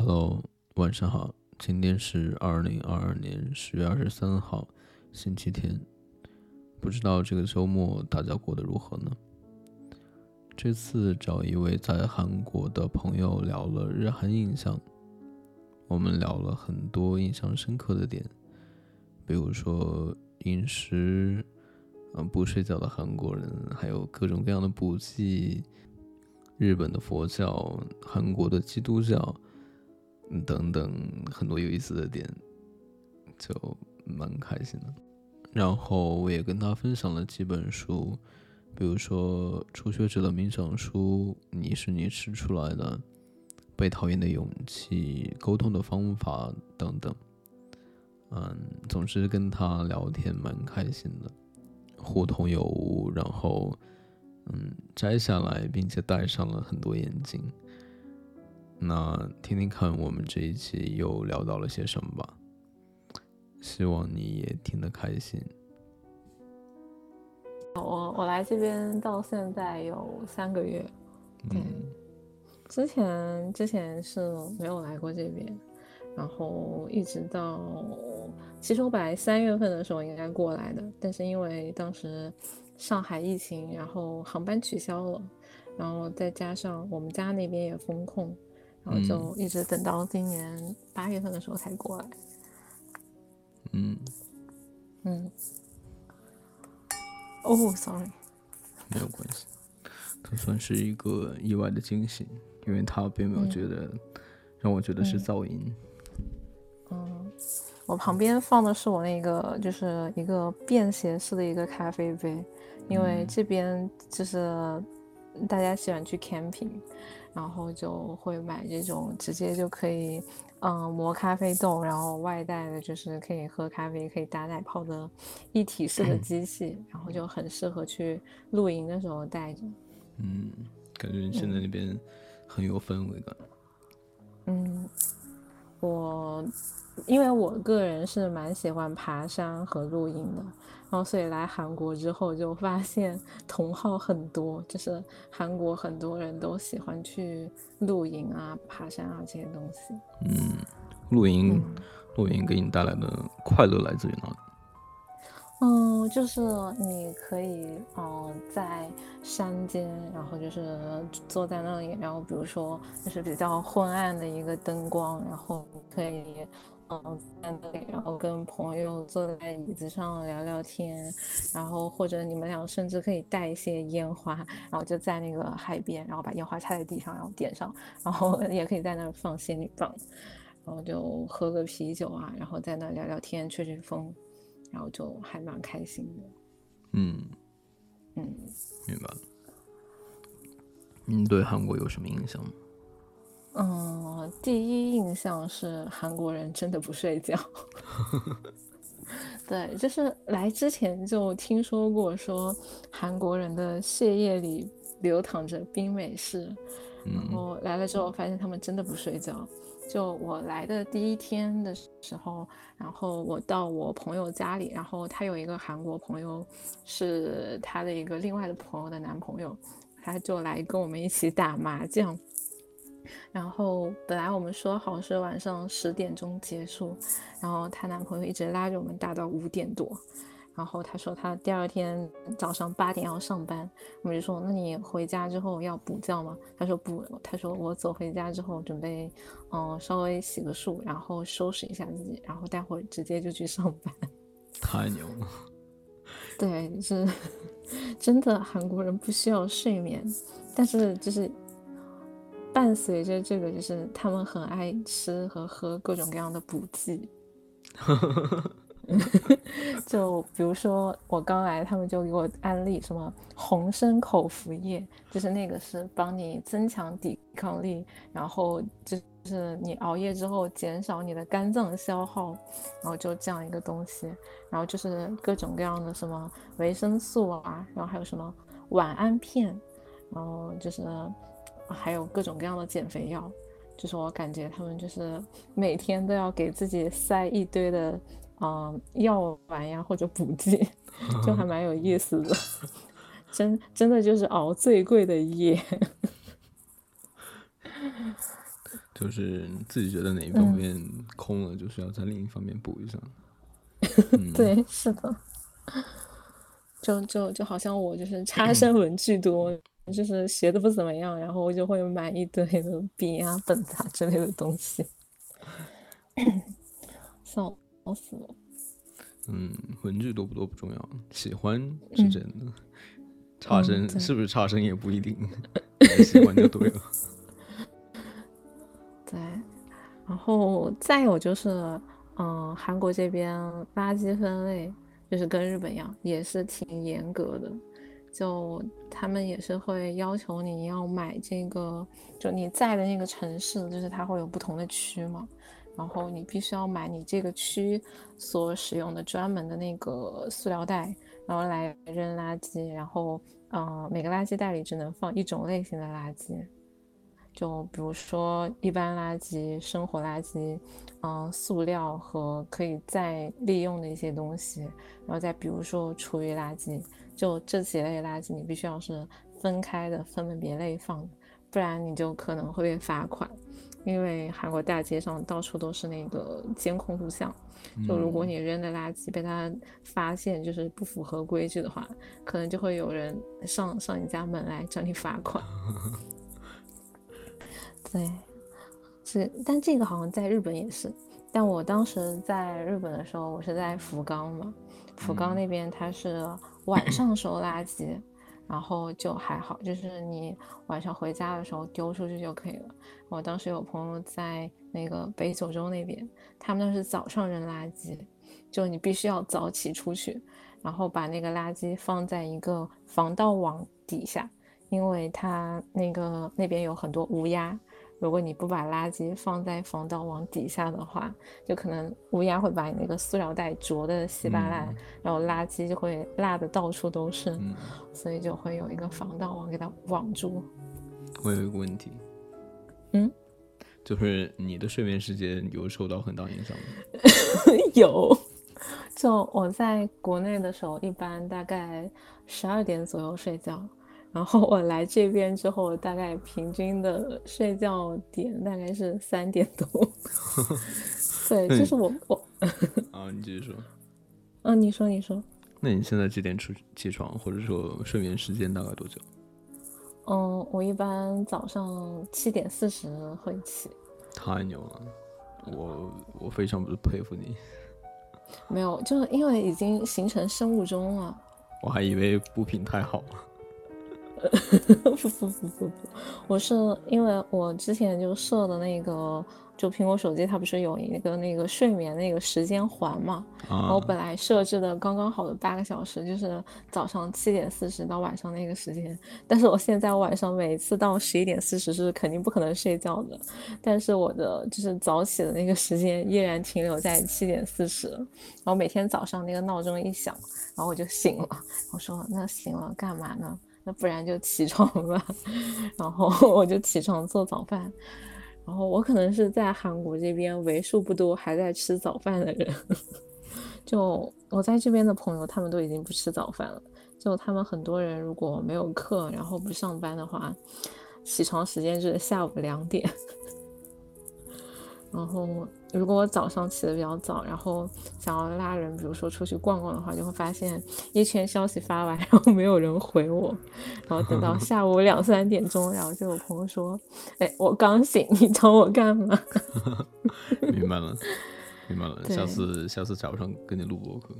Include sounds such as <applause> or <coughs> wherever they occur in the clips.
Hello，晚上好，今天是二零二二年十月二十三号，星期天。不知道这个周末大家过得如何呢？这次找一位在韩国的朋友聊了日韩印象，我们聊了很多印象深刻的点，比如说饮食，嗯，不睡觉的韩国人，还有各种各样的补剂，日本的佛教，韩国的基督教。等等，很多有意思的点，就蛮开心的。然后我也跟他分享了几本书，比如说《初学者的冥想书》，你是你吃出来的，《被讨厌的勇气》，沟通的方法等等。嗯，总之跟他聊天蛮开心的，互通有无。然后，嗯，摘下来并且戴上了很多眼镜。那听听看，我们这一期又聊到了些什么吧？希望你也听得开心。我我来这边到现在有三个月，对，之前之前是没有来过这边，然后一直到，其实我本来三月份的时候应该过来的，但是因为当时上海疫情，然后航班取消了，然后再加上我们家那边也封控。然后就一直等到今年八月份的时候才过来。嗯嗯。哦，sorry。没有关系，这算是一个意外的惊喜，因为他并没有觉得让我觉得是噪音。嗯，我旁边放的是我那个就是一个便携式的一个咖啡杯，因为这边就是大家喜欢去 camping。然后就会买这种直接就可以，嗯，磨咖啡豆，然后外带的就是可以喝咖啡、可以打奶泡的一体式的机器，然后就很适合去露营的时候带着。嗯，感觉现在那边很有氛围感。嗯，我因为我个人是蛮喜欢爬山和露营的。然后，所以来韩国之后就发现同好很多，就是韩国很多人都喜欢去露营啊、爬山啊这些东西。嗯，露营，露营给你带来的快乐来自于哪里？嗯，就是你可以嗯在山间，然后就是坐在那里，然后比如说就是比较昏暗的一个灯光，然后可以。嗯，在那里，然后跟朋友坐在椅子上聊聊天，然后或者你们俩甚至可以带一些烟花，然后就在那个海边，然后把烟花插在地上，然后点上，然后也可以在那儿放仙女棒，然后就喝个啤酒啊，然后在那聊聊天，吹吹风，然后就还蛮开心的。嗯嗯，明白了。你对韩国有什么印象吗？嗯，第一印象是韩国人真的不睡觉。<laughs> 对，就是来之前就听说过，说韩国人的血液里流淌着冰美式，然后来了之后发现他们真的不睡觉。就我来的第一天的时候，然后我到我朋友家里，然后他有一个韩国朋友，是他的一个另外的朋友的男朋友，他就来跟我们一起打麻将。然后本来我们说好是晚上十点钟结束，然后她男朋友一直拉着我们打到五点多，然后她说她第二天早上八点要上班，我们就说那你回家之后要补觉吗？她说不，她说我走回家之后准备嗯稍微洗个漱，然后收拾一下自己，然后待会儿直接就去上班。<laughs> 太牛了，<laughs> 对，是 <laughs> 真的韩国人不需要睡眠，但是就是。伴随着这个，就是他们很爱吃和喝各种各样的补剂，<laughs> 就比如说我刚来，他们就给我安利什么红参口服液，就是那个是帮你增强抵抗力，然后就是你熬夜之后减少你的肝脏消耗，然后就这样一个东西，然后就是各种各样的什么维生素啊，然后还有什么晚安片，然后就是。还有各种各样的减肥药，就是我感觉他们就是每天都要给自己塞一堆的，嗯，药丸呀或者补剂，<laughs> 就还蛮有意思的。<laughs> 真真的就是熬最贵的夜。<laughs> 就是自己觉得哪一方面空了，就是要在另一方面补一下。对，是的。就就就好像我就是 <clears throat> 差生文具多，就是学的不怎么样，然后我就会买一堆的笔啊、<laughs> 本子之类的东西，笑死我。嗯，文具多不多不重要，喜欢是真的。差生是不是差生也不一定，<laughs> 喜欢就对了。<laughs> 对，然后再有就是，嗯，韩国这边垃圾分类。就是跟日本一样，也是挺严格的，就他们也是会要求你要买这个，就你在的那个城市，就是它会有不同的区嘛，然后你必须要买你这个区所使用的专门的那个塑料袋，然后来扔垃圾，然后，嗯，每个垃圾袋里只能放一种类型的垃圾。就比如说一般垃圾、生活垃圾，嗯，塑料和可以再利用的一些东西，然后再比如说厨余垃圾，就这几类垃圾你必须要是分开的、分门别类放，不然你就可能会被罚款。因为韩国大街上到处都是那个监控录像，就如果你扔的垃圾被他发现就是不符合规矩的话，可能就会有人上上你家门来找你罚款。<laughs> 对，是，但这个好像在日本也是。但我当时在日本的时候，我是在福冈嘛，福冈那边它是晚上收垃圾，然后就还好，就是你晚上回家的时候丢出去就可以了。我当时有朋友在那个北九州那边，他们那是早上扔垃圾，就你必须要早起出去，然后把那个垃圾放在一个防盗网底下，因为它那个那边有很多乌鸦。如果你不把垃圾放在防盗网底下的话，就可能乌鸦会把你那个塑料袋啄得稀巴烂，然后垃圾就会落得到处都是，所以就会有一个防盗网给它网住。我有一个问题，嗯，就是你的睡眠时间有受到很大影响吗？<laughs> 有，就我在国内的时候，一般大概十二点左右睡觉。然后我来这边之后，大概平均的睡觉点大概是三点多。<laughs> 对，就是我我。啊，你继续说。<laughs> 嗯，你说你说。那你现在几点出起床，或者说睡眠时间大概多久？嗯，我一般早上七点四十会起。太牛了，我我非常不佩服你。没有，就是因为已经形成生物钟了。我还以为补品太好了。<laughs> 不不不不不，我是因为我之前就设的那个，就苹果手机它不是有一个那个睡眠那个时间环嘛，然后本来设置的刚刚好的八个小时，就是早上七点四十到晚上那个时间，但是我现在晚上每次到十一点四十是肯定不可能睡觉的，但是我的就是早起的那个时间依然停留在七点四十，然后每天早上那个闹钟一响，然后我就醒了，我说那醒了干嘛呢？那不然就起床吧，<laughs> 然后 <laughs> 我就起床做早饭，然后我可能是在韩国这边为数不多还在吃早饭的人，<laughs> 就我在这边的朋友他们都已经不吃早饭了，就他们很多人如果没有课然后不上班的话，起床时间是下午两点。然后，如果我早上起的比较早，然后想要拉人，比如说出去逛逛的话，就会发现一圈消息发完，<laughs> 然后没有人回我。然后等到下午两三点钟，然后就有朋友说：“哎，我刚醒，你找我干嘛？” <laughs> 明白了，明白了。下次下次早上跟你录播课，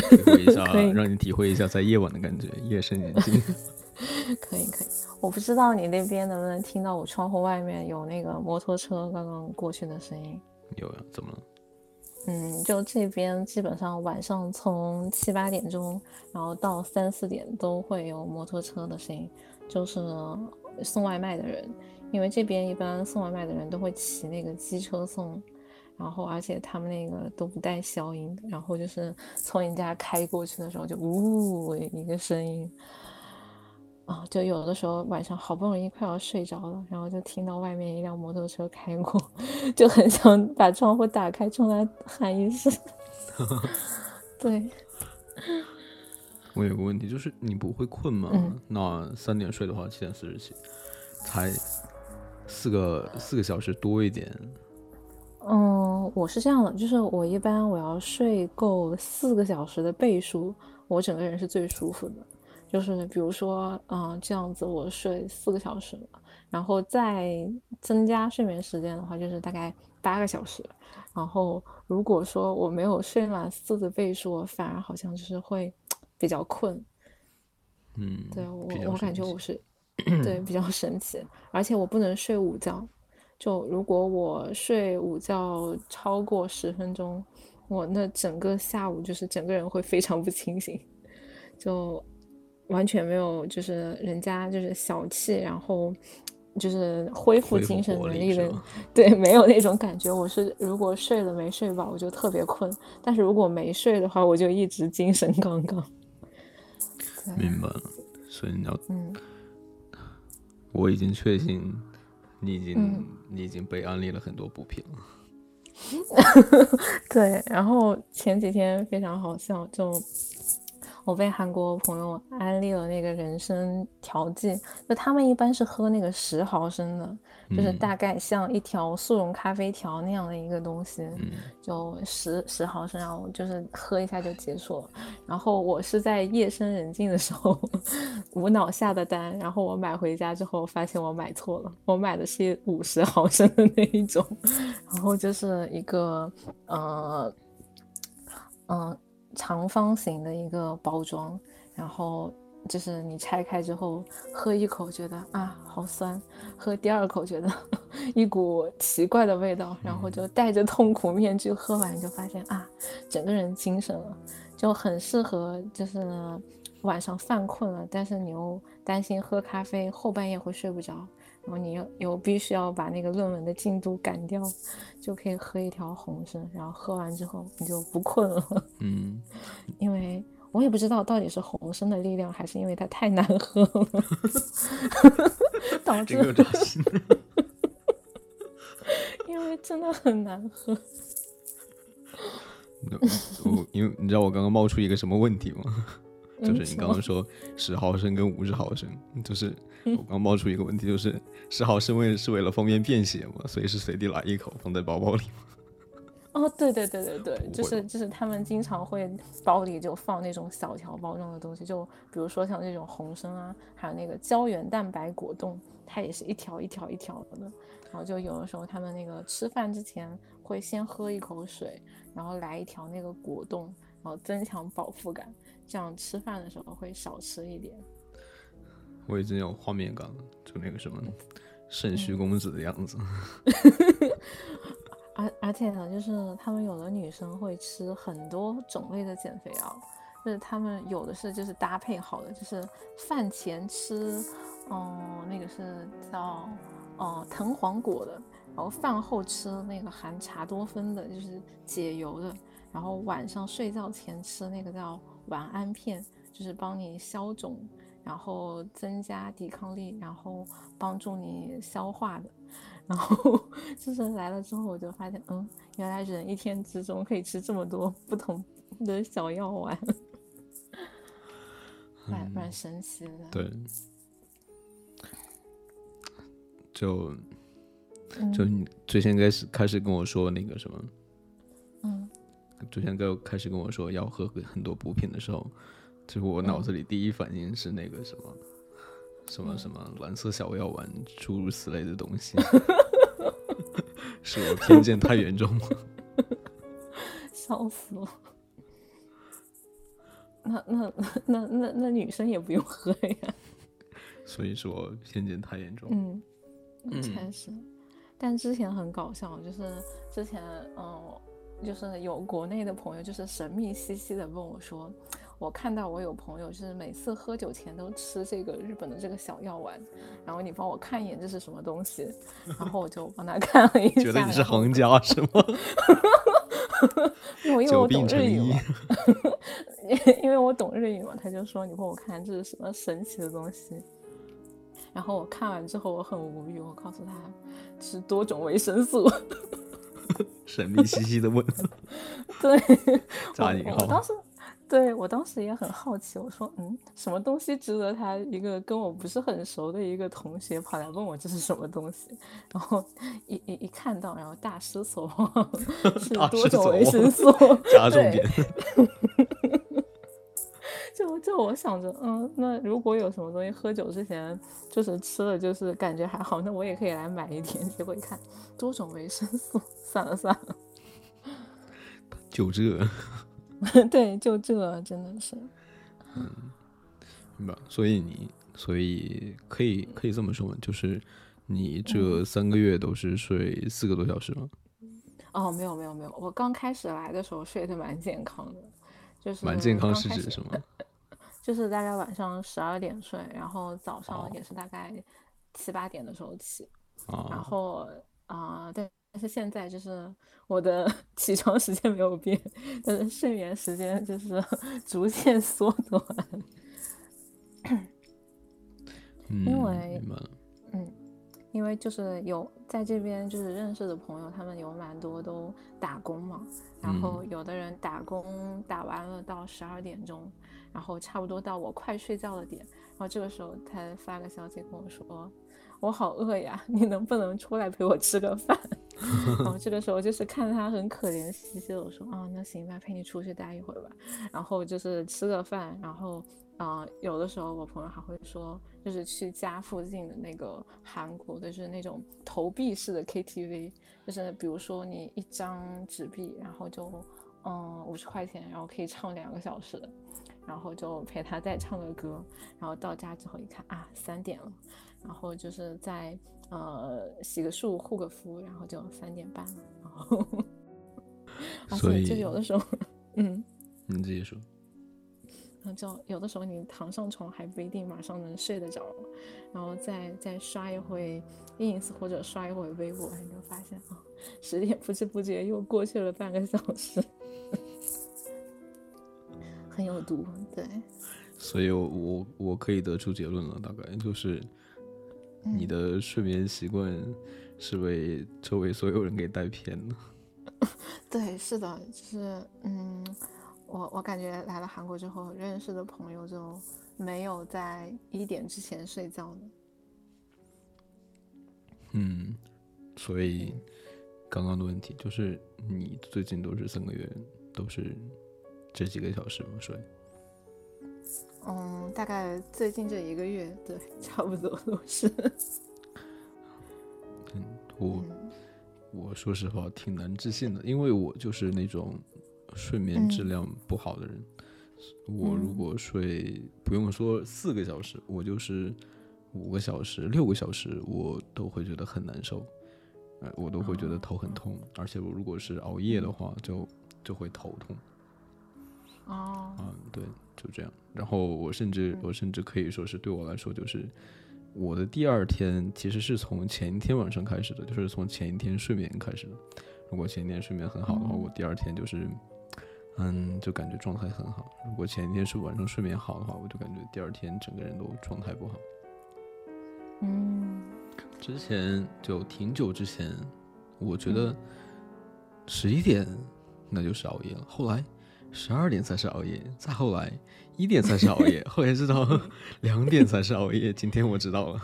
<laughs> 体会一下，让你体会一下在夜晚的感觉，夜深人静。<laughs> 可以可以，我不知道你那边能不能听到我窗户外面有那个摩托车刚刚过去的声音。有呀，怎么了？嗯，就这边基本上晚上从七八点钟，然后到三四点都会有摩托车的声音，就是送外卖的人，因为这边一般送外卖的人都会骑那个机车送，然后而且他们那个都不带消音，然后就是从你家开过去的时候就呜一个声音。啊，就有的时候晚上好不容易快要睡着了，然后就听到外面一辆摩托车开过，<laughs> 就很想把窗户打开冲他喊一声。<laughs> 对。我有个问题，就是你不会困吗？那三点睡的话，七点四十起，才四个四个小时多一点。嗯，我是这样的，就是我一般我要睡够四个小时的倍数，我整个人是最舒服的。就是比如说，嗯，这样子我睡四个小时，然后再增加睡眠时间的话，就是大概八个小时。然后如果说我没有睡满四的倍数，反而好像就是会比较困。嗯，对我我感觉我是对比较神奇，而且我不能睡午觉。就如果我睡午觉超过十分钟，我那整个下午就是整个人会非常不清醒，就完全没有就是人家就是小气，然后就是恢复精神能力的，对，没有那种感觉。我是如果睡了没睡饱，我就特别困；但是如果没睡的话，我就一直精神杠杠。明白了，所以你要，嗯，我已经确信。你已经你已经被安利了很多补品了，<laughs> 对。然后前几天非常好笑，就我被韩国朋友安利了那个人参调剂，就他们一般是喝那个十毫升的。就是大概像一条速溶咖啡条那样的一个东西，就十十毫升，然后就是喝一下就结束了。然后我是在夜深人静的时候无脑下的单，然后我买回家之后发现我买错了，我买的是五十毫升的那一种，<laughs> 然后就是一个呃嗯长方形的一个包装，然后。就是你拆开之后喝一口，觉得啊好酸；喝第二口，觉得一股奇怪的味道，然后就戴着痛苦面具喝完，就发现啊，整个人精神了，就很适合就是晚上犯困了，但是你又担心喝咖啡后半夜会睡不着，然后你又又必须要把那个论文的进度赶掉，就可以喝一条红参，然后喝完之后你就不困了。嗯，<laughs> 因为。我也不知道到底是红参的力量，还是因为它太难喝了，导致。因为真的很难喝。我因为你知道我刚刚冒出一个什么问题吗？就是你刚刚说十毫升跟五十毫升，就是我刚冒出一个问题，就是十毫升为是为了方便便携嘛，所以是随地来一口放在包包里吗？<laughs> 哦，对对对对对，就是就是他们经常会包里就放那种小条包装的东西，就比如说像这种红参啊，还有那个胶原蛋白果冻，它也是一条一条一条的。然后就有的时候他们那个吃饭之前会先喝一口水，然后来一条那个果冻，然后增强饱腹感，这样吃饭的时候会少吃一点。我已经有画面感了，就那个什么肾虚公子的样子。<laughs> 而而且呢，就是他们有的女生会吃很多种类的减肥药，就是他们有的是就是搭配好的，就是饭前吃，嗯，那个是叫哦藤黄果的，然后饭后吃那个含茶多酚的，就是解油的，然后晚上睡觉前吃那个叫晚安片，就是帮你消肿，然后增加抵抗力，然后帮助你消化的。<laughs> 然后就是来了之后，我就发现，嗯，原来人一天之中可以吃这么多不同的小药丸，<laughs> 蛮蛮神奇的。对，就就你最先开始开始跟我说那个什么，嗯，最先跟开始跟我说要喝很多补品的时候，就是我脑子里第一反应是那个什么。什么什么蓝色小药丸，诸如此类的东西，<laughs> 是我偏见太严重吗？<laughs> 笑死了！那那那那那女生也不用喝呀。所以说偏见太严重。嗯，确实。但之前很搞笑，就是之前嗯，就是有国内的朋友，就是神秘兮兮的问我说。我看到我有朋友就是每次喝酒前都吃这个日本的这个小药丸，然后你帮我看一眼这是什么东西，然后我就帮他看了一下。觉得你是行家是吗？因为我懂日语嘛，<laughs> 因为我懂日语嘛，他就说你帮我看这是什么神奇的东西。然后我看完之后我很无语，我告诉他吃多种维生素。<laughs> 神秘兮兮的问，<laughs> 对，<laughs> 加引号。当时。对我当时也很好奇，我说，嗯，什么东西值得他一个跟我不是很熟的一个同学跑来问我这是什么东西？然后一一一看到，然后大失所望，是多种维生素，加重点。就就我想着，嗯，那如果有什么东西喝酒之前就是吃了，就是感觉还好，那我也可以来买一点。结果一看，多种维生素，算了算了，就这。<laughs> 对，就这真的是，嗯，明白。所以你，所以可以可以这么说吗？就是你这三个月都是睡四个多小时吗？哦，没有没有没有，我刚开始来的时候睡得蛮健康的，就是蛮健康是指什么？就是大概晚上十二点睡，然后早上也是大概七八点的时候起，然后啊，对。但是现在就是我的 <laughs> 起床时间没有变，但是睡眠时间就是 <laughs> 逐渐缩短。<laughs> 因为，嗯，因为就是有在这边就是认识的朋友，他们有蛮多都打工嘛，然后有的人打工打完了到十二点钟，然后差不多到我快睡觉的点，然后这个时候他发个消息跟我说。我好饿呀，你能不能出来陪我吃个饭？然后这个时候就是看他很可怜兮兮的，我说啊，那行吧，陪你出去待一会儿吧。然后就是吃个饭，然后啊，有的时候我朋友还会说，就是去家附近的那个韩国的，就是那种投币式的 KTV，就是比如说你一张纸币，然后就嗯五十块钱，然后可以唱两个小时，然后就陪他再唱个歌，然后到家之后一看啊，三点了。然后就是在呃洗个漱护个肤，然后就三点半了。然后，所以就有的时候，<laughs> 嗯，你自己说，然后就有的时候你躺上床还不一定马上能睡得着，然后再再刷一会 ins 或者刷一会微博，你就发现啊，十点不知不觉又过去了半个小时，很有毒，对。所以我我可以得出结论了，大概就是。你的睡眠习惯是被周围所有人给带偏了。<laughs> 对，是的，就是嗯，我我感觉来了韩国之后，认识的朋友就没有在一点之前睡觉的。嗯，所以刚刚的问题就是，你最近都是三个月都是这几个小时吗睡？嗯，大概最近这一个月，对，差不多都是。嗯，我我说实话挺难置信的，因为我就是那种睡眠质量不好的人。我如果睡不用说四个小时，我就是五个小时、六个小时，我都会觉得很难受。呃，我都会觉得头很痛，而且我如果是熬夜的话，就就会头痛。哦，嗯，对。就这样，然后我甚至我甚至可以说是对我来说，就是我的第二天其实是从前一天晚上开始的，就是从前一天睡眠开始的。如果前一天睡眠很好的话，我第二天就是，嗯，就感觉状态很好。如果前一天是晚上睡眠好的话，我就感觉第二天整个人都状态不好。嗯，之前就挺久之前，我觉得十一点那就是熬夜了。后来。十二点才是熬夜，再后来一点才是熬夜，<laughs> 后来知道 <laughs> 两点才是熬夜。今天我知道了，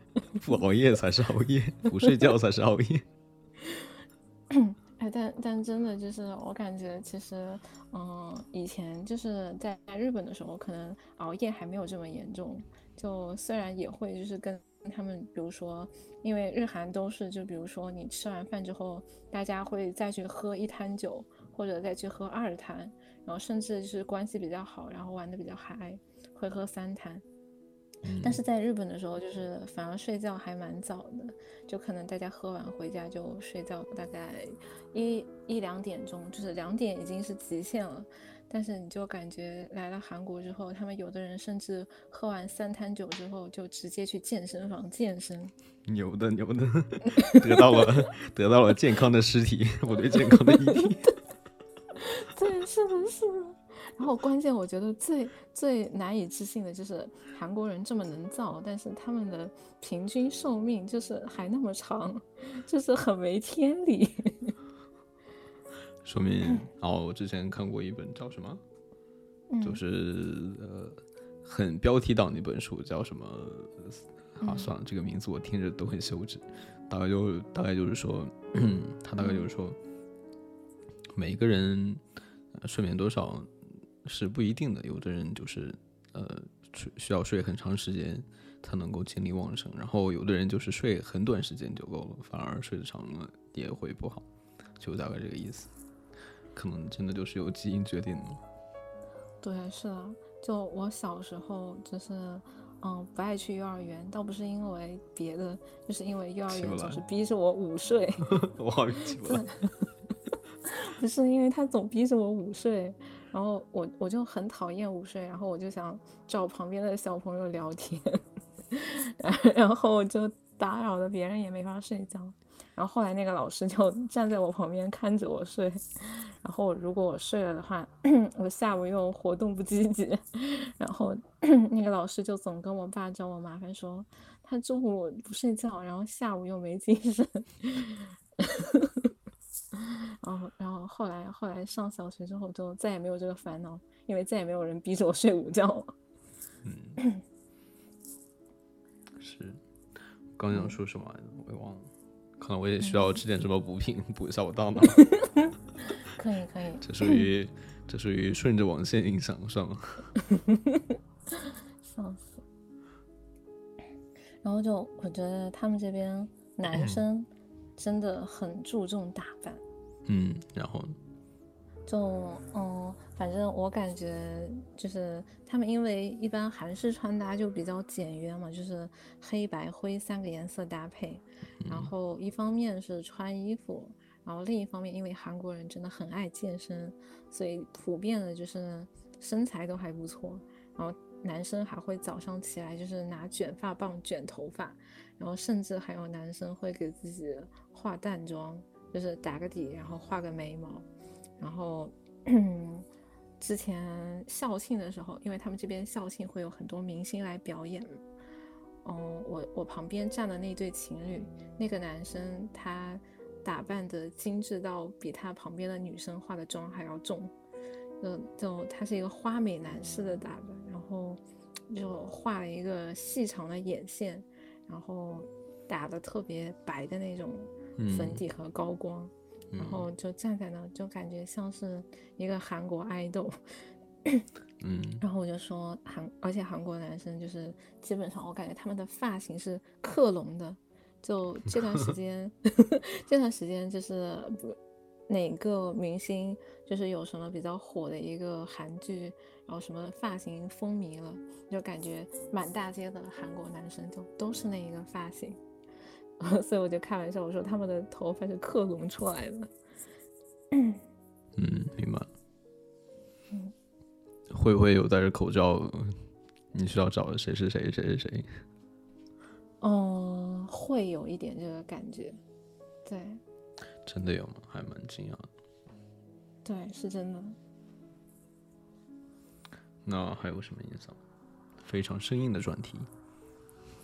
<laughs> 不熬夜才是熬夜，不睡觉才是熬夜。哎，但但真的就是我感觉，其实嗯，以前就是在日本的时候，可能熬夜还没有这么严重。就虽然也会就是跟他们，比如说，因为日韩都是，就比如说你吃完饭之后，大家会再去喝一坛酒，或者再去喝二坛。然后甚至就是关系比较好，然后玩的比较嗨，会喝三摊坛。但是在日本的时候，就是反而睡觉还蛮早的，就可能大家喝完回家就睡觉，大概一一两点钟，就是两点已经是极限了。但是你就感觉来了韩国之后，他们有的人甚至喝完三坛酒之后，就直接去健身房健身。牛的牛的，得到了得到了健康的尸体，我对健康的遗体。<laughs> 对，是的，是的。然后关键，我觉得最最难以置信的就是韩国人这么能造，但是他们的平均寿命就是还那么长，就是很没天理。说明哦，我之前看过一本叫什么，就是呃，很标题党那本书叫什么？啊，算了，这个名字我听着都很羞耻。大概就大概就是说，<clears throat> 他大概就是说，每一个人睡眠多少是不一定的，有的人就是呃睡需要睡很长时间才能够精力旺盛，然后有的人就是睡很短时间就够了，反而睡得长了也会不好，就大概这个意思。可能真的就是由基因决定的。对，是啊，就我小时候就是。嗯，不爱去幼儿园，倒不是因为别的，就是因为幼儿园总是逼着我午睡。<laughs> <laughs> 我好奇怪。不是因为他总逼着我午睡，然后我我就很讨厌午睡，然后我就想找旁边的小朋友聊天，<laughs> 然后我就打扰了别人也没法睡觉。然后后来那个老师就 <laughs> 站在我旁边看着我睡，然后如果我睡了的话，<clears throat> 我下午又活动不积极，然后 <clears throat> 那个老师就总跟我爸找我麻烦，说他中午不睡觉，然后下午又没精神。然后，然后后来后来上小学之后就再也没有这个烦恼，因为再也没有人逼着我睡午觉了。嗯，是，刚想说什么来着？我也忘了。可能我也需要吃点什么补品，补一下我大脑。<laughs> 可以可以，这属于这属于顺着网线影响，算吗？笑死。然后就我觉得他们这边男生真的很注重打扮。嗯，然后。就嗯，反正我感觉就是他们，因为一般韩式穿搭就比较简约嘛，就是黑白灰三个颜色搭配。然后一方面是穿衣服，然后另一方面，因为韩国人真的很爱健身，所以普遍的就是身材都还不错。然后男生还会早上起来就是拿卷发棒卷头发，然后甚至还有男生会给自己化淡妆，就是打个底，然后画个眉毛。然后，之前校庆的时候，因为他们这边校庆会有很多明星来表演。嗯，我我旁边站的那对情侣，那个男生他打扮的精致到比他旁边的女生化的妆还要重，就就他是一个花美男士的打扮，后就画了一个细长的眼线，然后打的特别白的那种粉底和高光。然后就站在那，就感觉像是一个韩国爱豆。嗯，然后我就说韩，而且韩国男生就是基本上，我感觉他们的发型是克隆的。就这段时间，<laughs> 这段时间就是哪个明星就是有什么比较火的一个韩剧，然后什么发型风靡了，就感觉满大街的韩国男生就都是那一个发型。<laughs> 所以我就开玩笑，我说他们的头发是克隆出来的。嗯，明白。嗯，会不会有戴着口罩？你需要找的谁是谁，谁是谁？嗯，会有一点这个感觉。对。真的有吗？还蛮惊讶的。对，是真的。那还有什么印象？非常生硬的专题。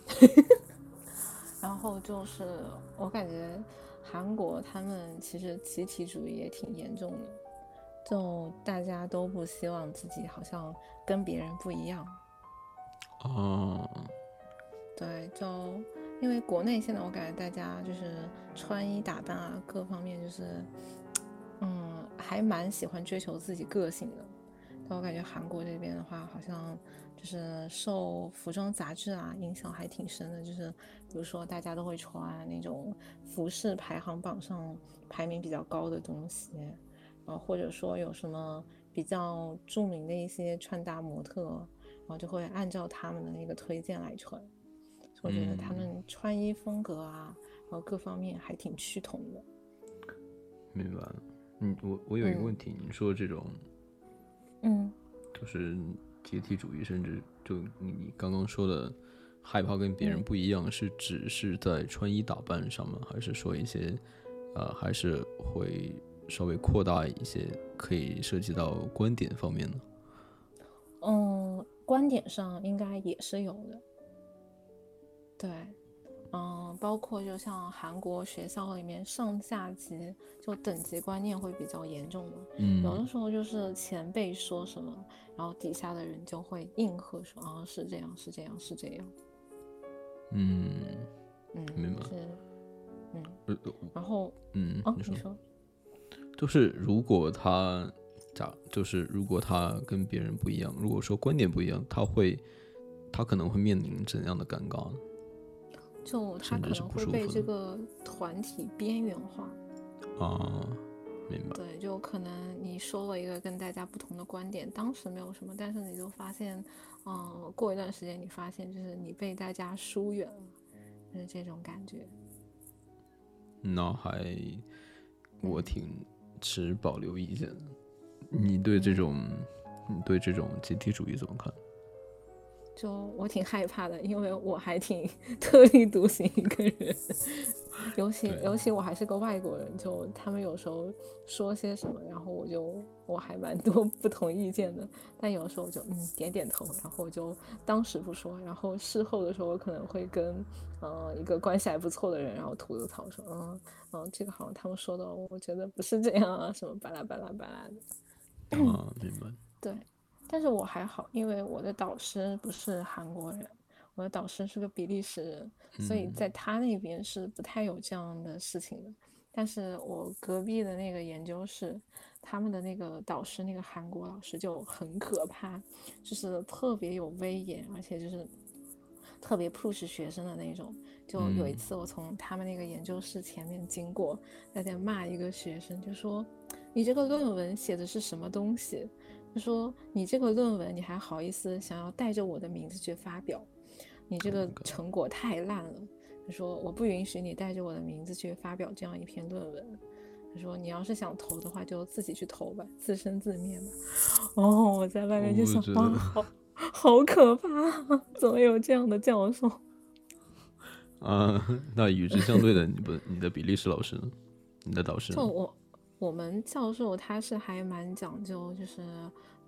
<laughs> 然后就是我感觉韩国他们其实集体主义也挺严重的，就大家都不希望自己好像跟别人不一样。哦，对，就因为国内现在我感觉大家就是穿衣打扮啊各方面就是，嗯，还蛮喜欢追求自己个性的。但我感觉韩国这边的话好像。就是受服装杂志啊影响还挺深的，就是比如说大家都会穿那种服饰排行榜上排名比较高的东西，然后或者说有什么比较著名的一些穿搭模特，然后就会按照他们的那个推荐来穿。我觉得他们穿衣风格啊，然后各方面还挺趋同的。明白了，嗯，我我有一个问题，你说这种，嗯，就是。阶梯主义，甚至就你刚刚说的害怕跟别人不一样，是只是在穿衣打扮上吗？还是说一些，呃，还是会稍微扩大一些，可以涉及到观点方面呢？嗯，观点上应该也是有的。对，嗯，包括就像韩国学校里面上下级就等级观念会比较严重嘛。嗯，有的时候就是前辈说什么，然后底下的人就会应和说啊是这样是这样是这样。嗯嗯，明白。是，嗯，然后嗯，哦，你说，说，就是如果他假，就是如果他跟别人不一样，如果说观点不一样，他会，他可能会面临怎样的尴尬呢？就他可能会被这个团体边缘化。啊，明白。对，就可能你说了一个跟大家不同的观点，当时没有什么，但是你就发现，嗯，过一段时间你发现就是你被大家疏远了，就是这种感觉。那还我挺持保留意见的。你对这种，你对这种集体主义怎么看？就我挺害怕的，因为我还挺 <laughs> 特立独行一个人，<laughs> 尤其尤其我还是个外国人，就他们有时候说些什么，然后我就我还蛮多 <laughs> 不同意见的，但有的时候我就嗯点点头，然后我就当时不说，然后事后的时候我可能会跟呃一个关系还不错的人，然后吐吐槽说嗯嗯这个好像他们说的，我觉得不是这样啊，什么巴拉巴拉巴拉的。啊，明白。对。但是我还好，因为我的导师不是韩国人，我的导师是个比利时人，所以在他那边是不太有这样的事情的。但是我隔壁的那个研究室，他们的那个导师，那个韩国老师就很可怕，就是特别有威严，而且就是特别 push 学生的那种。就有一次我从他们那个研究室前面经过，他在骂一个学生，就说：“你这个论文写的是什么东西？”他说：“你这个论文，你还好意思想要带着我的名字去发表？你这个成果太烂了。”他说：“我不允许你带着我的名字去发表这样一篇论文。”他说：“你要是想投的话，就自己去投吧，自生自灭吧。”哦，我在外面就想，哇，好好可怕，怎么有这样的教授？<laughs> 啊，那与之相对的，你不，你的比利时老师呢？你的导师？就我。我们教授他是还蛮讲究，就是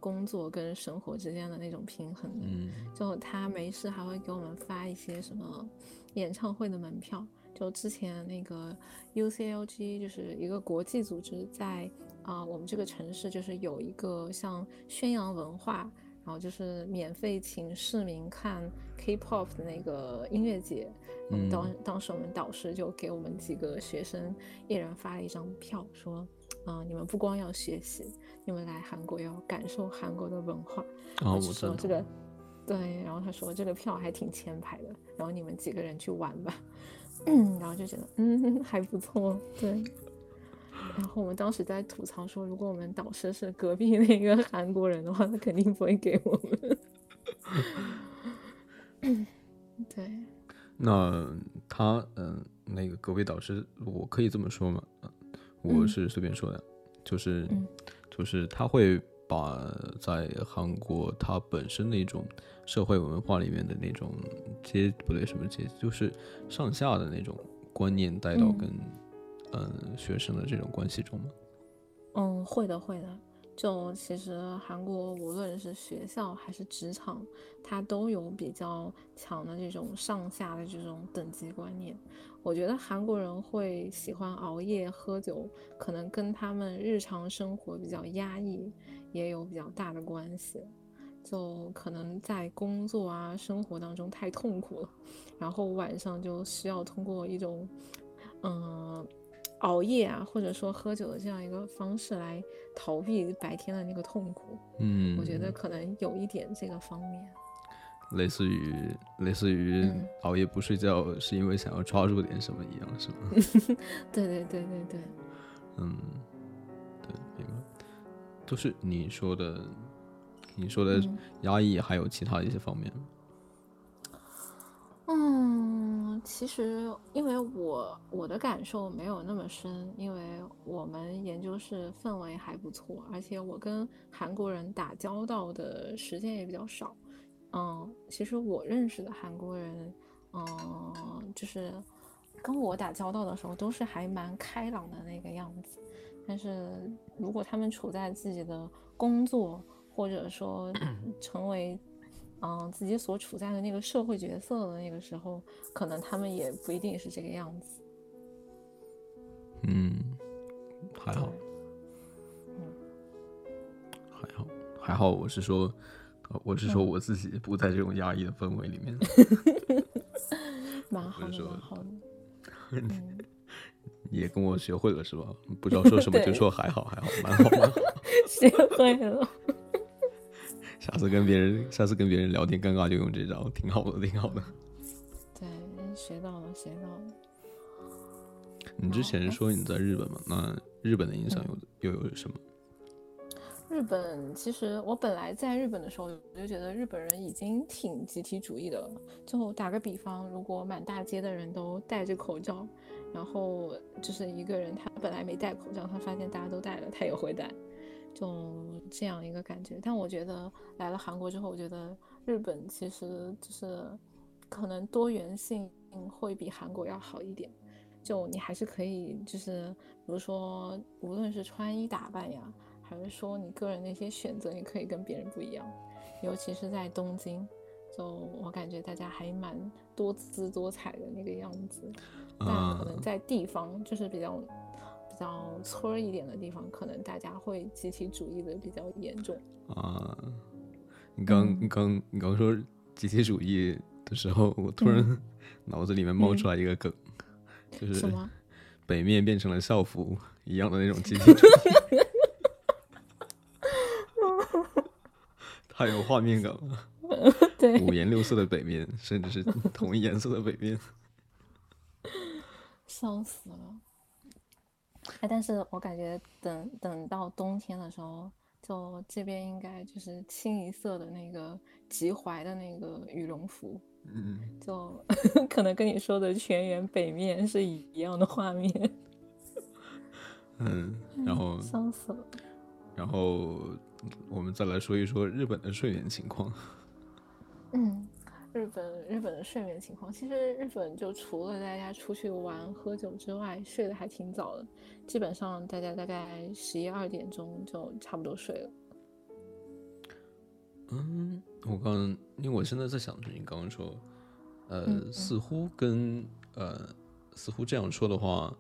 工作跟生活之间的那种平衡的。嗯，就他没事还会给我们发一些什么演唱会的门票。就之前那个 UCLG 就是一个国际组织，在啊我们这个城市就是有一个像宣扬文化，然后就是免费请市民看 K-pop 的那个音乐节。当当时我们导师就给我们几个学生一人发了一张票，说。啊！你们不光要学习，你们来韩国要感受韩国的文化。啊，我说这个，对。然后他说这个票还挺前排的，然后你们几个人去玩吧。嗯，然后就觉得嗯 <laughs> 还不错，对。然后我们当时在吐槽说，如果我们导师是隔壁那个韩国人的话，他肯定不会给我们。<laughs> 对。那他嗯，那个隔壁导师，我可以这么说吗？我是随便说的，就是，就是他会把在韩国他本身那种社会文化里面的那种阶不对什么阶，就是上下的那种观念带到跟嗯学生的这种关系中吗？嗯，会的，会的。就其实韩国无论是学校还是职场，它都有比较强的这种上下的这种等级观念。我觉得韩国人会喜欢熬夜喝酒，可能跟他们日常生活比较压抑也有比较大的关系。就可能在工作啊生活当中太痛苦了，然后晚上就需要通过一种嗯。熬夜啊，或者说喝酒的这样一个方式来逃避白天的那个痛苦，嗯，我觉得可能有一点这个方面，类似于类似于熬夜不睡觉是因为想要抓住点什么一样，是吗？<laughs> 对对对对对，嗯，对，明白，就是你说的，你说的压抑，还有其他的一些方面。嗯，其实因为我我的感受没有那么深，因为我们研究室氛围还不错，而且我跟韩国人打交道的时间也比较少。嗯，其实我认识的韩国人，嗯，就是跟我打交道的时候都是还蛮开朗的那个样子。但是如果他们处在自己的工作，或者说 <clears throat> 成为。嗯，自己所处在的那个社会角色的那个时候，可能他们也不一定是这个样子。嗯，还好，嗯，还好，还好。我是说，我是说我自己不在这种压抑的氛围里面。<laughs> 蛮好的，蛮好的。<laughs> 也跟我学会了是吧？不知道说什么 <laughs> 就说还好，还好，蛮好，蛮好。学会了。下次跟别人，下次跟别人聊天尴尬就用这招，挺好的，挺好的。对，学到了，学到了。你之前说你在日本嘛？那日本的影响又又有什么？日本其实我本来在日本的时候，我就觉得日本人已经挺集体主义的了。就打个比方，如果满大街的人都戴着口罩，然后就是一个人他本来没戴口罩，他发现大家都戴了，他也会戴。就这样一个感觉，但我觉得来了韩国之后，我觉得日本其实就是可能多元性会比韩国要好一点。就你还是可以，就是比如说，无论是穿衣打扮呀，还是说你个人的一些选择，也可以跟别人不一样。尤其是在东京，就我感觉大家还蛮多姿多彩的那个样子。但可能在地方，就是比较。比较村一点的地方，可能大家会集体主义的比较严重啊。你刚你刚你刚说集体主义的时候，我突然 <laughs> 脑子里面冒出来一个梗，就是什么北面变成了校服一样的那种集体主义，<laughs> 太有画面感了。<laughs> 对，五颜六色的北面，甚至是同一颜色的北面，笑死了。哎，但是我感觉等等到冬天的时候，就这边应该就是清一色的那个及怀的那个羽绒服，嗯，就 <laughs> 可能跟你说的全员北面是一样的画面。嗯，然后伤死了。然后我们再来说一说日本的睡眠情况。嗯。日本日本的睡眠情况，其实日本就除了大家出去玩喝酒之外，睡得还挺早的，基本上大家大概十一二点钟就差不多睡了。嗯，我刚因为我现在在想着你刚刚说，呃，似乎跟呃似乎这样说的话，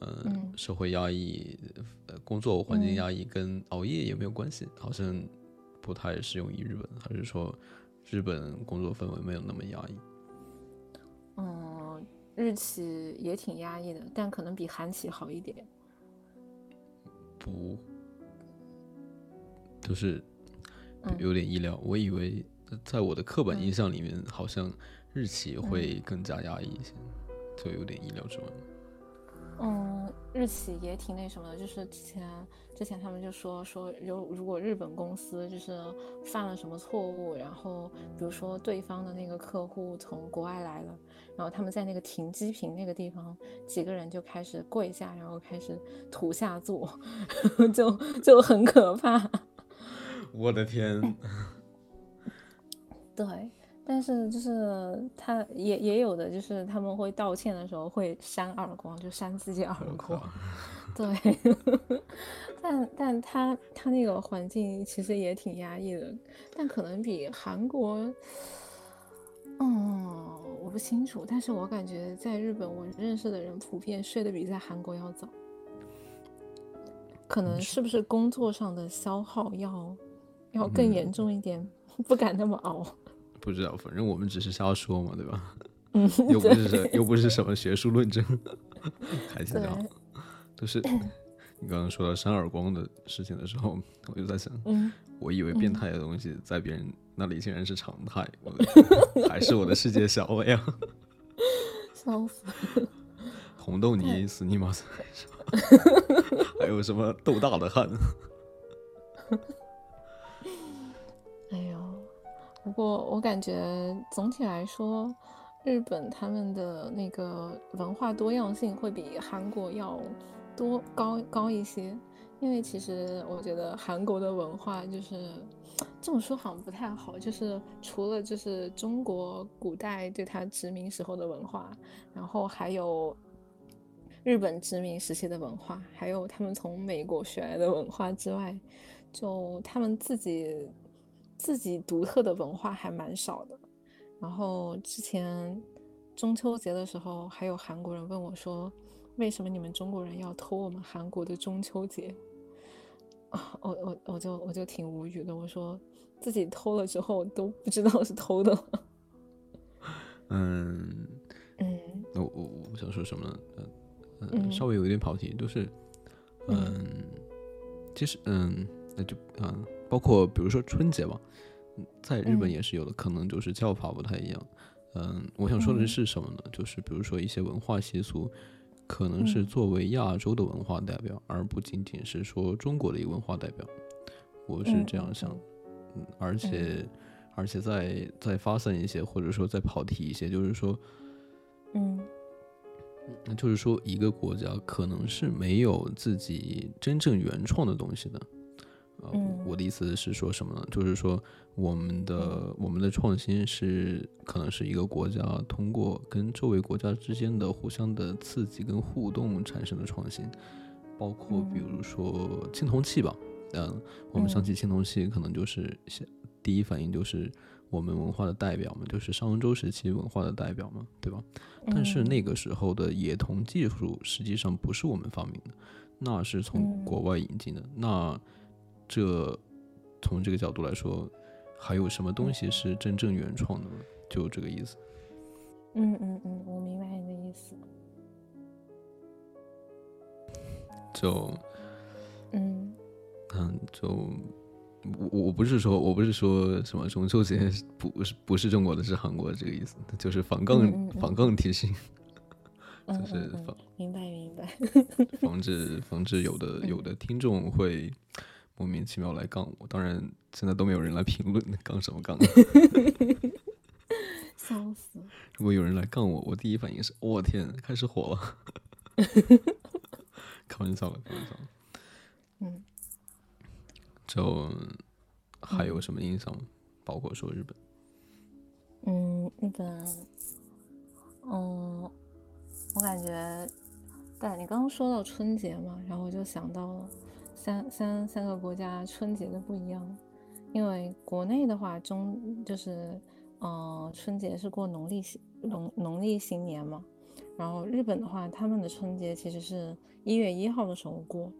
嗯，社会压抑，呃，工作环境压抑跟熬夜也没有关系，好像不太适用于日本，还是说？日本工作氛围没有那么压抑，嗯，日企也挺压抑的，但可能比韩企好一点。不，就是有点意料。我以为在我的刻板印象里面，好像日企会更加压抑一些，就有点意料之外。嗯，日企也挺那什么的，就是之前之前他们就说说，有如果日本公司就是犯了什么错误，然后比如说对方的那个客户从国外来了，然后他们在那个停机坪那个地方，几个人就开始跪下，然后开始土下座，<laughs> 就就很可怕。我的天！<laughs> <laughs> 对。但是就是他也也有的，就是他们会道歉的时候会扇耳光，就扇自己耳光。对，<laughs> 但但他他那个环境其实也挺压抑的，但可能比韩国，嗯，我不清楚。但是我感觉在日本，我认识的人普遍睡得比在韩国要早。可能是不是工作上的消耗要要更严重一点，不敢那么熬。不知道，反正我们只是瞎说嘛，对吧？嗯，<laughs> 又不是又不是什么学术论证，开心就好。就是 <coughs> 你刚刚说到扇耳光的事情的时候，我就在想，我以为变态的东西在别人那里竟然是常态，<laughs> 还是我的世界小了呀？笑死！<laughs> 红豆泥、死尼玛斯，还有什么豆大的汗？不过我感觉总体来说，日本他们的那个文化多样性会比韩国要多高高一些。因为其实我觉得韩国的文化就是这么说好像不太好，就是除了就是中国古代对他殖民时候的文化，然后还有日本殖民时期的文化，还有他们从美国学来的文化之外，就他们自己。自己独特的文化还蛮少的。然后之前中秋节的时候，还有韩国人问我说：“为什么你们中国人要偷我们韩国的中秋节？”啊，我我我就我就挺无语的。我说自己偷了之后都不知道是偷的。<laughs> 嗯嗯，我我我想说什么呢？嗯，稍微有一点跑题，就是嗯，其实嗯，那就嗯，包括比如说春节吧。在日本也是有的，可能就是叫法不太一样。嗯，我想说的是什么呢？就是比如说一些文化习俗，可能是作为亚洲的文化代表，而不仅仅是说中国的一个文化代表。我是这样想。嗯，而且而且再再发散一些，或者说再跑题一些，就是说，嗯，那就是说一个国家可能是没有自己真正原创的东西的。呃，我的意思是说什么呢？就是说，我们的我们的创新是可能是一个国家通过跟周围国家之间的互相的刺激跟互动产生的创新，包括比如说青铜器吧。嗯，我们想起青铜器，可能就是先第一反应就是我们文化的代表嘛，就是商周时期文化的代表嘛，对吧？但是那个时候的冶铜技术实际上不是我们发明的，那是从国外引进的。那这从这个角度来说，还有什么东西是真正原创的吗？就这个意思。嗯嗯嗯，我明白你的意思。就，嗯嗯，就我我不是说我不是说什么中秋节不是不是中国的，是韩国的这个意思，就是反杠反杠提醒，<laughs> 就是防明白明白，<laughs> 防止防止有的有的听众会。莫名其妙来杠我，当然现在都没有人来评论，<laughs> 杠什么杠？<laughs> 笑死！如果有人来杠我，我第一反应是：我天，开始火了。<laughs> 开玩笑了，开玩笑。嗯。就还有什么印象吗？包括说日本。嗯，日本。嗯，我感觉，对你刚刚说到春节嘛，然后我就想到了。三三三个国家春节的不一样，因为国内的话中就是，嗯，春节是过农历新农农历新年嘛，然后日本的话，他们的春节其实是一月一号的时候过，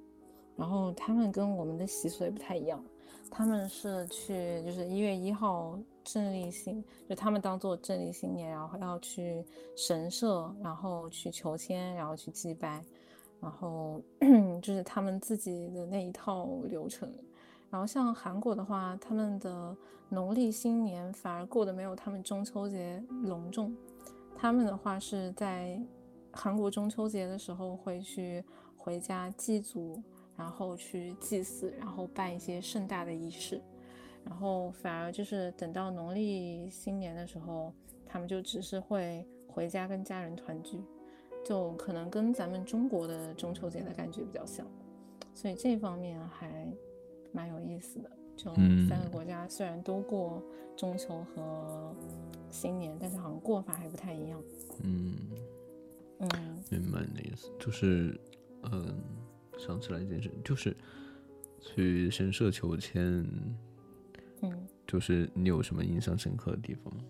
然后他们跟我们的习俗也不太一样，他们是去就是一月一号正历新，就他们当做正历新年，然后要去神社，然后去求签，然后去祭拜。然后 <clears throat> 就是他们自己的那一套流程，然后像韩国的话，他们的农历新年反而过得没有他们中秋节隆重。他们的话是在韩国中秋节的时候会去回家祭祖，然后去祭祀，然后办一些盛大的仪式。然后反而就是等到农历新年的时候，他们就只是会回家跟家人团聚。就可能跟咱们中国的中秋节的感觉比较像，所以这方面还蛮有意思的。就三个国家虽然都过中秋和新年，但是好像过法还不太一样。嗯嗯，明白你的意思，就是嗯，想起来一件事，就是去神社求签。嗯，就是你有什么印象深刻的地方吗？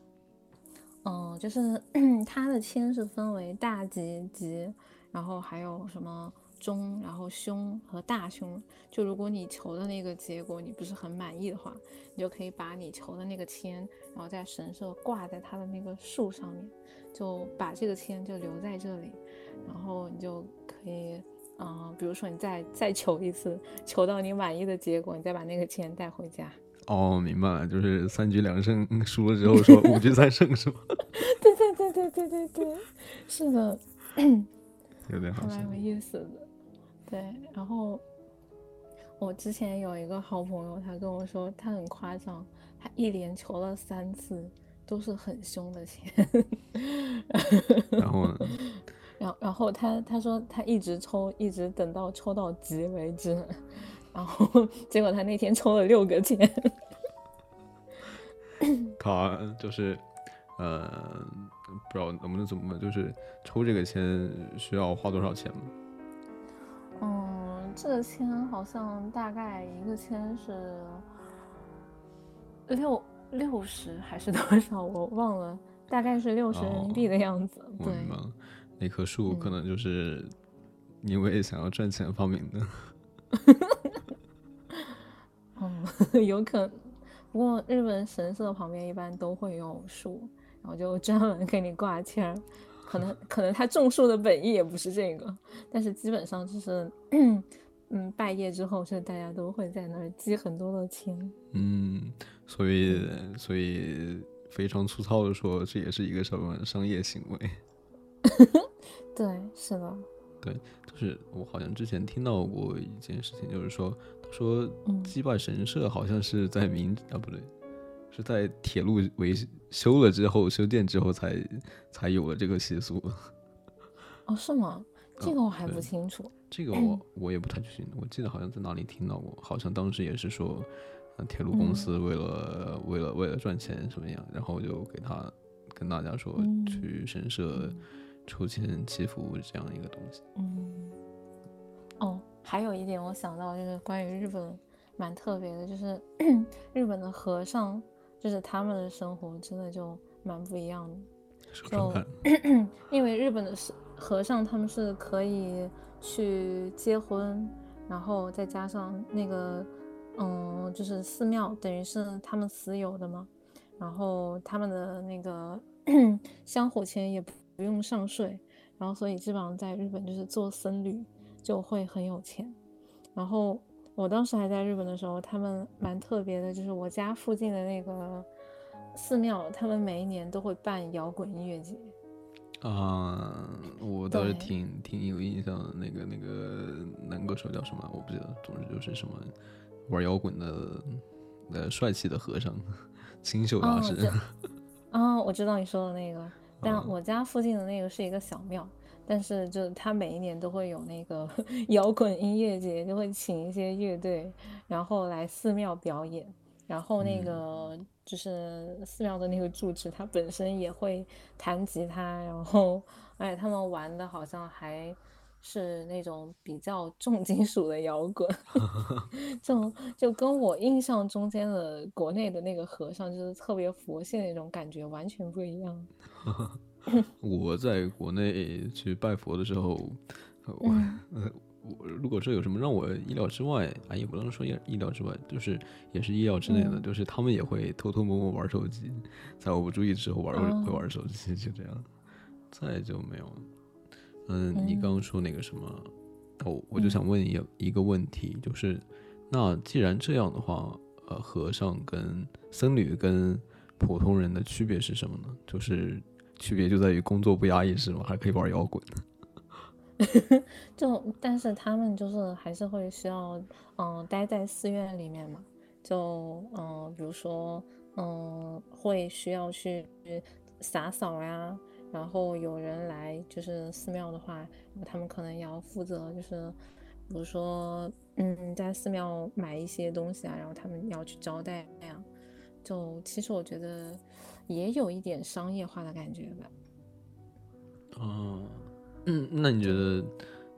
嗯，就是 <clears throat> 它的签是分为大吉吉，然后还有什么中，然后凶和大凶。就如果你求的那个结果你不是很满意的话，你就可以把你求的那个签，然后在神社挂在它的那个树上面，就把这个签就留在这里，然后你就可以，嗯，比如说你再再求一次，求到你满意的结果，你再把那个签带回家。哦，明白了，就是三局两胜，输了之后说五局三胜是吗？<laughs> 对对对对对对对，是的，有点好，蛮有意思的。对，然后我之前有一个好朋友，他跟我说他很夸张，他一连求了三次都是很凶的钱。<laughs> 然后呢？然然后他他说他一直抽，一直等到抽到急为止。然后 <laughs> 结果他那天抽了六个签，<laughs> 他就是，呃，不知道能不能怎么，就是抽这个签需要花多少钱吗？嗯，这个签好像大概一个签是，六六十还是多少，我忘了，大概是六十人民币的样子。对，那棵树可能就是因为想要赚钱发明的。嗯，<laughs> 有可能。不过日本神社旁边一般都会有树，然后就专门给你挂签儿。可能可能他种树的本意也不是这个，但是基本上就是，嗯，拜谒之后是大家都会在那儿积很多的钱。嗯，所以所以非常粗糙的说，这也是一个什么商业行为？<laughs> 对，是的。对，就是我好像之前听到过一件事情，就是说，他说击败神社好像是在明啊不对，是在铁路维修了之后修建之后才才有了这个习俗。哦，是吗？这个我还不清楚。这个我我也不太清楚，我记得好像在哪里听到过，好像当时也是说，铁路公司为了为了为了赚钱什么样，然后就给他跟大家说去神社。抽签祈福这样一个东西。嗯，哦，还有一点我想到就是关于日本蛮特别的，就是 <clears throat> 日本的和尚，就是他们的生活真的就蛮不一样的。就 <clears throat> 因为日本的和尚他们是可以去结婚，然后再加上那个，嗯，就是寺庙等于是他们私有的嘛，然后他们的那个 <clears throat> 香火钱也不。不用上税，然后所以基本上在日本就是做僧侣就会很有钱。然后我当时还在日本的时候，他们蛮特别的，就是我家附近的那个寺庙，他们每一年都会办摇滚音乐节。啊，我倒是挺挺有印象的，那个那个男歌手叫什么？我不记得，总之就是什么玩摇滚的呃帅气的和尚，清秀大师。啊，<laughs> 我知道你说的那个。但我家附近的那个是一个小庙，但是就他每一年都会有那个 <laughs> 摇滚音乐节，就会请一些乐队，然后来寺庙表演。然后那个就是寺庙的那个住持，他本身也会弹吉他，然后哎，他们玩的好像还。是那种比较重金属的摇滚，<laughs> 就就跟我印象中间的国内的那个和尚，就是特别佛系那种感觉，完全不一样。<laughs> <laughs> 我在国内去拜佛的时候，我我如果说有什么让我意料之外啊，也不能说意意料之外，就是也是意料之内的，就是他们也会偷偷摸摸玩手机，在我不注意的时候玩会玩手机，就这样，再就没有了。嗯，你刚刚说那个什么，哦，我就想问一一个问题，就是，那既然这样的话，呃，和尚跟僧侣跟普通人的区别是什么呢？就是区别就在于工作不压抑是吗？还可以玩摇滚？<laughs> 就但是他们就是还是会需要，嗯，待在寺院里面嘛，就嗯，比如说，嗯，会需要去洒扫呀。然后有人来就是寺庙的话，他们可能要负责，就是比如说，嗯，在寺庙买一些东西啊，然后他们要去招待那样。就其实我觉得也有一点商业化的感觉吧。哦，嗯，那你觉得？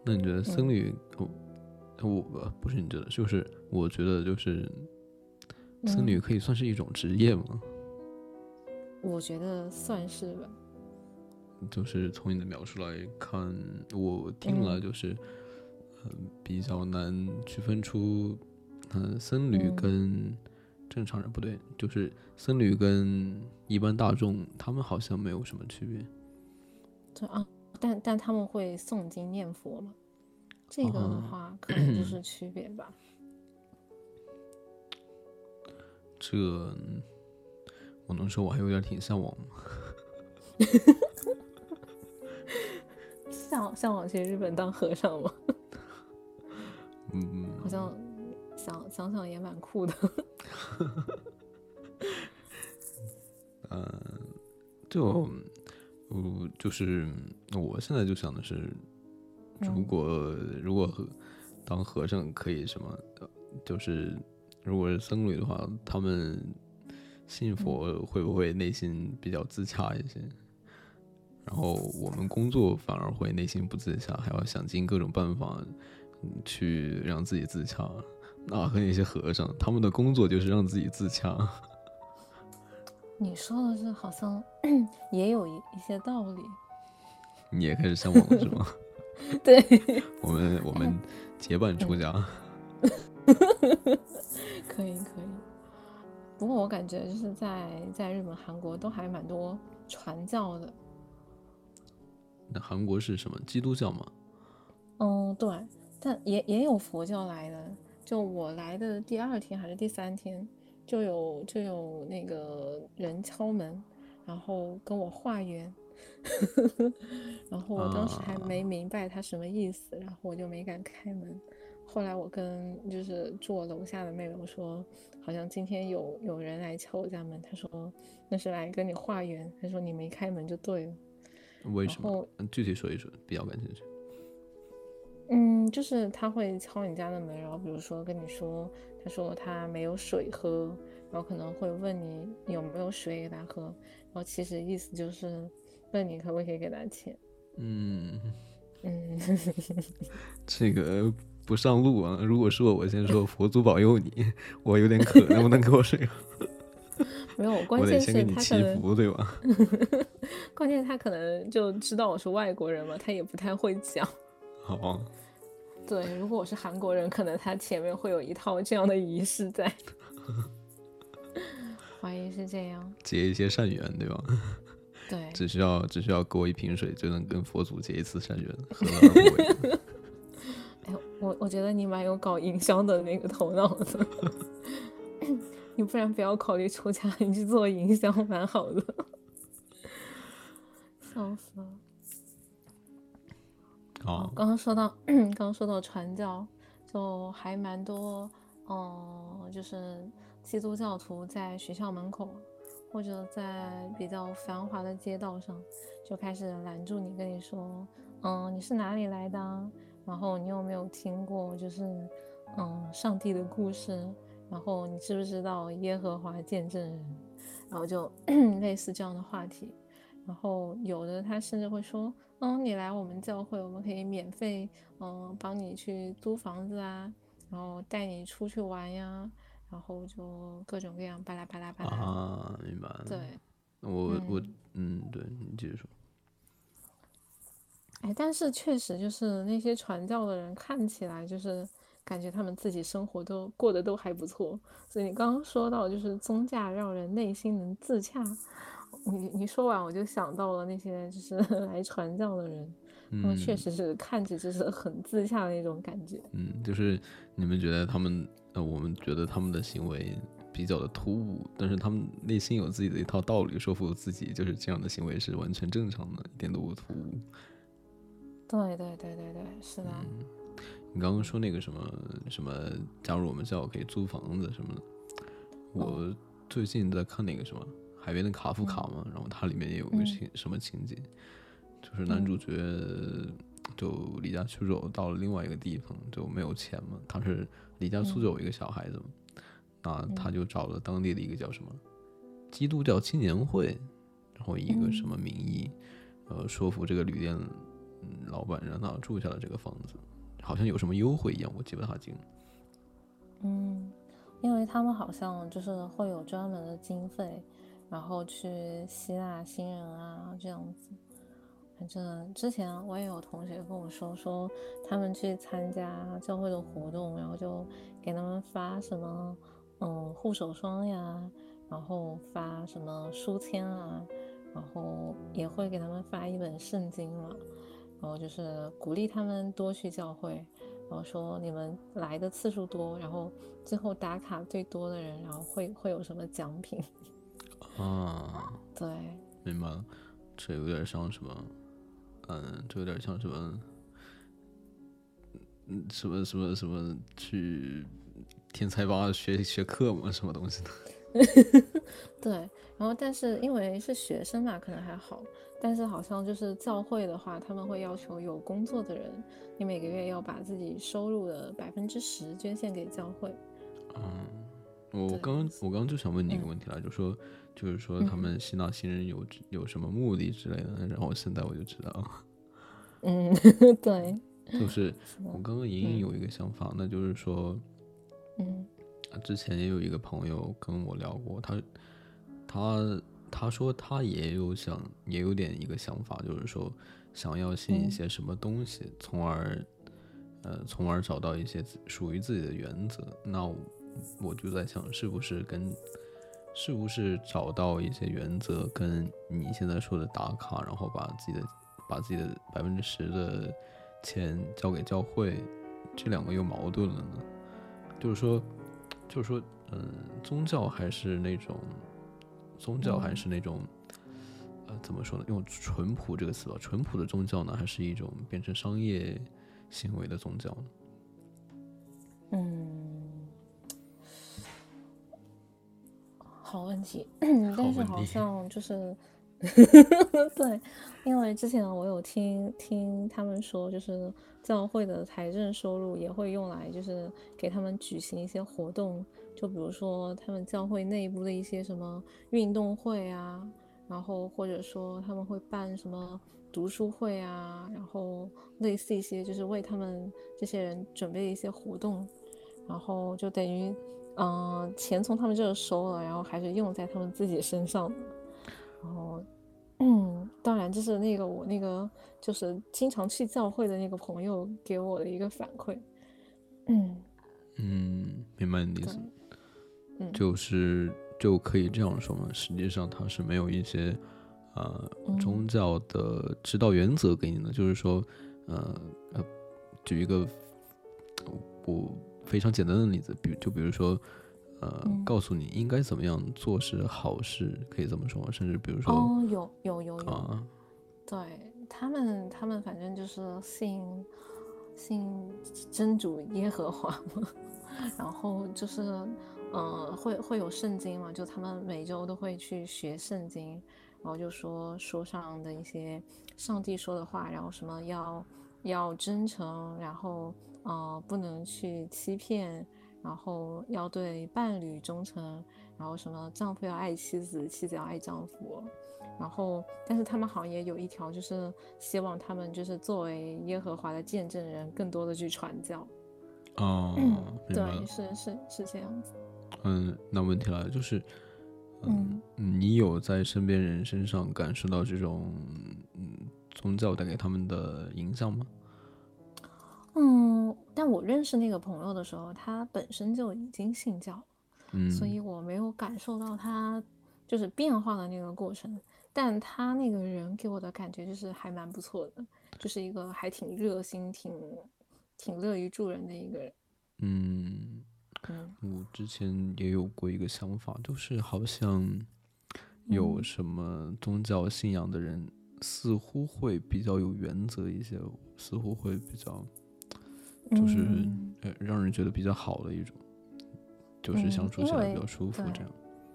那你觉得僧侣？我我不是你觉得，就是我觉得，就是僧侣可以算是一种职业吗？我觉得算是吧。就是从你的描述来看，我听了就是，嗯，比较难区分出，嗯，僧侣跟正常人不对，就是僧侣跟一般大众，他们好像没有什么区别。对啊，但但他们会诵经念佛吗？这个的话，可能就是区别吧。<clears throat> 这，我能说我还有点挺向往吗？<laughs> 向向往去日本当和尚吗？<laughs> 嗯，好像想想想也蛮酷的。呵呵呵嗯，就我就是我现在就想的是，如果如果当和尚可以什么，就是如果是僧侣的话，他们信佛会不会内心比较自洽一些？然后我们工作反而会内心不自洽，还要想尽各种办法，去让自己自洽。那和那些和尚，他们的工作就是让自己自强。<laughs> 你说的是好像 <clears throat> 也有一一些道理。你也开始向往了是吗？<laughs> 对，我们我们结伴出家。<laughs> 可以可以。不过我感觉就是在在日本、韩国都还蛮多传教的。那韩国是什么基督教吗？嗯，对，但也也有佛教来的。就我来的第二天还是第三天，就有就有那个人敲门，然后跟我化缘。<laughs> 然后我当时还没明白他什么意思，然后我就没敢开门。后来我跟就是住我楼下的妹妹我说，好像今天有有人来敲我家门，她说那是来跟你化缘，她说你没开门就对了。为什么？具体说一说，比较感兴趣。嗯，就是他会敲你家的门，然后比如说跟你说，他说他没有水喝，然后可能会问你有没有水给他喝，然后其实意思就是问你可不可以给他钱。嗯嗯，<laughs> 这个。不上路啊！如果是我，我先说佛祖保佑你，我有点渴，能不能给我水喝？<laughs> 没有，关键是他祈福，对吧？<laughs> 关键他可能就知道我是外国人嘛，他也不太会讲。好。对，如果我是韩国人，可能他前面会有一套这样的仪式在。<laughs> 怀疑是这样。结一些善缘，对吧？对。<laughs> 只需要只需要给我一瓶水，就能跟佛祖结一次善缘，何乐而不为？<laughs> 我我觉得你蛮有搞营销的那个头脑的，你不然不要考虑出家，你去做营销蛮好的，笑死了。哦，刚刚说到，<clears throat> 刚刚说到传教，就还蛮多，嗯，就是基督教徒在学校门口或者在比较繁华的街道上，就开始拦住你，跟你说，嗯，你是哪里来的？然后你有没有听过，就是嗯，上帝的故事？然后你知不知道耶和华见证人？然后就 <clears throat> 类似这样的话题。然后有的他甚至会说，嗯，你来我们教会，我们可以免费，嗯，帮你去租房子啊，然后带你出去玩呀，然后就各种各样巴拉巴拉巴拉。啊，明白了。对，我我嗯，对你继续说。哎，但是确实就是那些传教的人看起来就是感觉他们自己生活都过得都还不错，所以你刚刚说到就是宗教让人内心能自洽，你你说完我就想到了那些就是 <laughs> 来传教的人，他们确实是看着就是很自洽的那种感觉。嗯，就是你们觉得他们呃，我们觉得他们的行为比较的突兀，但是他们内心有自己的一套道理，说服自己就是这样的行为是完全正常的，一点都不突兀。对对对对对，是的。你刚刚说那个什么什么加入我们教可以租房子什么的，我最近在看那个什么海边的卡夫卡嘛，然后它里面也有个情什么情节，就是男主角就离家出走到了另外一个地方，就没有钱嘛，他是离家出走一个小孩子嘛，那他就找了当地的一个叫什么基督教青年会，然后一个什么名义，呃，说服这个旅店。嗯，老板让他住下了这个房子，好像有什么优惠一样，我记不大清。嗯，因为他们好像就是会有专门的经费，然后去吸纳新人啊这样子。反正之前我也有同学跟我说，说他们去参加教会的活动，然后就给他们发什么嗯护手霜呀，然后发什么书签啊，然后也会给他们发一本圣经嘛。然后就是鼓励他们多去教会，然后说你们来的次数多，然后最后打卡最多的人，然后会会有什么奖品？啊，对，明白了，这有点像什么？嗯，这有点像什么？嗯，什么什么什么去天才吧学学课吗？什么东西的？<laughs> 对，然后但是因为是学生嘛，可能还好。但是好像就是教会的话，他们会要求有工作的人，你每个月要把自己收入的百分之十捐献给教会。嗯，我刚刚我刚刚就想问你一个问题了，就说就是说他们吸纳新人有有什么目的之类的，然后现在我就知道了。<laughs> 嗯，<laughs> 对，就是我刚刚隐隐有一个想法，那就是说，嗯，之前也有一个朋友跟我聊过，他他他说他也有想，也有点一个想法，就是说想要信一些什么东西，从而呃，从而找到一些属于自己的原则。那我就在想，是不是跟是不是找到一些原则，跟你现在说的打卡，然后把自己的把自己的百分之十的钱交给教会，这两个又矛盾了呢？就是说，就是说，嗯，宗教还是那种，宗教还是那种，呃，怎么说呢？用淳朴这个词吧，淳朴的宗教呢，还是一种变成商业行为的宗教呢？嗯，好问题，<clears throat> 但是好像就是。<laughs> 对，因为之前我有听听他们说，就是教会的财政收入也会用来，就是给他们举行一些活动，就比如说他们教会内部的一些什么运动会啊，然后或者说他们会办什么读书会啊，然后类似一些就是为他们这些人准备一些活动，然后就等于，嗯，钱从他们这收了，然后还是用在他们自己身上。然后，嗯，当然这是那个我那个就是经常去教会的那个朋友给我的一个反馈。嗯嗯，明白你的意思。嗯，就是就可以这样说嘛。实际上他是没有一些呃宗教的指导原则给你的，就是说，呃呃，举一个我非常简单的例子，比就比如说。呃，告诉你应该怎么样做是好事，可以这么说，甚至比如说，哦，有有有有，对他们，他们反正就是信信真主耶和华嘛，<laughs> 然后就是，呃，会会有圣经嘛，就他们每周都会去学圣经，然后就说书上的一些上帝说的话，然后什么要要真诚，然后呃，不能去欺骗。然后要对伴侣忠诚，然后什么丈夫要爱妻子，妻子要爱丈夫。然后，但是他们好像也有一条，就是希望他们就是作为耶和华的见证人，更多的去传教。哦，<clears throat> 对，是是是这样子。嗯，那问题来了，就是，嗯，你有在身边人身上感受到这种嗯宗教带给他们的影响吗？嗯，但我认识那个朋友的时候，他本身就已经信教，嗯，所以我没有感受到他就是变化的那个过程。但他那个人给我的感觉就是还蛮不错的，就是一个还挺热心、挺挺乐于助人的一个人。嗯嗯，我之前也有过一个想法，就是好像有什么宗教信仰的人，似乎会比较有原则一些，似乎会比较。就是呃，让人觉得比较好的一种，就是相处起来比较舒服这样。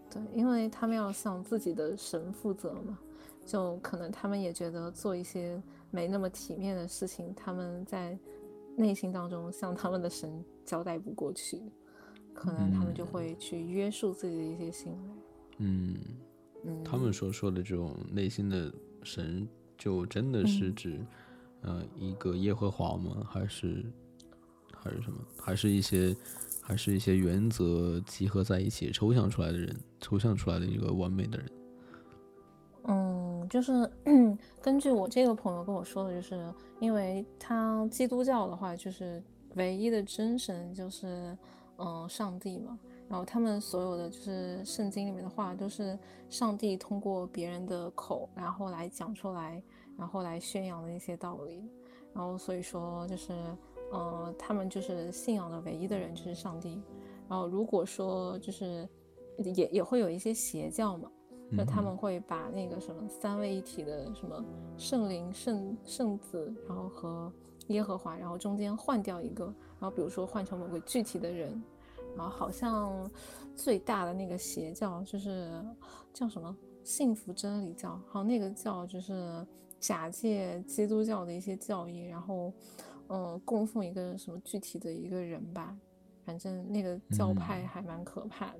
对，因为他们要向自己的神负责嘛，就可能他们也觉得做一些没那么体面的事情，他们在内心当中向他们的神交代不过去，可能他们就会去约束自己的一些行为。嗯嗯，他们所说的这种内心的神，就真的是指呃一个耶和华吗？还是？还是什么？还是一些，还是一些原则集合在一起抽象出来的人，抽象出来的一个完美的人。嗯，就是 <clears throat> 根据我这个朋友跟我说的，就是因为他基督教的话，就是唯一的真神就是嗯上帝嘛。然后他们所有的就是圣经里面的话，都是上帝通过别人的口，然后来讲出来，然后来宣扬的一些道理。然后所以说就是。呃，他们就是信仰的唯一的人就是上帝。然后如果说就是也也会有一些邪教嘛，那他们会把那个什么三位一体的什么圣灵、圣圣子，然后和耶和华，然后中间换掉一个，然后比如说换成某个具体的人。然后好像最大的那个邪教就是叫什么幸福真理教，好像那个教就是假借基督教的一些教义，然后。嗯，供奉一个什么具体的一个人吧，反正那个教派还蛮可怕的。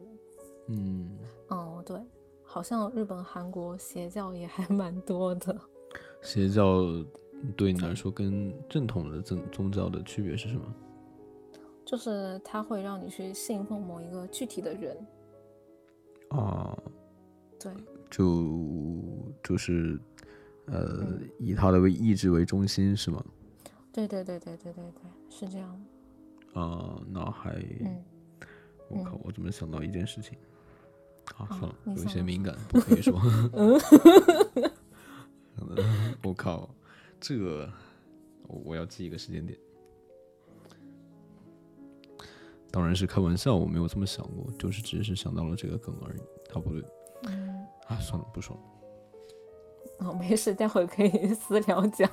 嗯，哦，对，好像日本、韩国邪教也还蛮多的。邪教对你来说跟正统的宗宗教的区别是什么？就是它会让你去信奉某一个具体的人。啊，对，就就是呃以他的为意志为中心是吗？对对对对对对对，是这样。啊，那还，我靠，我怎么想到一件事情？啊，算了，有些敏感，不可以说。<laughs> <laughs> 我靠，这个我我要记一个时间点。当然是开玩笑，我没有这么想过，就是只是想到了这个梗而已。啊，不对，啊，算了，不说了。哦，没事，待会可以 <laughs> 私聊讲。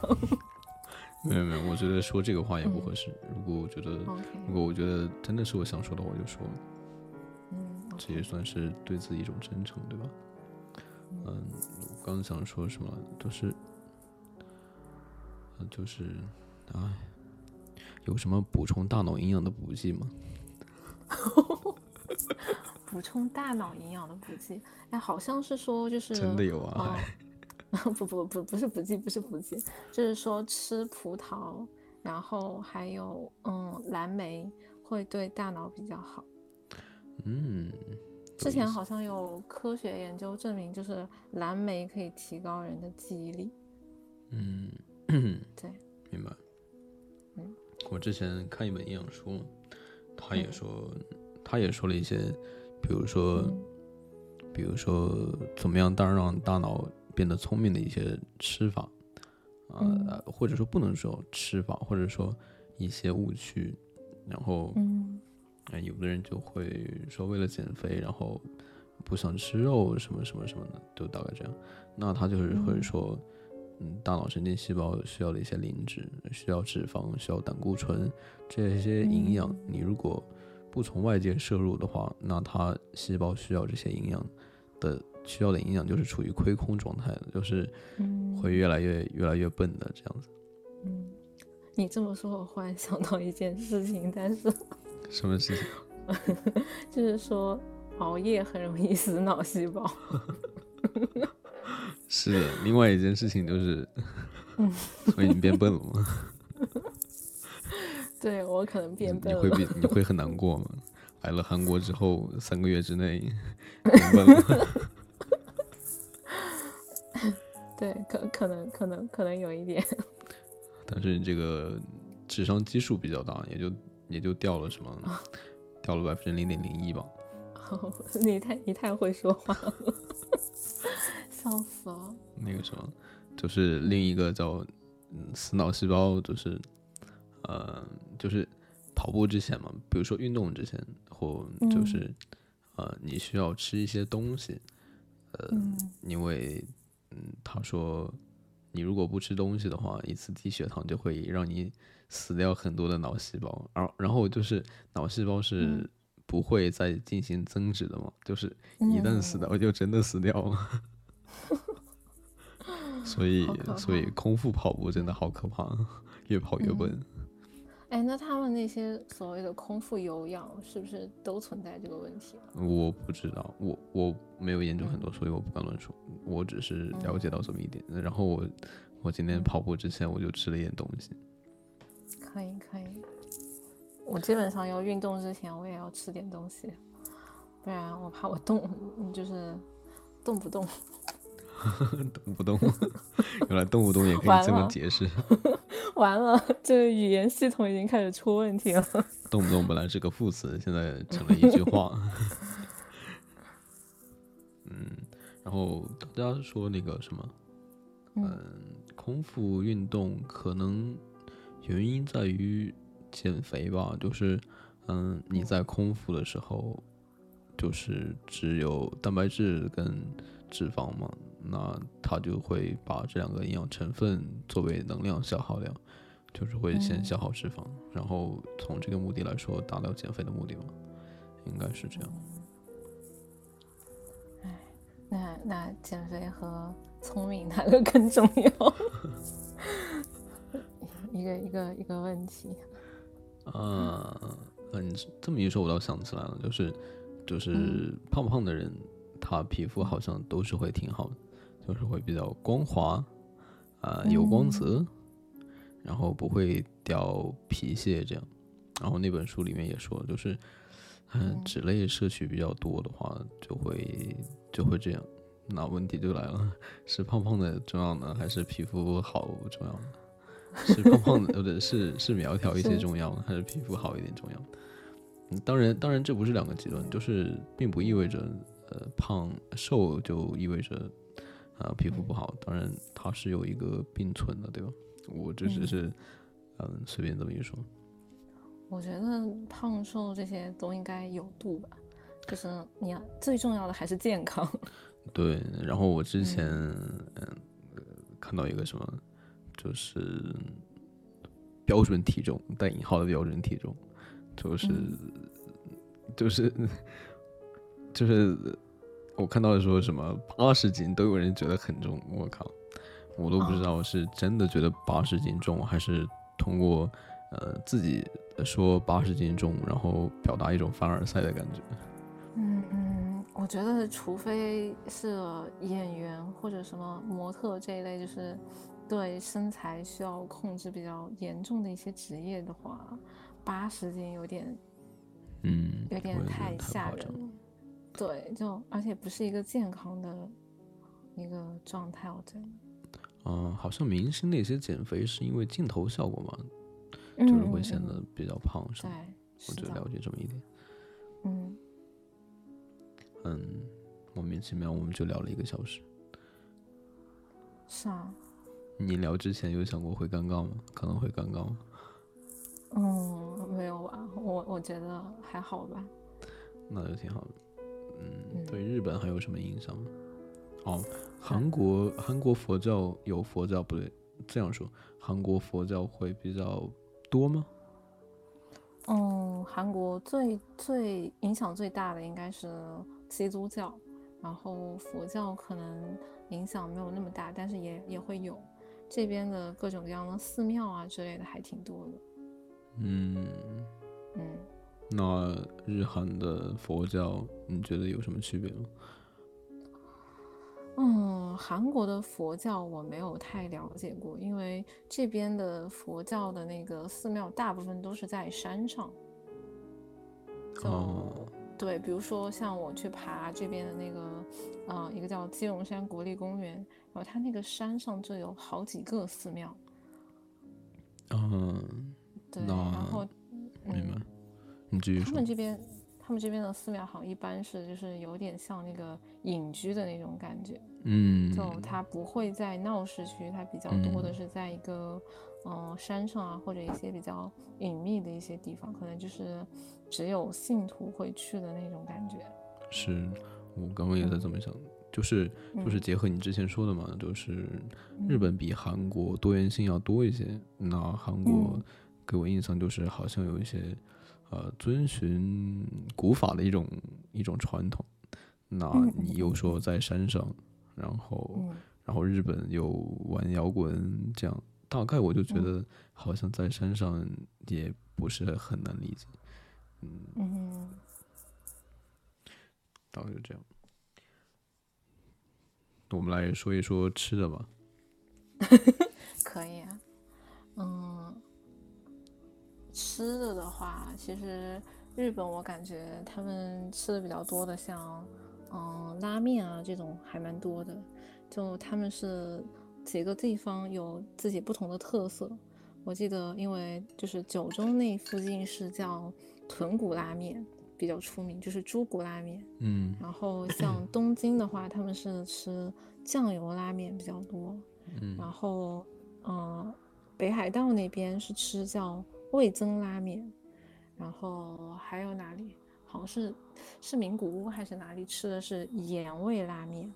<laughs> 没有没有，我觉得说这个话也不合适。如果我觉得，如果我觉得真的是我想说的，我就说。嗯，这也算是对自己一种真诚，对吧？嗯，我刚想说什么，都是，就是，哎，有什么补充大脑营养的补剂吗？<laughs> 补充大脑营养的补剂，哎，好像是说就是真的有啊。<laughs> 不不不不是补剂，不是补剂，就是说吃葡萄，然后还有嗯蓝莓会对大脑比较好。嗯，之前好像有科学研究证明，就是蓝莓可以提高人的记忆力。嗯，对，明白。嗯，我之前看一本营养书，他也说，他也说了一些，比如说，比如说怎么样，当然让大脑。变得聪明的一些吃法，呃，或者说不能说吃法，或者说一些误区，然后，嗯，有的人就会说为了减肥，然后不想吃肉，什么什么什么的，就大概这样。那他就是会说，嗯，大脑神经细胞需要的一些磷脂，需要脂肪，需要胆固醇这些营养，你如果不从外界摄入的话，那它细胞需要这些营养的。需要的营养就是处于亏空状态的，就是会越来越越来越笨的这样子。嗯，你这么说，我忽然想到一件事情，但是 <laughs> 什么事情？<laughs> 就是说熬夜很容易死脑细胞。<laughs> 是的，另外一件事情就是，<laughs> 所以你变笨了吗？<laughs> 对我可能变笨了。你会变？你会很难过吗？来了韩国之后，三个月之内 <laughs> 变笨了。对，可可能可能可能有一点，但是你这个智商基数比较大，也就也就掉了什么，掉了百分之零点零一吧。你太你太会说话了，笑死了。那个什么，就是另一个叫死脑细胞，就是呃，就是跑步之前嘛，比如说运动之前，或就是呃，你需要吃一些东西，呃，因为。嗯，他说，你如果不吃东西的话，一次低血糖就会让你死掉很多的脑细胞，而然后就是脑细胞是不会再进行增值的嘛，就是一旦死掉就真的死掉了。<laughs> 所以，所以空腹跑步真的好可怕，<laughs> 越跑越笨。哎，那他们那些所谓的空腹有氧，是不是都存在这个问题？我不知道，我我没有研究很多，所以我不敢乱说。我只是了解到这么一点。然后我我今天跑步之前我就吃了一点东西。可以可以，我基本上要运动之前我也要吃点东西，不然我怕我动 <laughs> 就是动不动。<laughs> 动不动，<laughs> 原来动不动也可以这么解释。<laughs> 完了，这语言系统已经开始出问题了。动不动本来是个副词，现在成了一句话。嗯，然后大家说那个什么，嗯，空腹运动可能原因在于减肥吧，就是，嗯，你在空腹的时候，就是只有蛋白质跟脂肪嘛。那它就会把这两个营养成分作为能量消耗量，就是会先消耗脂肪，然后从这个目的来说达到减肥的目的嘛，应该是这样。哎，那那减肥和聪明哪个更重要？<laughs> 一个一个一个问题。啊，嗯，这么一说，我倒想起来了，就是就是胖胖的人，他皮肤好像都是会挺好的。就是会比较光滑，啊，有光泽，然后不会掉皮屑这样。然后那本书里面也说，就是，嗯，脂类摄取比较多的话，就会就会这样。那问题就来了，是胖胖的重要呢，还是皮肤好重要呢？是胖胖的，<laughs> 不对，是是苗条一些重要呢，还是皮肤好一点重要？当然，当然这不是两个极端，就是并不意味着呃胖瘦就意味着啊皮肤不好。当然它是有一个并存的，对吧？我这只是嗯随便这么一说。我觉得胖瘦这些都应该有度吧，就是你要最重要的还是健康。<laughs> 对，然后我之前嗯看到一个什么，就是标准体重带引号的标准体重，就是就是 <laughs> 就是我看到说什么八十斤都有人觉得很重，我靠，我都不知道是真的觉得八十斤重，还是通过呃自己说八十斤重，然后表达一种凡尔赛的感觉。嗯嗯，我觉得除非是演员或者什么模特这一类，就是对身材需要控制比较严重的一些职业的话，八十斤有点，嗯，有点太吓人了。对，就而且不是一个健康的一个状态，我觉得。嗯，好像明星那些减肥是因为镜头效果嘛，就是会显得比较胖，是吧？我就了解这么一点。嗯。嗯，莫名其妙我们就聊了一个小时。是啊。你聊之前有想过会尴尬吗？可能会尴尬吗？嗯，没有吧，我我觉得还好吧。那就挺好的。嗯，对日本还有什么印象吗？哦，韩国韩国佛教有佛教不对，这样说，韩国佛教会比较多吗？嗯，韩国最最影响最大的应该是。基督教，然后佛教可能影响没有那么大，但是也也会有这边的各种各样的寺庙啊之类的还挺多的。嗯嗯，那日韩的佛教你觉得有什么区别吗？嗯，韩国的佛教我没有太了解过，因为这边的佛教的那个寺庙大部分都是在山上。哦。对，比如说像我去爬这边的那个，呃，一个叫基隆山国立公园，然后它那个山上就有好几个寺庙。嗯，对，然后明白。你继续说。他们这边，他们这边的寺庙好像一般是就是有点像那个隐居的那种感觉。嗯。就它不会在闹市区，它比较多的是在一个，嗯，山上啊，或者一些比较隐秘的一些地方，可能就是。只有信徒会去的那种感觉，是我刚刚也在这么想，就是就是结合你之前说的嘛，就是日本比韩国多元性要多一些。那韩国给我印象就是好像有一些呃遵循古法的一种一种传统。那你又说在山上，然后然后日本又玩摇滚，这样大概我就觉得好像在山上也不是很难理解。嗯，大概就这样。我们来说一说吃的吧。<laughs> 可以啊，嗯，吃的的话，其实日本我感觉他们吃的比较多的，像嗯拉面啊这种还蛮多的。就他们是几个地方有自己不同的特色。我记得，因为就是九州那附近是叫。豚骨拉面比较出名，就是猪骨拉面。嗯，然后像 <clears throat> 东京的话，他们是吃酱油拉面比较多。嗯，然后，嗯，北海道那边是吃叫味增拉面。然后还有哪里？好像是是名古屋还是哪里吃的是盐味拉面。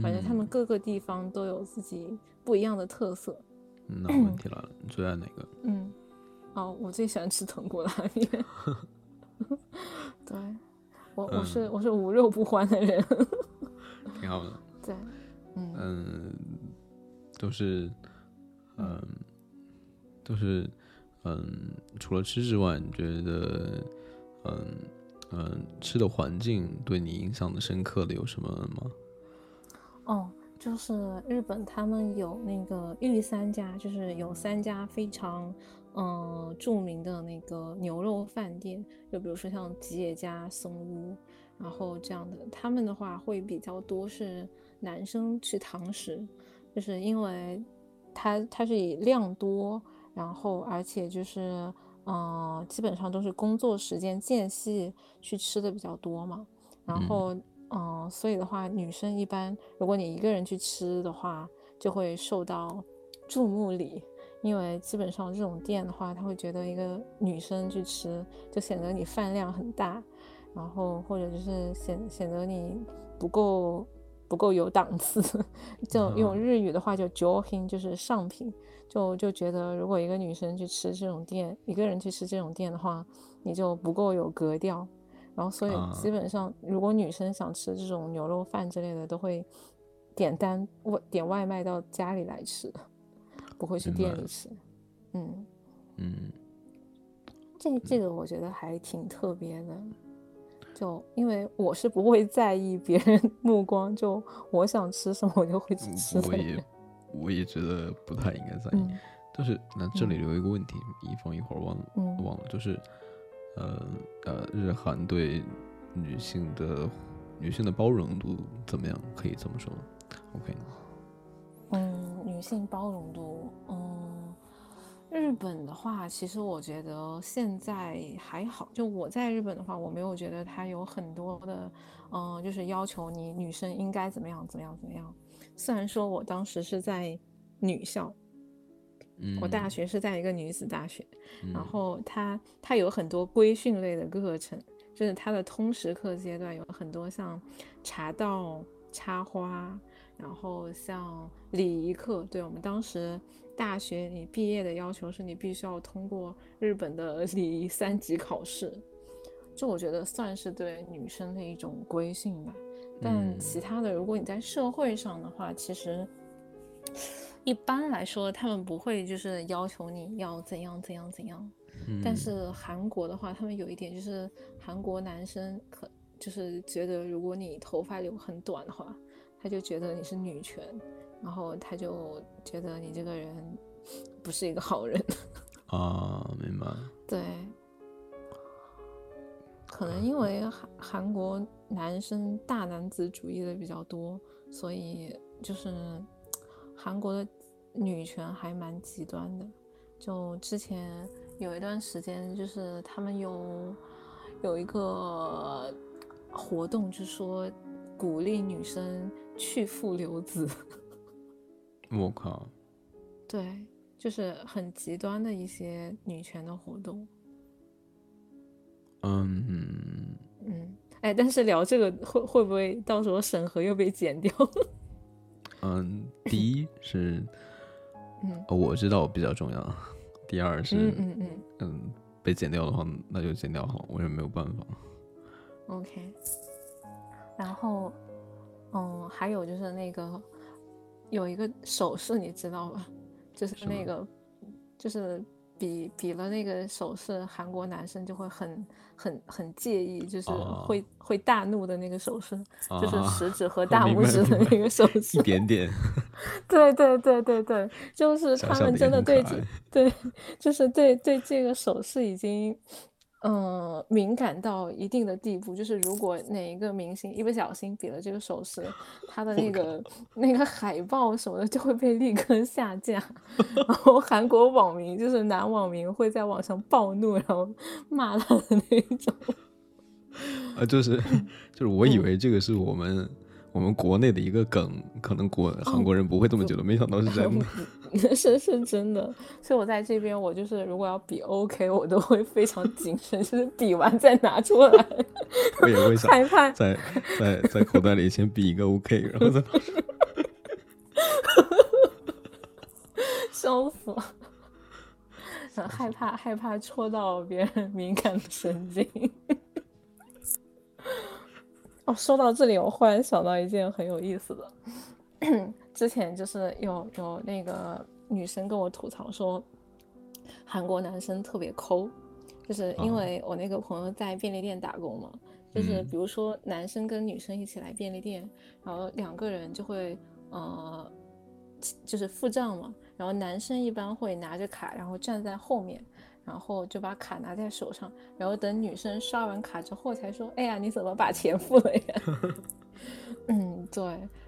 反正他们各个地方都有自己不一样的特色。那问题来了，你最爱哪个？嗯，哦，我最喜欢吃豚骨拉面。<laughs> 对，我我是我是无肉不欢的人，<laughs> 挺好的。对，嗯嗯，都是，嗯，都是，嗯，除了吃之外，你觉得，嗯嗯，吃的环境对你影响的深刻的有什么吗？哦，就是日本他们有那个御三家，就是有三家非常。嗯，著名的那个牛肉饭店，就比如说像吉野家、松屋，然后这样的，他们的话会比较多是男生去堂食，就是因为它它是以量多，然后而且就是嗯，基本上都是工作时间间隙去吃的比较多嘛。然后嗯，所以的话，女生一般如果你一个人去吃的话，就会受到注目礼。因为基本上这种店的话，他会觉得一个女生去吃，就显得你饭量很大，然后或者就是显显得你不够不够有档次。<laughs> 就用日语的话，叫 johin 就是上品，就就觉得如果一个女生去吃这种店，一个人去吃这种店的话，你就不够有格调。然后所以基本上，如果女生想吃这种牛肉饭之类的，都会点单外点外卖到家里来吃。不会去店里吃，嗯嗯，这这个我觉得还挺特别的，就因为我是不会在意别人 <laughs> 目光，就我想吃什么我就会去吃。我也我也觉得不太应该在意，但是那这里有一个问题，以防一会儿忘了忘了，就是呃呃，日韩对女性的女性的包容度怎么样？可以这么说？OK。嗯，女性包容度，嗯，日本的话，其实我觉得现在还好。就我在日本的话，我没有觉得它有很多的，嗯，就是要求你女生应该怎么样怎么样怎么样。虽然说我当时是在女校，嗯，我大学是在一个女子大学，然后它它有很多规训类的课程，就是它的通识课阶段有很多像茶道、插花。然后像礼仪课，对我们当时大学你毕业的要求是你必须要通过日本的礼仪三级考试，这我觉得算是对女生的一种规训吧。但其他的，如果你在社会上的话，其实一般来说他们不会就是要求你要怎样怎样怎样。但是韩国的话，他们有一点就是韩国男生可就是觉得如果你头发留很短的话。他就觉得你是女权，然后他就觉得你这个人不是一个好人 <laughs> 啊，明白？对，可能因为韩韩国男生大男子主义的比较多，所以就是韩国的女权还蛮极端的。就之前有一段时间，就是他们有有一个活动，就说鼓励女生。去父留子，<laughs> 我靠！对，就是很极端的一些女权的活动。嗯嗯，哎，但是聊这个会会不会到时候审核又被剪掉？<laughs> 嗯，第一是，嗯，我知道我比较重要。第二是，嗯嗯嗯嗯，被剪掉的话，那就剪掉好，我也没有办法。OK，然后。嗯，还有就是那个有一个手势，你知道吧？就是那个，就是比比了那个手势，韩国男生就会很很很介意，就是会会大怒的那个手势，就是食指和 <laughs> 大拇指的那个手势，一点点。<laughs> 对对对对对，就是他们真的对这对，<laughs> 就是对对这个手势已经。嗯，敏感到一定的地步，就是如果哪一个明星一不小心比了这个手势，他的那个那个海报什么的就会被立刻下架。<laughs> 然后韩国网民就是男网民会在网上暴怒，然后骂他的那种。<laughs> 啊，就是 <laughs> 就是，我以为这个是我们。我们国内的一个梗，可能国韩国人不会这么觉得，没想到是真的。是是真的，所以我在这边，我就是如果要比 OK，我都会非常谨慎，就是比完再拿出来。我也会想 <laughs> 害怕，在在在口袋里先比一个 OK，<laughs> 然后再。<laughs> 笑死了！害怕害怕戳到别人敏感的神经。哦，说到这里，我忽然想到一件很有意思的。<clears throat> 之前就是有有那个女生跟我吐槽说，韩国男生特别抠，就是因为我那个朋友在便利店打工嘛，就是比如说男生跟女生一起来便利店，然后两个人就会呃，就是付账嘛，然后男生一般会拿着卡，然后站在后面。然后就把卡拿在手上，然后等女生刷完卡之后才说：“哎呀，你怎么把钱付了呀？” <laughs> 嗯，对。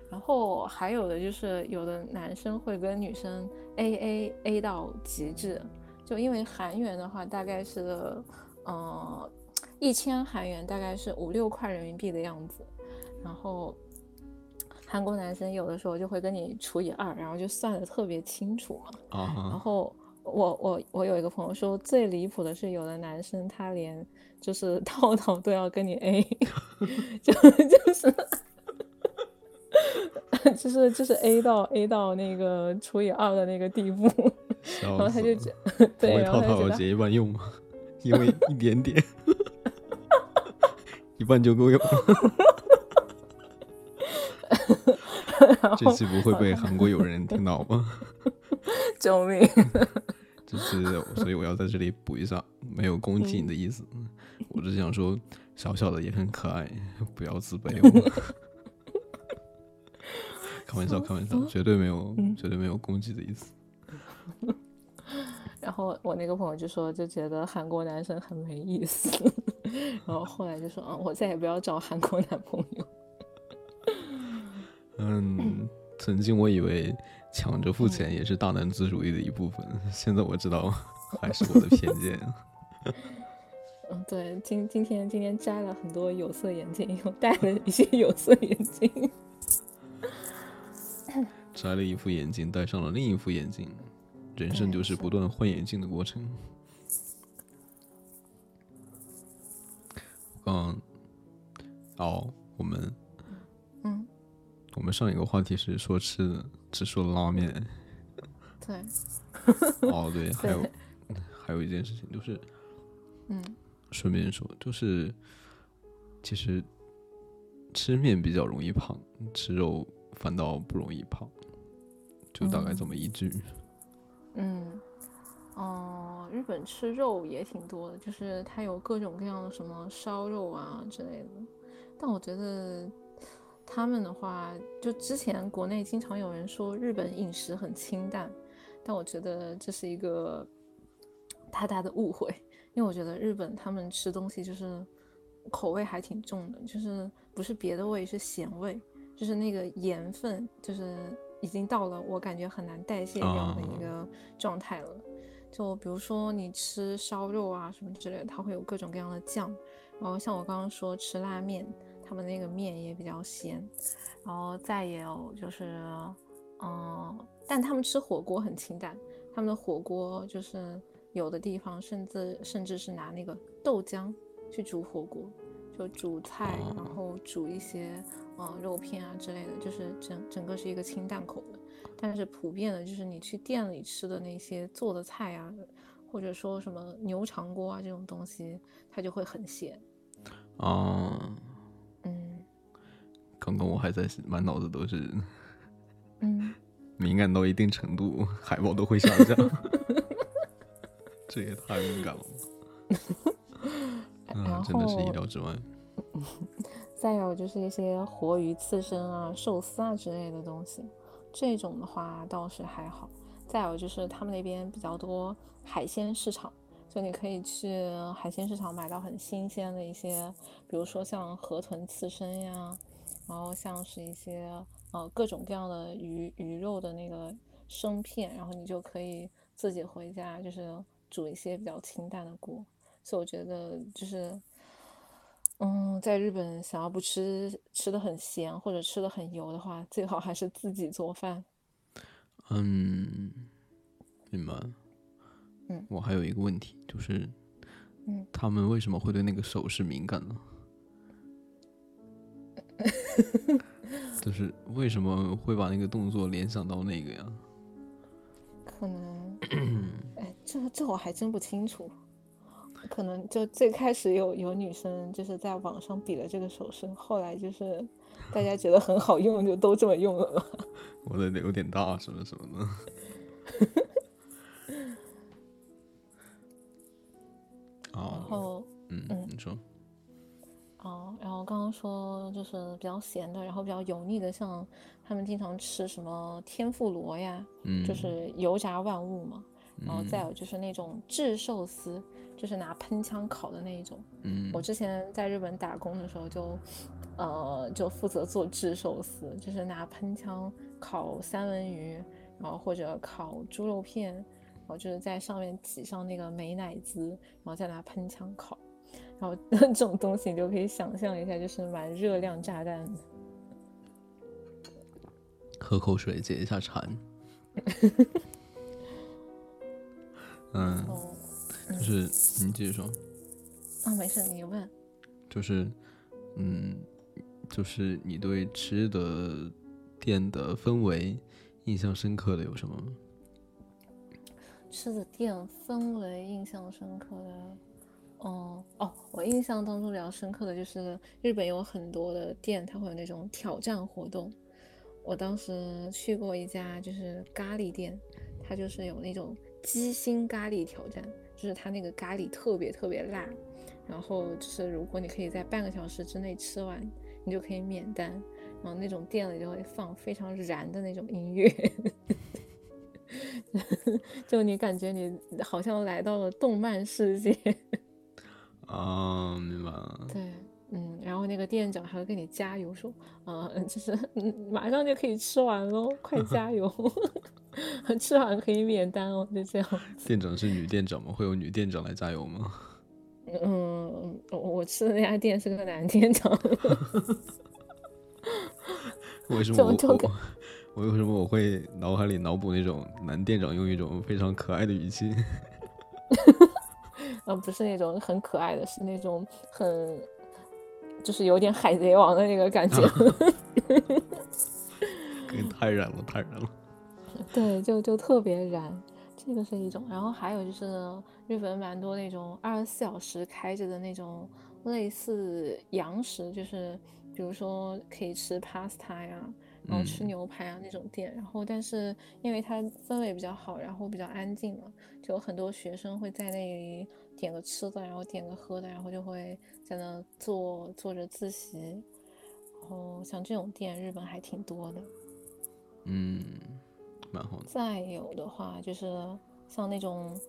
然后还有的就是有的男生会跟女生 A A A 到极致，就因为韩元的话大概是，呃，一千韩元大概是五六块人民币的样子，然后韩国男生有的时候就会跟你除以二，然后就算的特别清楚嘛。然后我我我有一个朋友说最离谱的是有的男生他连就是套套都要跟你 A，<laughs> 就就是。<laughs> 就是就是 A 到 A 到那个除以二的那个地步，<laughs> 然后他就讲，对，然后他就直接一半用吗？因为一点点，一半就够用。这期不会被韩国友人听到吗？救命！就是，所以我要在这里补一下，没有攻击你的意思，我只想说，小小的也很可爱，不要自卑。<laughs> 开玩笑，开玩笑，绝对没有，绝对没有攻击的意思。<laughs> 然后我那个朋友就说，就觉得韩国男生很没意思。<laughs> 然后后来就说，啊，我再也不要找韩国男朋友。嗯，曾经我以为抢着付钱也是大男子主义的一部分，现在我知道 <laughs> 还是我的偏见。<laughs> 嗯，对，今今天今天摘了很多有色眼镜，又戴了一些有色眼镜。摘了一副眼镜，戴上了另一副眼镜，人生就是不断换眼镜的过程。嗯，哦，我们，嗯，我们上一个话题是说吃的，只说了拉面。对。哦，对，<laughs> 还有，还有一件事情就是，嗯，顺便说，就是，其实吃面比较容易胖，吃肉反倒不容易胖。就大概这么一句。嗯，哦，日本吃肉也挺多的，就是它有各种各样的什么烧肉啊之类的。但我觉得他们的话，就之前国内经常有人说日本饮食很清淡，但我觉得这是一个大大的误会，因为我觉得日本他们吃东西就是口味还挺重的，就是不是别的味，是咸味，就是那个盐分就是。已经到了我感觉很难代谢掉的一个状态了。就比如说你吃烧肉啊什么之类的，它会有各种各样的酱。然后像我刚刚说吃拉面，他们那个面也比较咸。然后再也有就是，嗯，但他们吃火锅很清淡。他们的火锅就是有的地方甚至甚至是拿那个豆浆去煮火锅，就煮菜，然后煮一些。啊，肉片啊之类的，就是整整个是一个清淡口的。但是普遍的，就是你去店里吃的那些做的菜啊，或者说什么牛肠锅啊这种东西，它就会很咸。哦，嗯。刚刚我还在满脑子都是，嗯，<laughs> 敏感到一定程度，海报都会下降。<laughs> 这也太敏感了。<laughs> 嗯，真的是意料之外。再有就是一些活鱼刺身啊、寿司啊之类的东西，这种的话倒是还好。再有就是他们那边比较多海鲜市场，就你可以去海鲜市场买到很新鲜的一些，比如说像河豚刺身呀，然后像是一些呃各种各样的鱼鱼肉的那个生片，然后你就可以自己回家就是煮一些比较清淡的锅。所以我觉得就是。嗯，在日本想要不吃吃的很咸或者吃的很油的话，最好还是自己做饭。嗯，明白。嗯，我还有一个问题，就是，嗯，他们为什么会对那个手势敏感呢？<laughs> 就是为什么会把那个动作联想到那个呀？可能，哎，这这我还真不清楚。可能就最开始有有女生就是在网上比了这个手势，后来就是大家觉得很好用，就都这么用了吧。<laughs> 我的有点大，什么什么的。<laughs> 然后，嗯嗯，你说。哦，然后刚刚说就是比较咸的，然后比较油腻的，像他们经常吃什么天妇罗呀，嗯，就是油炸万物嘛。然后再有就是那种炙寿司，就是拿喷枪烤的那一种。嗯，我之前在日本打工的时候就，呃，就负责做炙寿司，就是拿喷枪烤三文鱼，然后或者烤猪肉片，然后就是在上面挤上那个美乃滋，然后再拿喷枪烤。然后 <laughs> 这种东西你就可以想象一下，就是蛮热量炸弹的。喝口水解一下馋。<laughs> 嗯，就是你继续说。啊，没事，你问。就是，嗯，就是你对吃的店的氛围印象深刻的有什么吗？吃的店氛围印象深刻的，哦哦，我印象当中比较深刻的就是日本有很多的店，它会有那种挑战活动。我当时去过一家就是咖喱店，它就是有那种。鸡心咖喱挑战，就是它那个咖喱特别特别辣，然后就是如果你可以在半个小时之内吃完，你就可以免单。然后那种店里就会放非常燃的那种音乐，<laughs> 就你感觉你好像来到了动漫世界。啊，明白了。对，嗯，然后那个店长还会给你加油，说，啊，<laughs> 就是马上就可以吃完喽，快加油。<laughs> 吃完可以免单哦，就这样。店长是女店长吗？会有女店长来加油吗？嗯，我吃的那家店是个男店长。<laughs> 为什么我我为什么我会脑海里脑补那种男店长用一种非常可爱的语气？啊，不是那种很可爱的，是那种很就是有点海贼王的那个感觉。<laughs> 太燃了，太燃了。对，就就特别燃，这个是一种。然后还有就是日本蛮多那种二十四小时开着的那种类似洋食，就是比如说可以吃 pasta 呀，然后吃牛排啊那种店。然后但是因为它氛围比较好，然后比较安静嘛，就有很多学生会在那里点个吃的，然后点个喝的，然后就会在那坐坐着自习。然后像这种店，日本还挺多的。嗯。蛮好的。再有的话，就是像那种，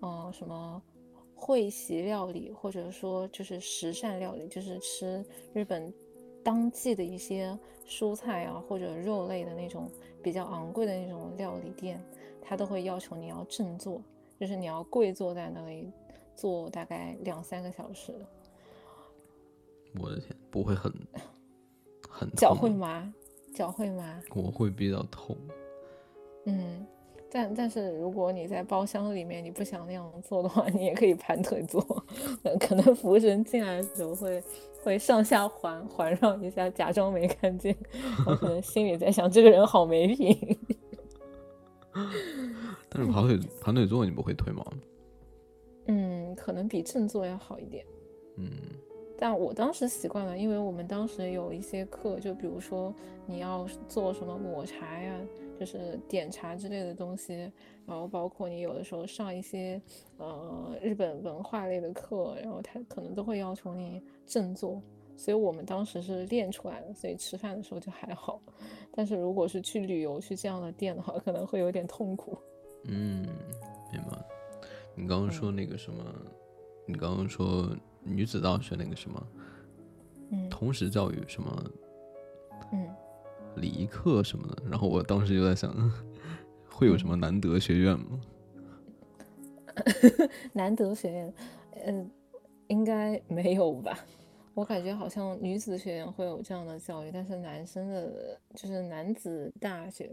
嗯，什么会席料理，或者说就是时膳料理，就是吃日本当季的一些蔬菜啊或者肉类的那种比较昂贵的那种料理店，他都会要求你要正坐，就是你要跪坐在那里坐大概两三个小时。我的天，不会很 <laughs> 很脚会麻，脚会麻。我会比较痛。嗯，但但是如果你在包厢里面，你不想那样做的话，<laughs> 你也可以盘腿坐。可能服务生进来的时候会会上下环环绕一下，假装没看见。我可能心里在想，这个人好没品。<laughs> 但是盘腿盘腿坐你不会腿吗？<laughs> 嗯，可能比正坐要好一点。嗯。但我当时习惯了，因为我们当时有一些课，就比如说你要做什么抹茶呀，就是点茶之类的东西，然后包括你有的时候上一些呃日本文化类的课，然后他可能都会要求你振作，所以我们当时是练出来的，所以吃饭的时候就还好。但是如果是去旅游去这样的店的话，可能会有点痛苦。嗯，明白。你刚刚说那个什么？你刚刚说。女子大学那个什么，嗯，同时教育什么，嗯，礼仪课什么的。然后我当时就在想，<laughs> 会有什么男德学院吗？<laughs> 男德学院，嗯，应该没有吧？我感觉好像女子学院会有这样的教育，但是男生的，就是男子大学。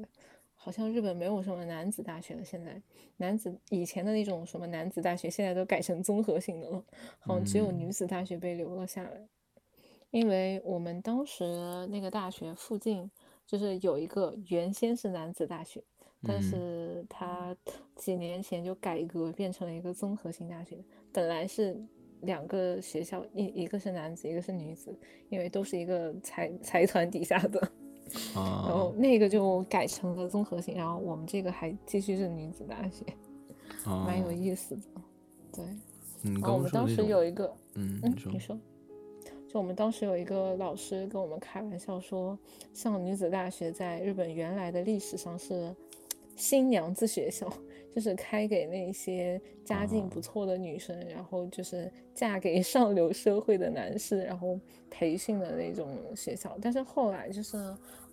好像日本没有什么男子大学了，现在男子以前的那种什么男子大学，现在都改成综合性的了，好像只有女子大学被留了下来。因为我们当时那个大学附近就是有一个原先是男子大学，但是他几年前就改革变成了一个综合性大学，本来是两个学校，一一个是男子，一个是女子，因为都是一个财财团底下的。然后那个就改成了综合性，然后我们这个还继续是女子大学，蛮有意思的。对，然后我们当时有一个，嗯，你说，就我们当时有一个老师跟我们开玩笑说，上女子大学在日本原来的历史上是新娘子学校，<laughs> 就是开给那些家境不错的女生，然后就是嫁给上流社会的男士，然后培训的那种学校。但是后来就是，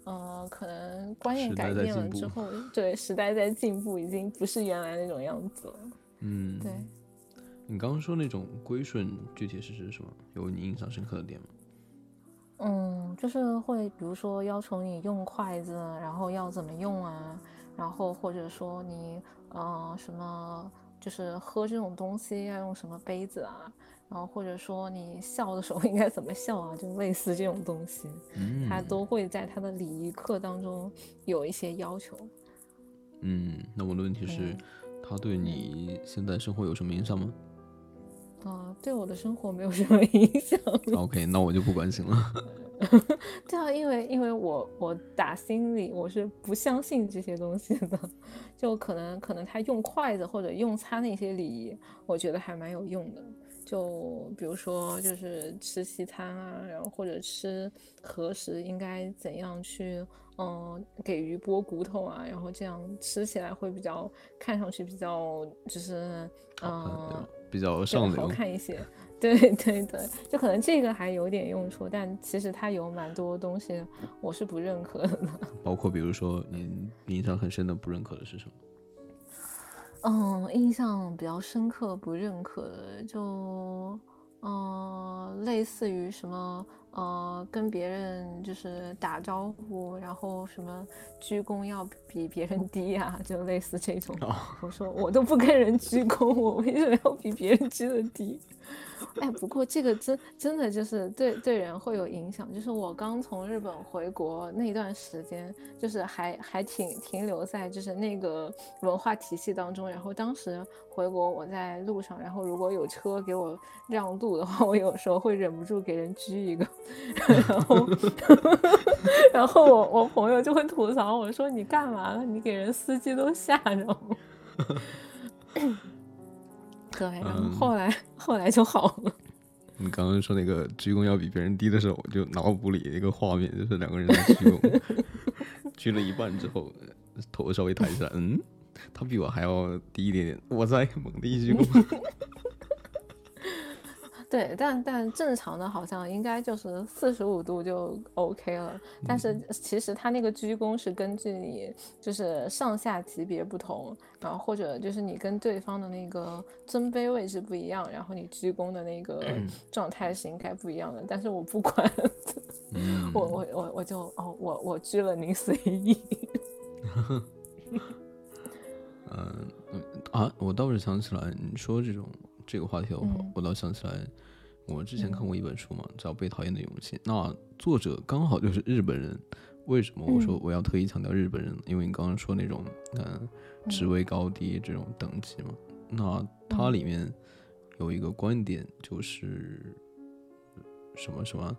呃，可能观念改变了之后，对时代在进步，已经不是原来那种样子了。嗯，对。你刚刚说那种归顺，具体是指什么？有你印象深刻的点吗？嗯，就是会，比如说要求你用筷子，然后要怎么用啊？然后或者说你，呃，什么，就是喝这种东西要用什么杯子啊？然后或者说你笑的时候应该怎么笑啊？就类似这种东西，他都会在他的礼仪课当中有一些要求。嗯，那我的问题是，他对你现在生活有什么影响吗？啊，对我的生活没有什么影响。OK，那我就不关心了。<laughs> 对啊，因为因为我我打心里我是不相信这些东西的，就可能可能他用筷子或者用餐那些礼仪，我觉得还蛮有用的。就比如说就是吃西餐啊，然后或者吃何时应该怎样去嗯给鱼剥骨头啊，然后这样吃起来会比较看上去比较就是嗯。比较上流，好看一些，对对对，就可能这个还有点用处，但其实它有蛮多东西我是不认可的。<laughs> 包括比如说，你印象很深的不认可的是什么？嗯，印象比较深刻不认可的就，嗯，类似于什么。呃，跟别人就是打招呼，然后什么鞠躬要比别人低啊，就类似这种。我说我都不跟人鞠躬，我为什么要比别人鞠的低？<laughs> 哎，不过这个真真的就是对对人会有影响。就是我刚从日本回国那段时间，就是还还挺停留在就是那个文化体系当中。然后当时回国我在路上，然后如果有车给我让路的话，我有时候会忍不住给人鞠一个。<laughs> 然后 <laughs> 然后我我朋友就会吐槽我说你干嘛呢？你给人司机都吓着。对，然后后来后来就好了。<laughs> 你刚刚说那个鞠躬要比别人低的时候，我就脑补里一个画面，就是两个人在鞠躬，<laughs> 鞠了一半之后，头稍微抬起来，嗯，他比我还要低一点点，我再猛地一鞠躬。<laughs> 对，但但正常的好像应该就是四十五度就 OK 了。但是其实他那个鞠躬是根据你就是上下级别不同，然后或者就是你跟对方的那个尊卑位置不一样，然后你鞠躬的那个状态是应该不一样的。但是我不管，<laughs> 我我我我就哦，我我鞠了您随意。<laughs> 嗯嗯啊，我倒是想起来你说这种。这个话题的话，我倒想起来，我之前看过一本书嘛，叫《被讨厌的勇气》。那作者刚好就是日本人。为什么我说我要特意强调日本人？因为你刚刚说那种嗯职位高低这种等级嘛。那它里面有一个观点就是什么什么，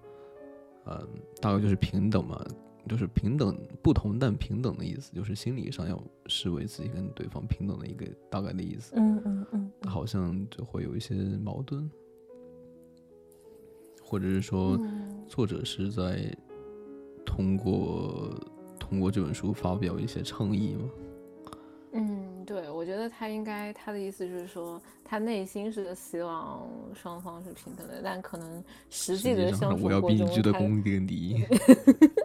嗯，大概就是平等嘛。就是平等，不同但平等的意思，就是心理上要视为自己跟对方平等的一个大概的意思。嗯嗯嗯，好像就会有一些矛盾，或者是说，作者是在通过通过这本书发表一些倡议吗？嗯，对，我觉得他应该他的意思就是说，他内心是希望双方是平等的，但可能实际的相处过程中，他。开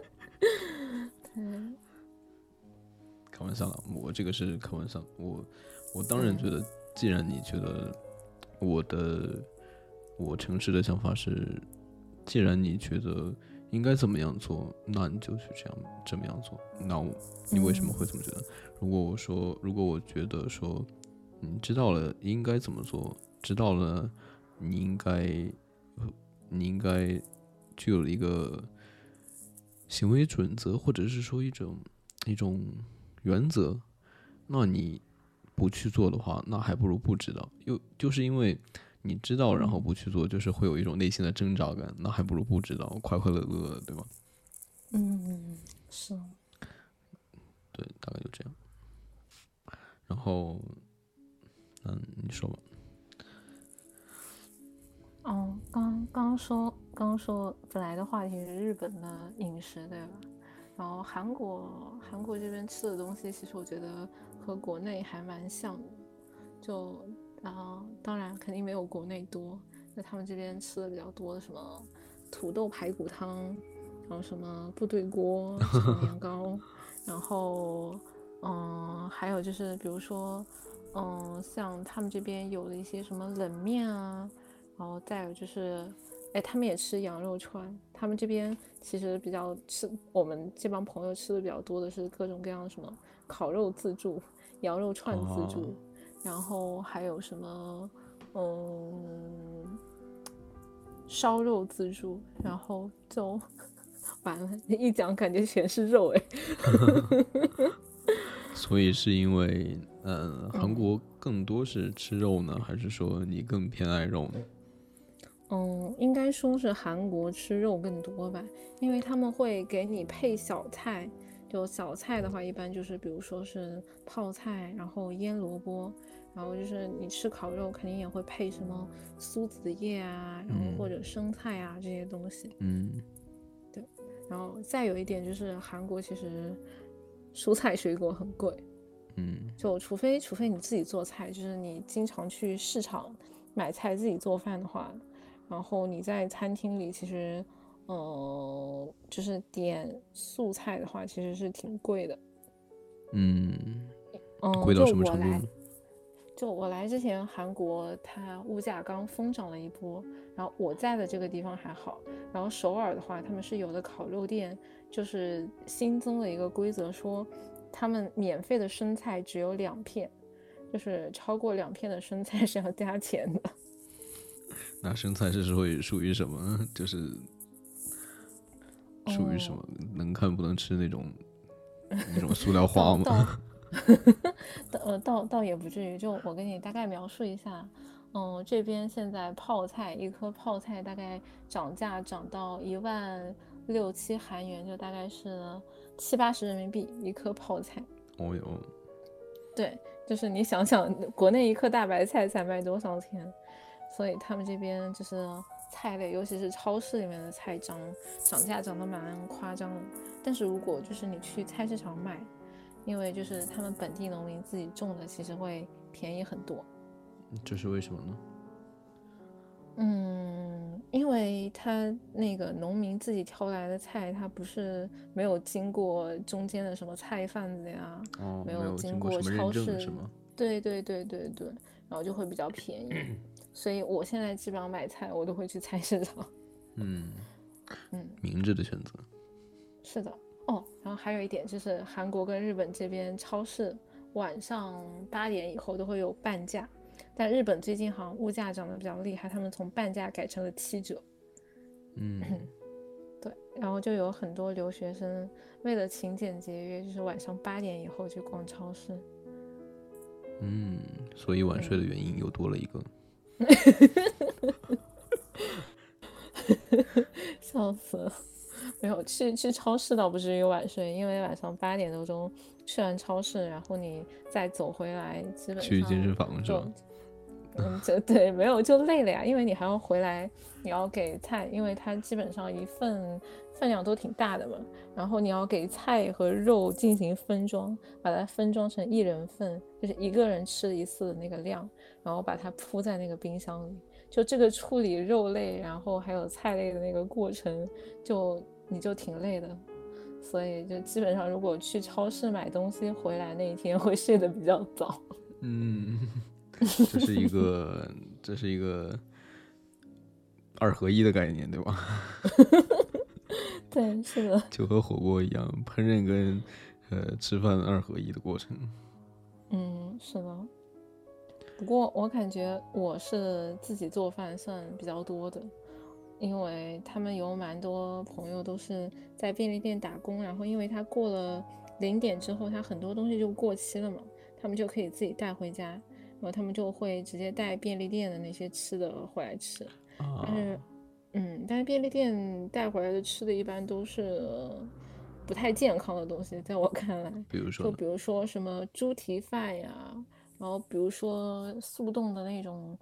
玩笑了，我这个是开玩笑。我我当然觉得，既然你觉得我的我诚实的想法是，既然你觉得应该怎么样做，那你就去这样这么样做。那你为什么会这么觉得？如果我说，如果我觉得说，你知道了应该怎么做，知道了你应该你应该具有了一个。行为准则，或者是说一种一种原则，那你不去做的话，那还不如不知道。又就是因为你知道，然后不去做，就是会有一种内心的挣扎感，那还不如不知道，快快乐乐的，对吧？嗯，是。对，大概就这样。然后，嗯，你说吧。哦，刚刚说，刚说本来的话题是日本的饮食，对吧？然后韩国，韩国这边吃的东西，其实我觉得和国内还蛮像的，就啊，当然肯定没有国内多。那他们这边吃的比较多的什么土豆排骨汤，然后什么部队锅、年糕，<laughs> 然后嗯，还有就是比如说嗯，像他们这边有的一些什么冷面啊，然后再有就是。哎，他们也吃羊肉串。他们这边其实比较吃，我们这帮朋友吃的比较多的是各种各样的什么烤肉自助、羊肉串自助，然后还有什么嗯烧肉自助，然后就完了，一讲感觉全是肉哎。<laughs> <laughs> 所以是因为嗯，韩国更多是吃肉呢，还是说你更偏爱肉呢？嗯，应该说是韩国吃肉更多吧，因为他们会给你配小菜。就小菜的话，一般就是比如说是泡菜，然后腌萝卜，然后就是你吃烤肉肯定也会配什么苏子叶啊，然后或者生菜啊这些东西。嗯，对。然后再有一点就是韩国其实蔬菜水果很贵。嗯，就除非除非你自己做菜，就是你经常去市场买菜自己做饭的话。然后你在餐厅里，其实，嗯，就是点素菜的话，其实是挺贵的。嗯，嗯，贵到什么程度？就我来之前，韩国它物价刚疯涨了一波。然后我在的这个地方还好。然后首尔的话，他们是有的烤肉店，就是新增了一个规则，说他们免费的生菜只有两片，就是超过两片的生菜是要加钱的。那生菜是属于属于什么？<laughs> 就是属于什么能看不能吃那种 <laughs> 那种塑料花吗？<laughs> 倒呃倒倒也不至于。就我给你大概描述一下，嗯，这边现在泡菜一颗泡菜大概涨价涨到一万六七韩元，就大概是七八十人民币一颗泡菜。哦哟，对，就是你想想，国内一颗大白菜才卖多少钱？所以他们这边就是菜类，尤其是超市里面的菜涨涨价涨得蛮夸张的。但是如果就是你去菜市场买，因为就是他们本地农民自己种的，其实会便宜很多。这是为什么呢？嗯，因为他那个农民自己挑来的菜，他不是没有经过中间的什么菜贩子呀，没有经过超市，对对对对对，然后就会比较便宜。<clears throat> 所以我现在基本上买菜，我都会去菜市场。嗯嗯，明智的选择。是的哦，然后还有一点就是，韩国跟日本这边超市晚上八点以后都会有半价，但日本最近好像物价涨得比较厉害，他们从半价改成了七折。嗯，<clears throat> 对，然后就有很多留学生为了勤俭节约，就是晚上八点以后去逛超市。嗯，所以晚睡的原因又多了一个。<laughs> 笑死了！没有去去超市倒不至于晚睡，因为晚上八点多钟去完超市，然后你再走回来，基本上去健身房是吧？嗯，就对，没有就累了呀，因为你还要回来，你要给菜，因为它基本上一份分量都挺大的嘛，然后你要给菜和肉进行分装，把它分装成一人份，就是一个人吃一次的那个量。然后把它铺在那个冰箱里，就这个处理肉类，然后还有菜类的那个过程，就你就挺累的，所以就基本上如果去超市买东西回来那一天会睡得比较早。嗯，这是一个这是一个二合一的概念，对吧？<laughs> 对，是的，<laughs> 就和火锅一样，烹饪跟呃吃饭二合一的过程。嗯，是的。不过我感觉我是自己做饭算比较多的，因为他们有蛮多朋友都是在便利店打工，然后因为他过了零点之后，他很多东西就过期了嘛，他们就可以自己带回家，然后他们就会直接带便利店的那些吃的回来吃。但是，嗯，但是便利店带回来的吃的一般都是不太健康的东西，在我看来，比如说，就比如说什么猪蹄饭呀。然后比如说速冻的那种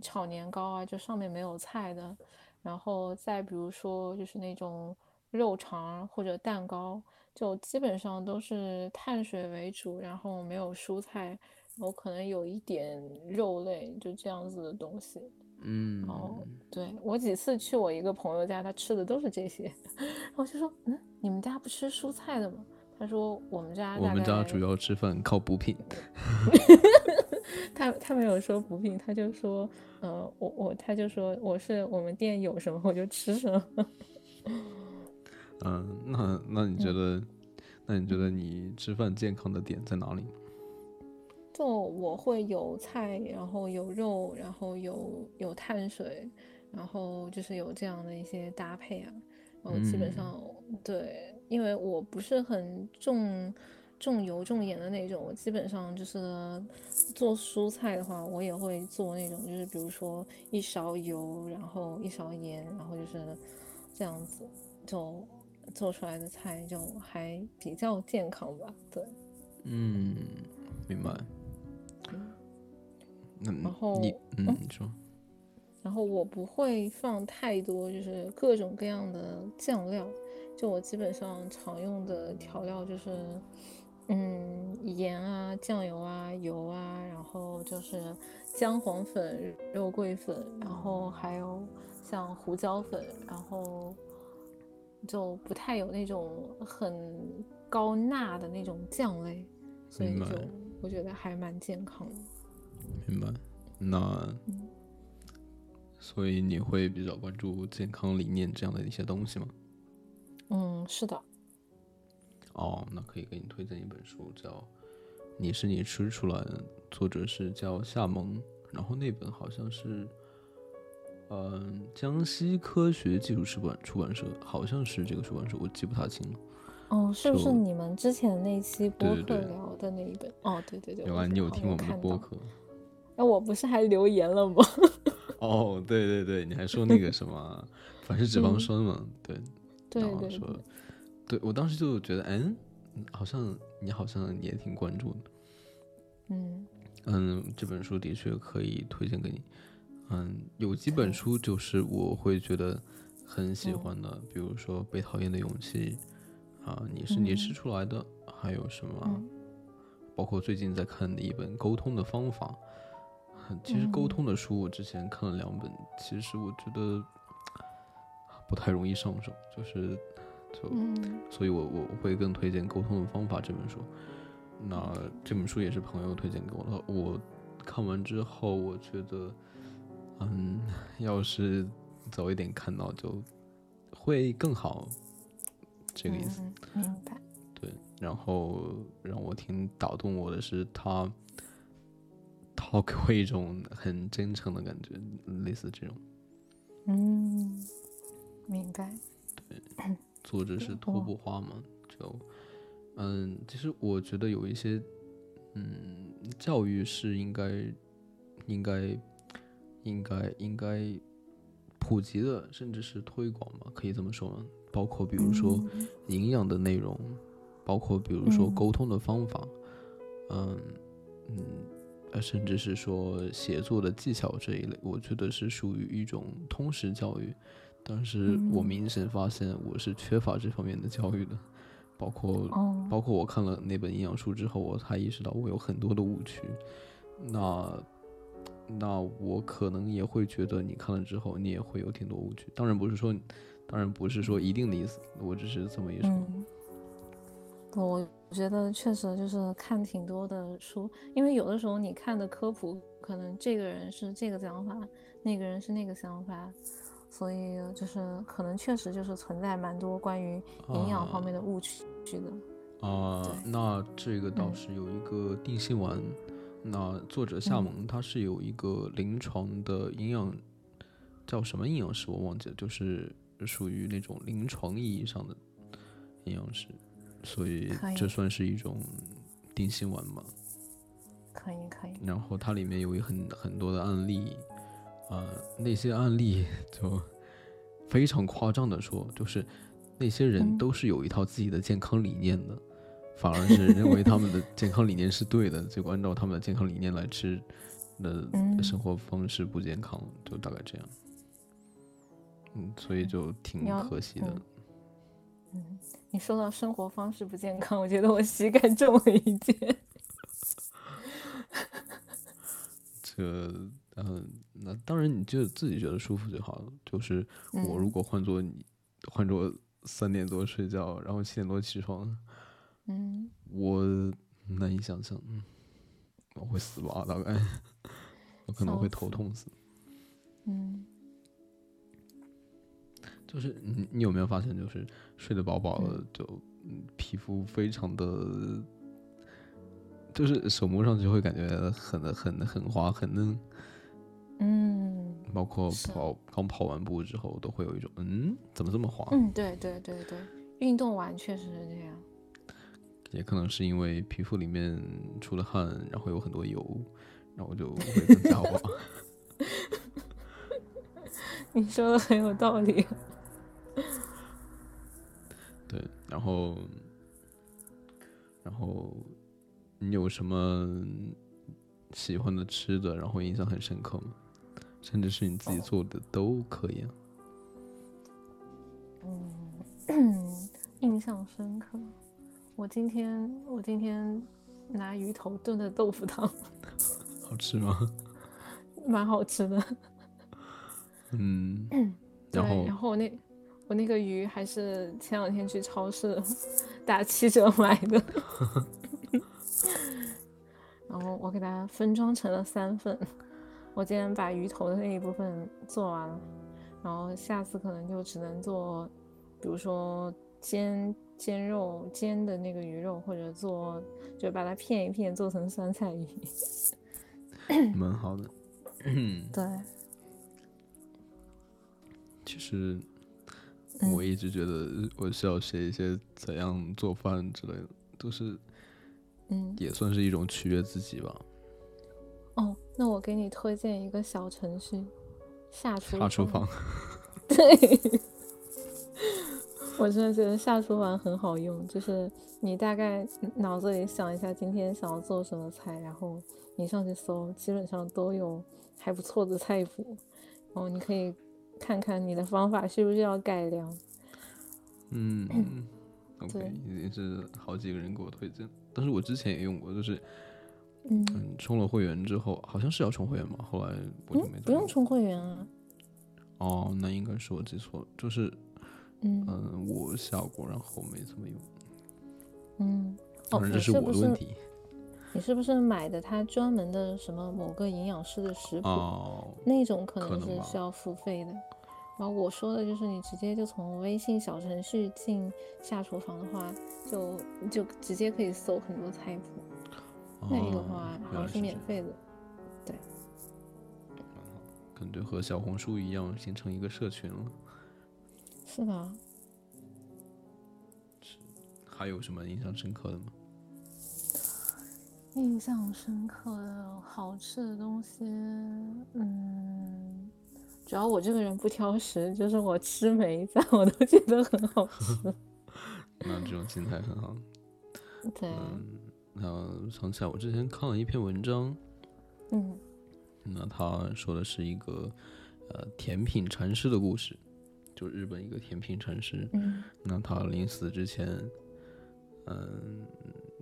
炒年糕啊，就上面没有菜的。然后再比如说就是那种肉肠或者蛋糕，就基本上都是碳水为主，然后没有蔬菜，然后可能有一点肉类，就这样子的东西。嗯，哦，对我几次去我一个朋友家，他吃的都是这些，<laughs> 然后就说，嗯，你们家不吃蔬菜的吗？他说我们家我们家主要吃饭靠补品。<laughs> <laughs> 他他没有说补品，他就说，呃，我我他就说我是我们店有什么我就吃什么。嗯，那那你觉得，那你觉得你吃饭健康的点在哪里？就我会有菜，然后有肉，然后有有碳水，然后就是有这样的一些搭配啊。然后基本上对，因为我不是很重重油重盐的那种，我基本上就是做蔬菜的话，我也会做那种，就是比如说一勺油，然后一勺盐，然后就是这样子，就做出来的菜就还比较健康吧。对，嗯，明白。嗯然后你 <laughs> 嗯，你说，然后我不会放太多，就是各种各样的酱料。就我基本上常用的调料就是，嗯，盐啊、酱油啊、油啊，然后就是姜黄粉、肉桂粉，然后还有像胡椒粉，然后就不太有那种很高钠的那种酱类，所以就我觉得还蛮健康的。明白，那所以你会比较关注健康理念这样的一些东西吗？嗯，是的。哦，那可以给你推荐一本书，叫《你是你吃出来的》，作者是叫夏萌，然后那本好像是，嗯，江西科学技术出版出版社，好像是这个出版社，我记不太清了。哦，是不是你们之前那期播客聊的那一本？哦，对对对。原来你有听我们的播客。那我不是还留言了吗？<laughs> 哦，对对对，你还说那个什么反式脂肪酸嘛？对，然后说，对我当时就觉得，嗯，好像你好像也挺关注的。嗯嗯，这本书的确可以推荐给你。嗯，有几本书就是我会觉得很喜欢的，比如说《被讨厌的勇气》啊，《你是你吃出来的》，还有什么？包括最近在看的一本《沟通的方法》。其实沟通的书我之前看了两本，其实我觉得不太容易上手，就是就，所以我我会更推荐《沟通的方法》这本书。那这本书也是朋友推荐给我的，我看完之后我觉得，嗯，要是早一点看到就会更好，这个意思。明白。对，然后让我挺打动我的是他。他给我一种很真诚的感觉，类似这种。嗯，明白。对，作者是托布花嘛？就，嗯，其实我觉得有一些，嗯，教育是应该，应该，应该，应该普及的，甚至是推广吧？可以这么说吗？包括比如说营养的内容，包括比如说沟通的方法，嗯，嗯。甚至是说写作的技巧这一类，我觉得是属于一种通识教育，但是我明显发现我是缺乏这方面的教育的，包括包括我看了那本营养书之后，我才意识到我有很多的误区，那那我可能也会觉得你看了之后，你也会有挺多误区，当然不是说，当然不是说一定的意思，我只是这么一说。我。我觉得确实就是看挺多的书，因为有的时候你看的科普，可能这个人是这个想法，那个人是那个想法，所以就是可能确实就是存在蛮多关于营养方面的误区的。啊，那这个倒是有一个定心丸，那作者夏萌他是有一个临床的营养，叫什么营养师我忘记了，就是属于那种临床意义上的营养师。所以这算是一种定心丸吗？可以可以。然后它里面有很很多的案例，啊，那些案例就非常夸张的说，就是那些人都是有一套自己的健康理念的，反而是认为他们的 <laughs> 健康理念是对的，结果按照他们的健康理念来吃，那生活方式不健康，就大概这样。嗯，所以就挺可惜的。嗯，你说到生活方式不健康，我觉得我膝盖中了一箭。<laughs> 这，嗯，那当然，你就自己觉得舒服就好了。就是我如果换做你，换做三点多睡觉，然后七点多起床，嗯，我难以想象，嗯，我会死吧？大概，我可能会头痛死。嗯，就是你，你有没有发现，就是睡得饱饱的，就皮肤非常的。就是手摸上去会感觉很很很滑很嫩，嗯，包括跑刚跑完步之后都会有一种嗯怎么这么滑？嗯，对对对对，运动完确实是这样。也可能是因为皮肤里面出了汗，然后有很多油，然后就会更加滑。<laughs> 你说的很有道理。<laughs> 对，然后，然后。你有什么喜欢的吃的，然后印象很深刻吗？甚至是你自己做的都可以。嗯，<clears throat> 印象深刻。我今天我今天拿鱼头炖的豆腐汤，好吃吗？<laughs> 蛮好吃的。嗯，<clears throat> 然后然后我那我那个鱼还是前两天去超市 <laughs> 打七折买的。<laughs> 然后我给它分装成了三份，我今天把鱼头的那一部分做完了，然后下次可能就只能做，比如说煎煎肉煎的那个鱼肉，或者做就把它片一片做成酸菜鱼，<coughs> 蛮好的。<laughs> 对，其实我一直觉得我需要学一些怎样做饭之类的，都是。嗯，也算是一种取悦自己吧。哦，那我给你推荐一个小程序，下厨下厨房。对，我真的觉得下厨房很好用，就是你大概脑子里想一下今天想要做什么菜，然后你上去搜，基本上都有还不错的菜谱，然后你可以看看你的方法需不需要改良。<clears throat> 嗯，OK，已经是好几个人给我推荐。但是我之前也用过，就是，嗯，充了会员之后，好像是要充会员嘛，后来我就没。不用充会员啊。哦，那应该是我记错了，就是，嗯，我下过，然后没怎么用。嗯，反正这是我的问题。你是不是买的他专门的什么某个营养师的食谱？哦那种可能是需要付费的。然后我说的就是你直接就从微信小程序进下厨房的话，就就直接可以搜很多菜谱。那个的话好像是免费的，对。感觉和小红书一样，形成一个社群了。是的。还有什么印象深刻的吗？印象深刻的好吃的东西，嗯。主要我这个人不挑食，就是我吃每一餐我都觉得很好吃。<laughs> 那这种心态很好。对。那想起来，我之前看了一篇文章。嗯。那他说的是一个呃甜品禅师的故事，就日本一个甜品禅师。嗯。那他临死之前，嗯，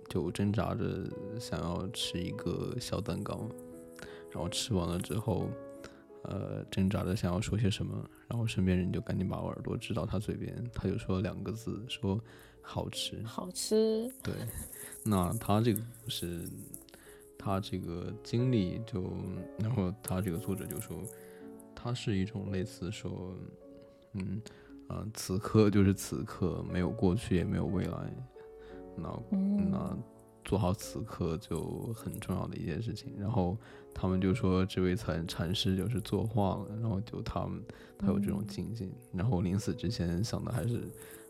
就挣扎着想要吃一个小蛋糕，然后吃完了之后。呃，挣扎着想要说些什么，然后身边人就赶紧把我耳朵支到他嘴边，他就说两个字，说好吃，好吃。对，那他这个是，他这个经历就，然后他这个作者就说，他是一种类似说，嗯，啊，此刻就是此刻，没有过去也没有未来，那那。做好此刻就很重要的一件事情，然后他们就说这位禅禅师就是作画了，然后就他们他有这种境界，然后临死之前想的还是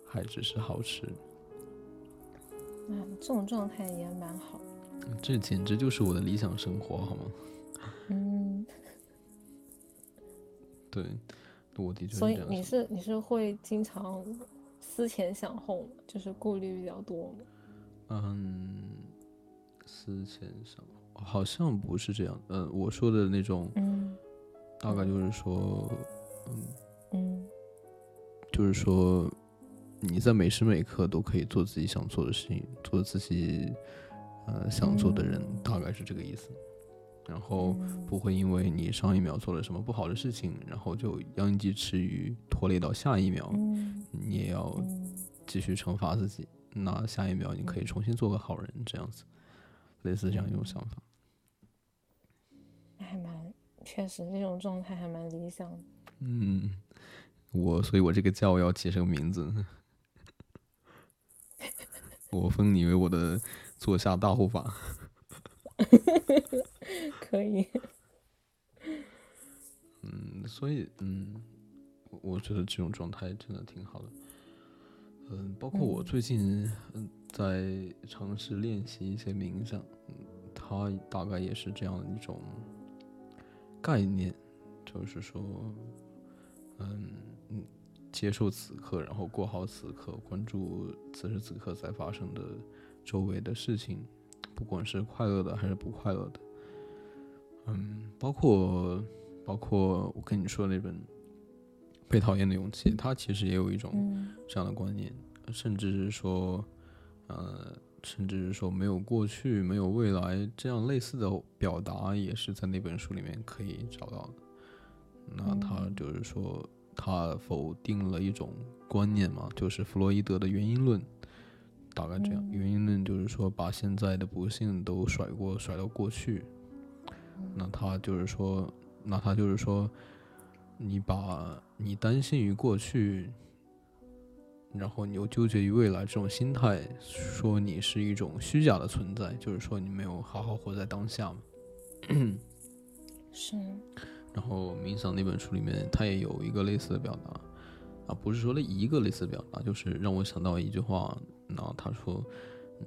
还只是好吃。嗯，这种状态也蛮好。这简直就是我的理想生活，好吗？嗯，<laughs> 对，我的确。所以你是你是会经常思前想后，就是顾虑比较多吗？嗯，思前想后，好像不是这样。嗯，我说的那种，嗯，大概就是说，嗯嗯，就是说，你在每时每刻都可以做自己想做的事情，做自己呃想做的人，大概是这个意思。然后不会因为你上一秒做了什么不好的事情，然后就殃及池鱼，拖累到下一秒，你也要继续惩罚自己。那下一秒你可以重新做个好人，这样子，类似这样一种想法。还蛮确实，这种状态还蛮理想的。嗯，我所以，我这个叫要起什么名字？我封你为我的座下大护法。<laughs> 可以。嗯，所以，嗯，我觉得这种状态真的挺好的。嗯，包括我最近嗯在尝试练习一些冥想，嗯，它大概也是这样的一种概念，就是说，嗯嗯，接受此刻，然后过好此刻，关注此时此刻在发生的周围的事情，不管是快乐的还是不快乐的。嗯，包括包括我跟你说那本《被讨厌的勇气》，它其实也有一种这样的观念，甚至是说，呃，甚至是说没有过去，没有未来，这样类似的表达也是在那本书里面可以找到的。那他就是说，他否定了一种观念嘛，就是弗洛伊德的原因论，大概这样。原因论就是说，把现在的不幸都甩过，甩到过去。那他就是说，那他就是说，你把你担心于过去，然后你又纠结于未来这种心态，说你是一种虚假的存在，就是说你没有好好活在当下嘛。是。然后冥想那本书里面，他也有一个类似的表达，啊，不是说了一个类似的表达，就是让我想到一句话。然后他说，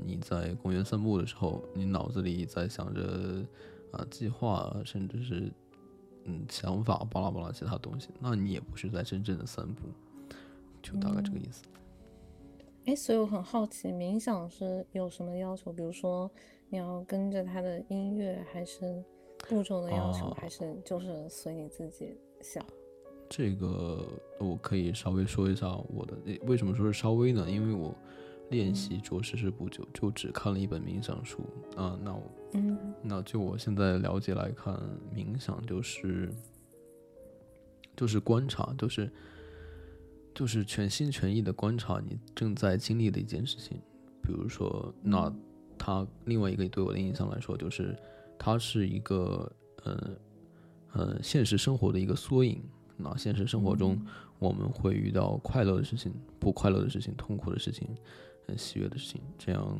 你在公园散步的时候，你脑子里在想着。啊，计划甚至是嗯想法巴拉巴拉其他东西，那你也不是在真正的散步，就大概这个意思。哎，所以我很好奇，冥想是有什么要求？比如说你要跟着他的音乐，还是步骤的要求，还是就是随你自己想？这个我可以稍微说一下我的，为什么说是稍微呢？因为我。练习着实是不久，就只看了一本冥想书啊。那我，嗯，那就我现在了解来看，冥想就是，就是观察，就是，就是全心全意的观察你正在经历的一件事情。比如说，那他另外一个对我的印象来说，就是它是一个，呃，呃，现实生活的一个缩影。那现实生活中，我们会遇到快乐的事情、不快乐的事情、痛苦的事情。很喜悦的事情，这样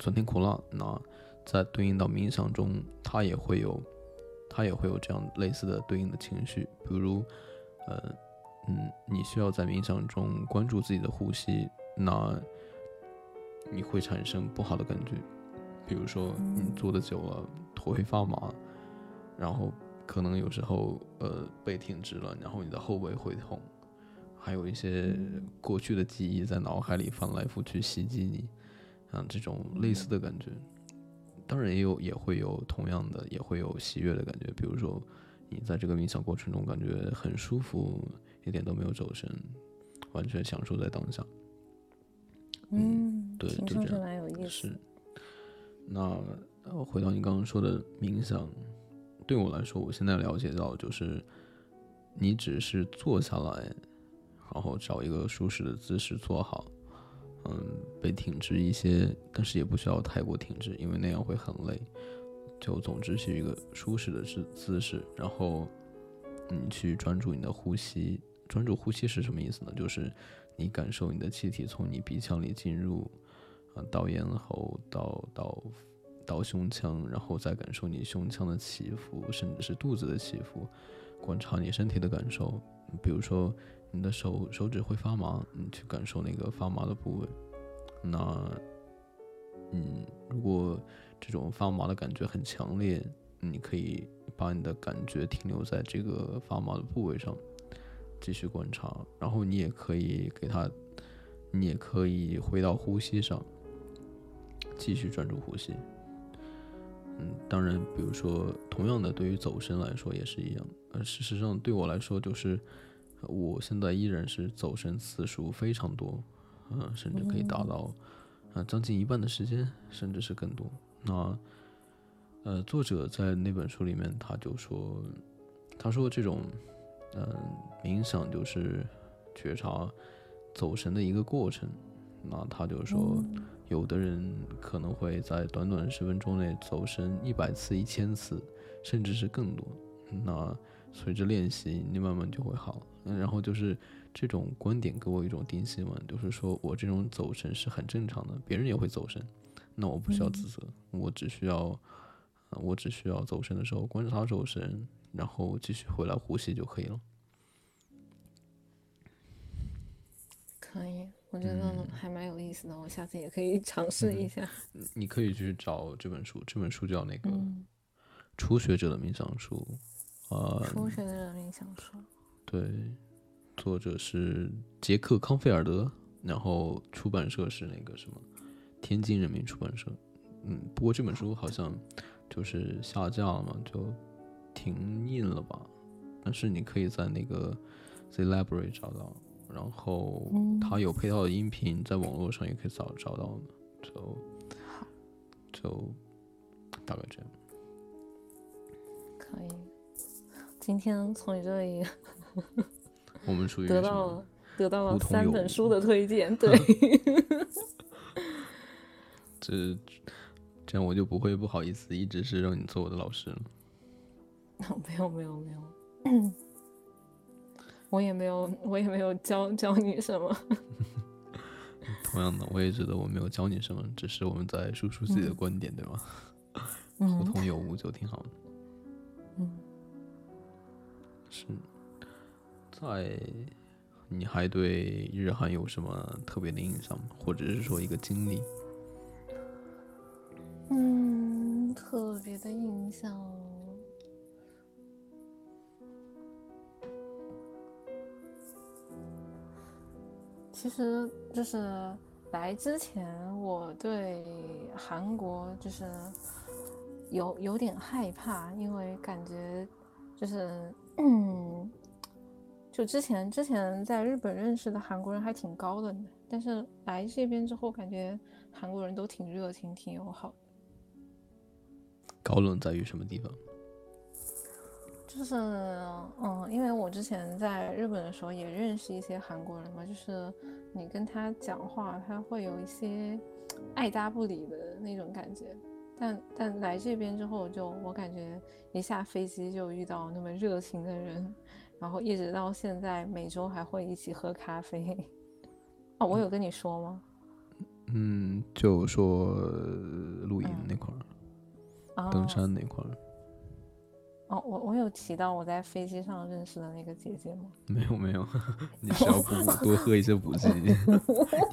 酸甜苦辣，那在对应到冥想中，它也会有，它也会有这样类似的对应的情绪，比如，呃，嗯，你需要在冥想中关注自己的呼吸，那你会产生不好的感觉，比如说你坐的久了，头会发麻，然后可能有时候呃背挺直了，然后你的后背会痛。还有一些过去的记忆在脑海里翻来覆去袭击你，像这种类似的感觉，当然也有也会有同样的也会有喜悦的感觉，比如说你在这个冥想过程中感觉很舒服，一点都没有走神，完全享受在当下。嗯，对，就这样。蛮有意思。是。那回到你刚刚说的冥想，对我来说，我现在了解到就是，你只是坐下来。然后找一个舒适的姿势坐好，嗯，被挺直一些，但是也不需要太过挺直，因为那样会很累。就总之是一个舒适的姿姿势，然后你去专注你的呼吸。专注呼吸是什么意思呢？就是你感受你的气体从你鼻腔里进入，啊，到咽喉，到到到胸腔，然后再感受你胸腔的起伏，甚至是肚子的起伏，观察你身体的感受，比如说。你的手手指会发麻，你去感受那个发麻的部位。那，嗯，如果这种发麻的感觉很强烈，你可以把你的感觉停留在这个发麻的部位上，继续观察。然后你也可以给它，你也可以回到呼吸上，继续专注呼吸。嗯，当然，比如说，同样的，对于走神来说也是一样。呃，事实上，对我来说就是。我现在依然是走神次数非常多，嗯，甚至可以达到啊将近一半的时间，甚至是更多。那呃，作者在那本书里面他就说，他说这种嗯冥想就是觉察走神的一个过程。那他就说，有的人可能会在短短十分钟内走神一百次、一千次，甚至是更多。那随着练习，你慢慢就会好。然后就是这种观点给我一种定心嘛，就是说我这种走神是很正常的，别人也会走神，那我不需要自责，我只需要，我只需要走神的时候观察走神，然后继续回来呼吸就可以了。可以，我觉得还蛮有意思的，我下次也可以尝试一下。你可以去找这本书，这本书叫那个《初学者的冥想书》。啊，初学者的冥想书，对，作者是杰克康菲尔德，然后出版社是那个什么天津人民出版社，嗯，不过这本书好像就是下架了嘛，就停印了吧，但是你可以在那个 The Library 找到，然后它有配套的音频，在网络上也可以找找到的，就就大概这样，可以。今天从你这里，我们属于 <laughs> 得到了得到了三本书的推荐，对，<laughs> <laughs> 这这样我就不会不好意思，一直是让你做我的老师了。没有没有没有，我也没有我也没有教教你什么。同样的，我也觉得我没有教你什么，只是我们在输出自己的观点，对吗？互通有无就挺好的。嗯。是，在你还对日韩有什么特别的印象吗？或者是说一个经历？嗯，特别的印象，其实就是来之前，我对韩国就是有有点害怕，因为感觉就是。嗯，就之前之前在日本认识的韩国人还挺高冷的，但是来这边之后，感觉韩国人都挺热情、挺友好的。高冷在于什么地方？就是嗯，因为我之前在日本的时候也认识一些韩国人嘛，就是你跟他讲话，他会有一些爱搭不理的那种感觉。但但来这边之后，就我感觉一下飞机就遇到那么热情的人，然后一直到现在每周还会一起喝咖啡。哦，我有跟你说吗？嗯，就说露营那块儿，登山那块儿。哦，我我有提到我在飞机上认识的那个姐姐吗？没 <laughs> 有没有，<laughs> 你是要补 <laughs> 多喝一些补剂，你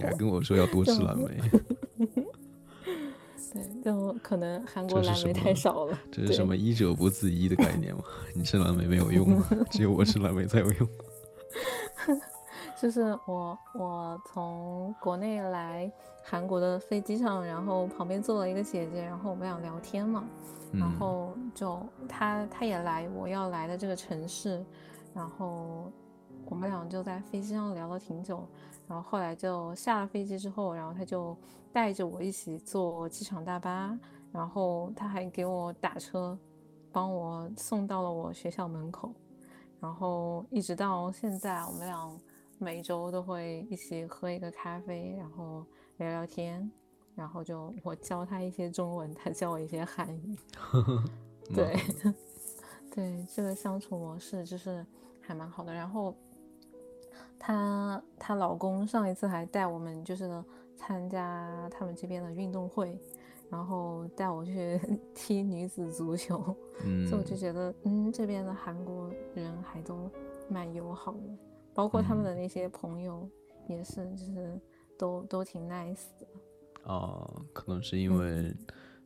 还跟我说要多吃蓝莓。对，就可能韩国蓝莓太少了。这是什么“医者不自医”的概念吗？你吃蓝莓没有用吗，只有我吃蓝莓才有用。就是我，我从国内来韩国的飞机上，然后旁边坐了一个姐姐，然后我们俩聊天嘛，然后就他他也来我要来的这个城市，然后我们俩就在飞机上聊了挺久。然后后来就下了飞机之后，然后他就带着我一起坐机场大巴，然后他还给我打车，帮我送到了我学校门口，然后一直到现在，我们俩每周都会一起喝一个咖啡，然后聊聊天，然后就我教他一些中文，他教我一些韩语，<laughs> 对，<laughs> 对，这个相处模式就是还蛮好的，然后。她她老公上一次还带我们就是参加他们这边的运动会，然后带我去 <laughs> 踢女子足球，嗯所以我就觉得，嗯，这边的韩国人还都蛮友好的，包括他们的那些朋友也是，就是都都挺 nice 的。啊，可能是因为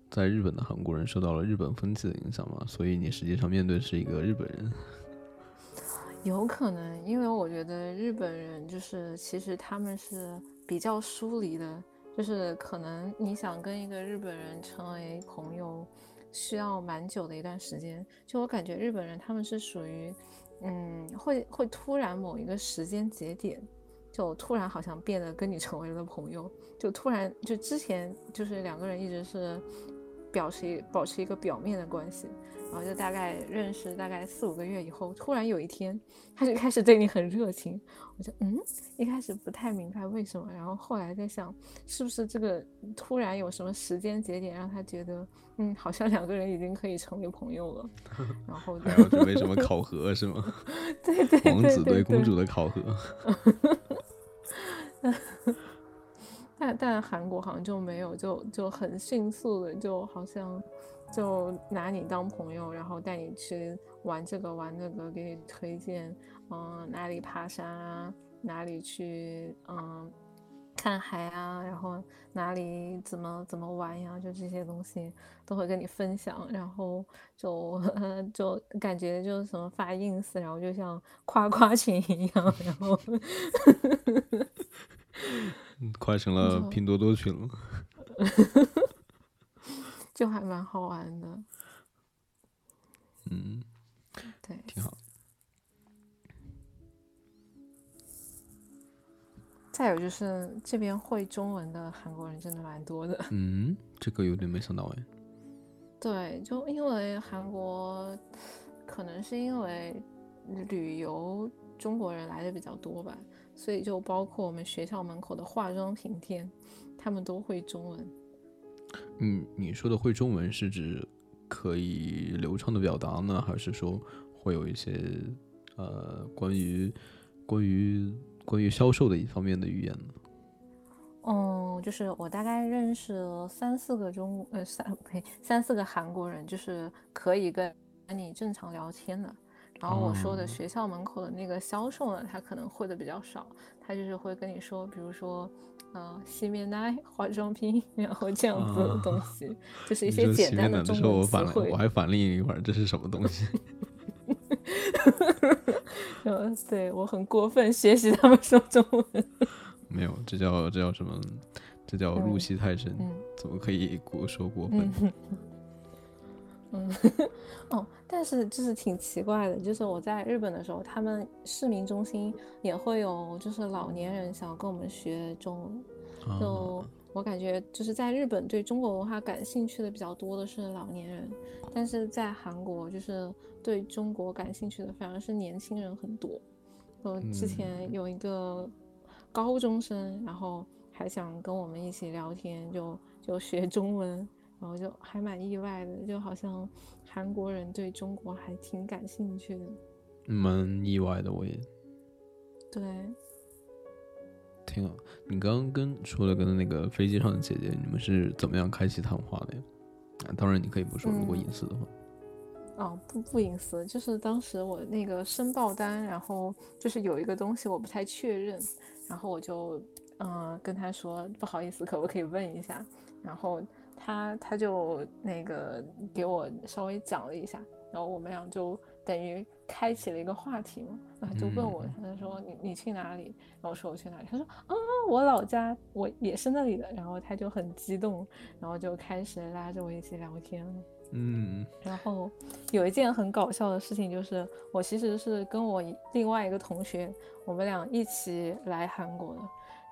在日本的韩国人受到了日本风气的影响嘛，所以你实际上面对是一个日本人。<laughs> 有可能，因为我觉得日本人就是其实他们是比较疏离的，就是可能你想跟一个日本人成为朋友，需要蛮久的一段时间。就我感觉日本人他们是属于，嗯，会会突然某一个时间节点，就突然好像变得跟你成为了朋友，就突然就之前就是两个人一直是保持保持一个表面的关系。然后就大概认识大概四五个月以后，突然有一天，他就开始对你很热情。我就嗯，一开始不太明白为什么，然后后来在想，是不是这个突然有什么时间节点让他觉得，嗯，好像两个人已经可以成为朋友了。<laughs> 然后还要准备什么考核是吗？<laughs> 对对王子对公主的考核。<laughs> <laughs> 但 <laughs> 但韩国好像就没有，就就很迅速的，就好像。就拿你当朋友，然后带你去玩这个玩那个，给你推荐，嗯，哪里爬山啊，哪里去，嗯，看海啊，然后哪里怎么怎么玩呀，就这些东西都会跟你分享，然后就 <laughs> 就感觉就是什么发 ins，然后就像夸夸群一样，然后，<laughs> 夸成了拼多多群了。<laughs> 就还蛮好玩的，嗯，对，挺好。再有就是这边会中文的韩国人真的蛮多的，<laughs> 嗯，这个有点没想到哎。对，就因为韩国，可能是因为旅游中国人来的比较多吧，所以就包括我们学校门口的化妆品店，他们都会中文。嗯，你说的会中文是指可以流畅的表达呢，还是说会有一些呃关于关于关于销售的一方面的语言呢？嗯，就是我大概认识三四个中呃三呸三四个韩国人，就是可以跟跟你正常聊天的。然后我说的学校门口的那个销售呢，他可能会的比较少，他就是会跟你说，比如说。呃，洗面奶、化妆品，然后这样子的东西，就是一些简单的中文词汇。我还反应一会儿，这是什么东西？嗯，<laughs> 对我很过分，学习他们说中文。<laughs> 没有，这叫这叫什么？这叫入戏太深，怎么可以过说过分？<laughs> 嗯，哦，但是就是挺奇怪的，就是我在日本的时候，他们市民中心也会有，就是老年人想要跟我们学中文。就我感觉，就是在日本对中国文化感兴趣的比较多的是老年人，但是在韩国就是对中国感兴趣的反而是年轻人很多。我之前有一个高中生，然后还想跟我们一起聊天，就就学中文。然后就还蛮意外的，就好像韩国人对中国还挺感兴趣的，蛮意外的，我也对，挺好。你刚刚跟说了跟那个飞机上的姐姐，你们是怎么样开启谈话的呀？啊，当然你可以不说，如果隐私的话。哦，不不隐私，就是当时我那个申报单，然后就是有一个东西我不太确认，然后我就嗯跟他说不好意思，可不可以问一下，然后。他他就那个给我稍微讲了一下，然后我们俩就等于开启了一个话题嘛，然后就问我，他说你你去哪里？然后我说我去哪里？他说啊我老家我也是那里的，然后他就很激动，然后就开始拉着我一起聊天了。嗯，然后有一件很搞笑的事情就是，我其实是跟我另外一个同学，我们俩一起来韩国的，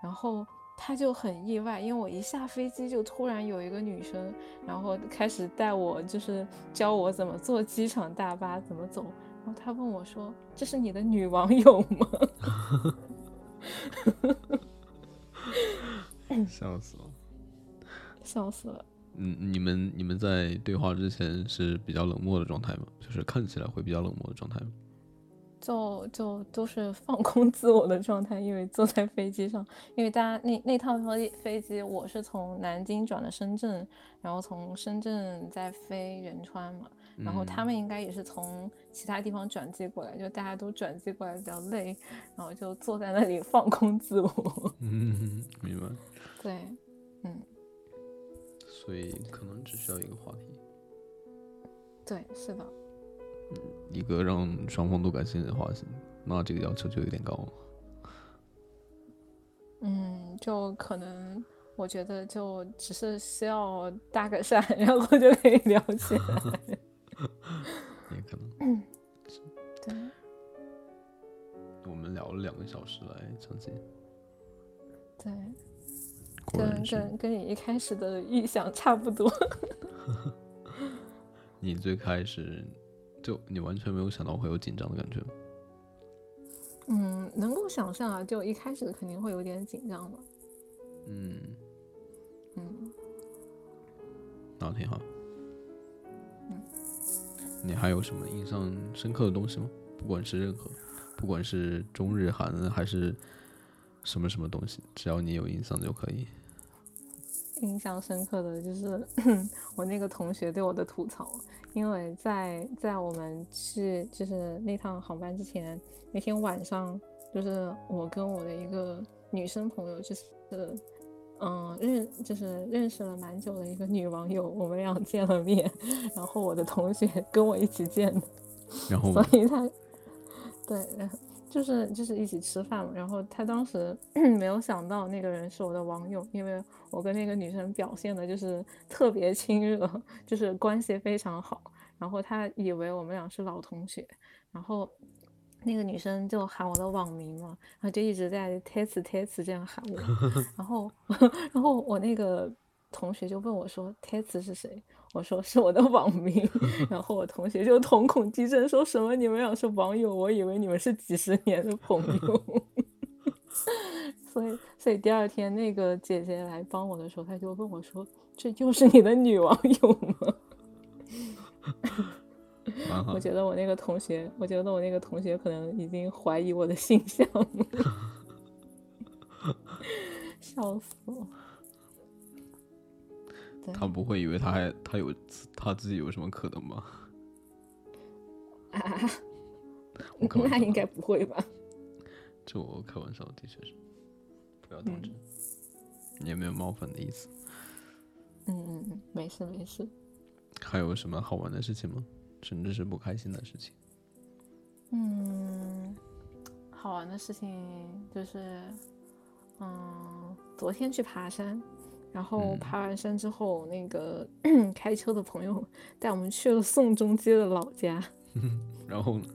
然后。他就很意外，因为我一下飞机就突然有一个女生，然后开始带我，就是教我怎么坐机场大巴，怎么走。然后他问我说：“这是你的女网友吗？” <laughs> 笑死了，笑死了。嗯，你们你们在对话之前是比较冷漠的状态吗？就是看起来会比较冷漠的状态吗？就就都是放空自我的状态，因为坐在飞机上，因为大家那那趟飞飞机，我是从南京转的深圳，然后从深圳再飞仁川嘛，然后他们应该也是从其他地方转机过来，就大家都转机过来比较累，然后就坐在那里放空自我。<laughs> 嗯，明白。对，嗯。所以可能只需要一个话题。对，是的。一个让双方都感兴趣的话题，那这个要求就有点高。嗯，就可能我觉得就只是需要搭个讪，然后就可以聊起来。<laughs> 也可能。嗯，对。我们聊了两个小时来，长期。跟跟跟你一开始的预想差不多。<laughs> 你最开始就你完全没有想到会有紧张的感觉？嗯，能够想象啊，就一开始肯定会有点紧张的。嗯嗯，那挺好。嗯，你还有什么印象深刻的东西吗？不管是任何，不管是中日韩还是什么什么东西，只要你有印象就可以。印象深刻的就是 <laughs> 我那个同学对我的吐槽，因为在在我们去就是那趟航班之前。那天晚上，就是我跟我的一个女生朋友，就是嗯认就是认识了蛮久的一个女网友，我们俩见了面，<laughs> 然后我的同学跟我一起见的，<laughs> 然后所以他对，就是就是一起吃饭嘛，然后他当时 <clears throat> 没有想到那个人是我的网友，因为我跟那个女生表现的就是特别亲热，就是关系非常好，然后他以为我们俩是老同学，然后。那个女生就喊我的网名嘛，然后就一直在 test test 这样喊我，<laughs> 然后 <laughs> 然后我那个同学就问我说 test 是谁？我说是我的网名，<laughs> 然后我同学就瞳孔地震，说什么你们俩是网友？我以为你们是几十年的朋友。<laughs> 所以所以第二天那个姐姐来帮我的时候，她就问我说：“这就是你的女网友吗？”我觉得我那个同学，我觉得我那个同学可能已经怀疑我的形象了，<laughs> 笑死我！他不会以为他还他有他自己有什么可能吗？<laughs> 啊，那应该不会吧？这我开玩笑，的确是，不要当真，也没有冒犯的意思。嗯嗯嗯，没事没事。还有什么好玩的事情吗？甚至是不开心的事情。嗯，好玩的事情就是，嗯，昨天去爬山，然后爬完山之后，那个 <clears throat> 开车的朋友带我们去了宋仲基的老家。<laughs> 然后呢？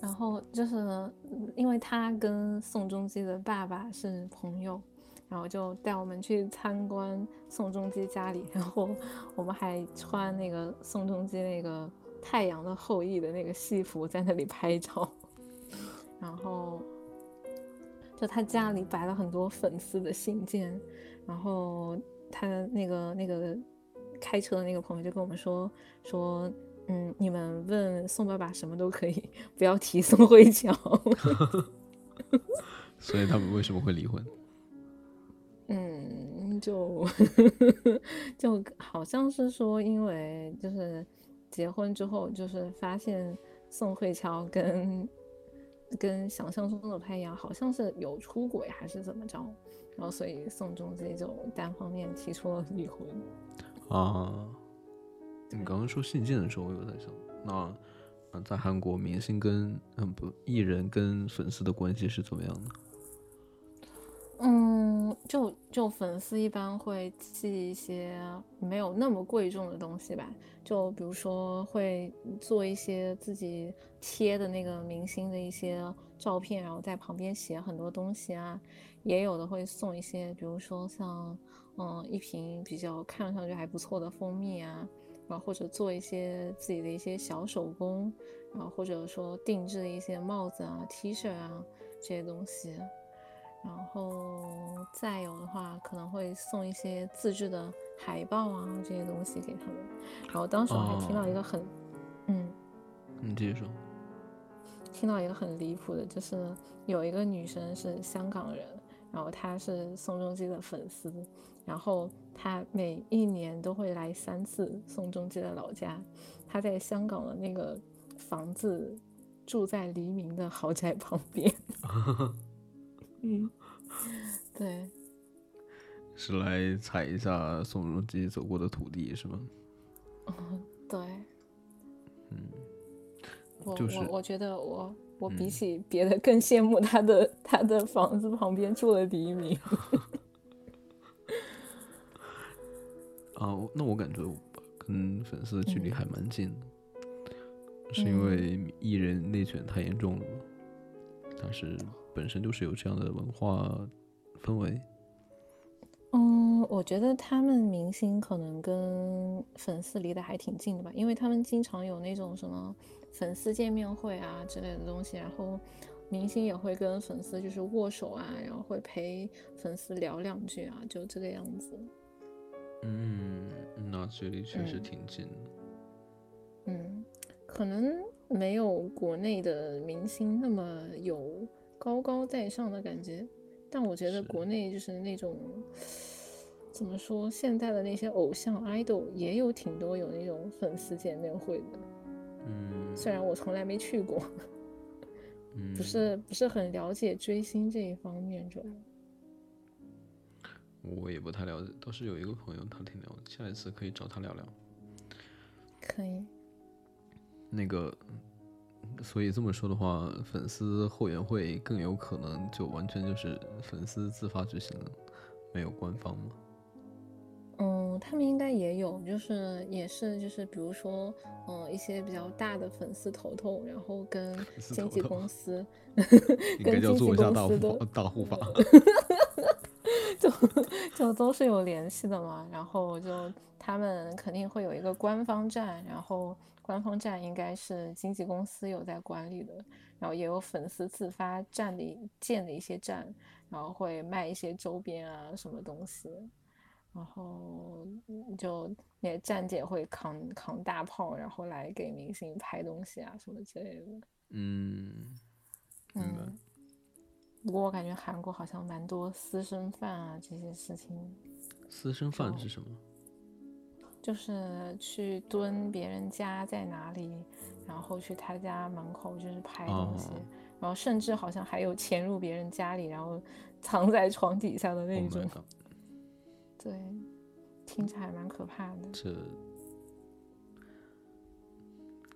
然后就是因为他跟宋仲基的爸爸是朋友。然后就带我们去参观宋仲基家里，<laughs> 然后我们还穿那个宋仲基那个《太阳的后裔》的那个戏服在那里拍照，然后就他家里摆了很多粉丝的信件，然后他那个那个开车的那个朋友就跟我们说说，嗯，你们问宋爸爸什么都可以，不要提宋慧乔。<laughs> 所以他们为什么会离婚？嗯，就 <laughs> 就好像是说，因为就是结婚之后，就是发现宋慧乔跟跟想象中的不太一样，好像是有出轨还是怎么着，然后所以宋仲基就单方面提出了离婚。啊，你刚刚说信件的时候，我有在想，那嗯在韩国，明星跟嗯不艺人跟粉丝的关系是怎么样的？嗯，就就粉丝一般会寄一些没有那么贵重的东西吧，就比如说会做一些自己贴的那个明星的一些照片，然后在旁边写很多东西啊，也有的会送一些，比如说像嗯一瓶比较看上去还不错的蜂蜜啊，然后或者做一些自己的一些小手工，然后或者说定制的一些帽子啊、T 恤啊这些东西。然后再有的话，可能会送一些自制的海报啊这些东西给他们。然后当时我还听到一个很，嗯，你继续说。听到一个很离谱的，就是有一个女生是香港人，然后她是宋仲基的粉丝，然后她每一年都会来三次宋仲基的老家。她在香港的那个房子住在黎明的豪宅旁边。<laughs> 嗯，<laughs> 对，是来踩一下宋仲基走过的土地是吗？嗯，<laughs> 对，嗯，我我我觉得我我比起别的更羡慕他的他的房子旁边住了第一名。啊，<laughs> 那我感觉跟粉丝的距离还蛮近的，是因为艺人内卷太严重了吗？但是。本身就是有这样的文化氛围，嗯，我觉得他们明星可能跟粉丝离得还挺近的吧，因为他们经常有那种什么粉丝见面会啊之类的东西，然后明星也会跟粉丝就是握手啊，然后会陪粉丝聊两句啊，就这个样子。嗯，那距离确实挺近的。嗯，可能没有国内的明星那么有高高在上的感觉，但我觉得国内就是那种。怎么说？现在的那些偶像 idol 也有挺多有那种粉丝见面会的，嗯，虽然我从来没去过，嗯，不是不是很了解追星这一方面，主要我也不太了解，倒是有一个朋友他挺了解，下一次可以找他聊聊。可以。那个，所以这么说的话，粉丝后援会更有可能就完全就是粉丝自发执行的，没有官方吗？嗯，他们应该也有，就是也是就是，比如说，嗯，一些比较大的粉丝头头，然后跟经纪公司，<laughs> 跟经纪公司的大护法，<laughs> 就就都是有联系的嘛。然后就他们肯定会有一个官方站，然后官方站应该是经纪公司有在管理的，然后也有粉丝自发站的建的一些站，然后会卖一些周边啊什么东西。然后就那些站姐会扛扛大炮，然后来给明星拍东西啊什么之类的。嗯，嗯。不过我感觉韩国好像蛮多私生饭啊这些事情。私生饭是什么？就是去蹲别人家在哪里，然后去他家门口就是拍东西，然后甚至好像还有潜入别人家里，然后藏在床底下的那种。<laughs> 对，听起来蛮可怕的。这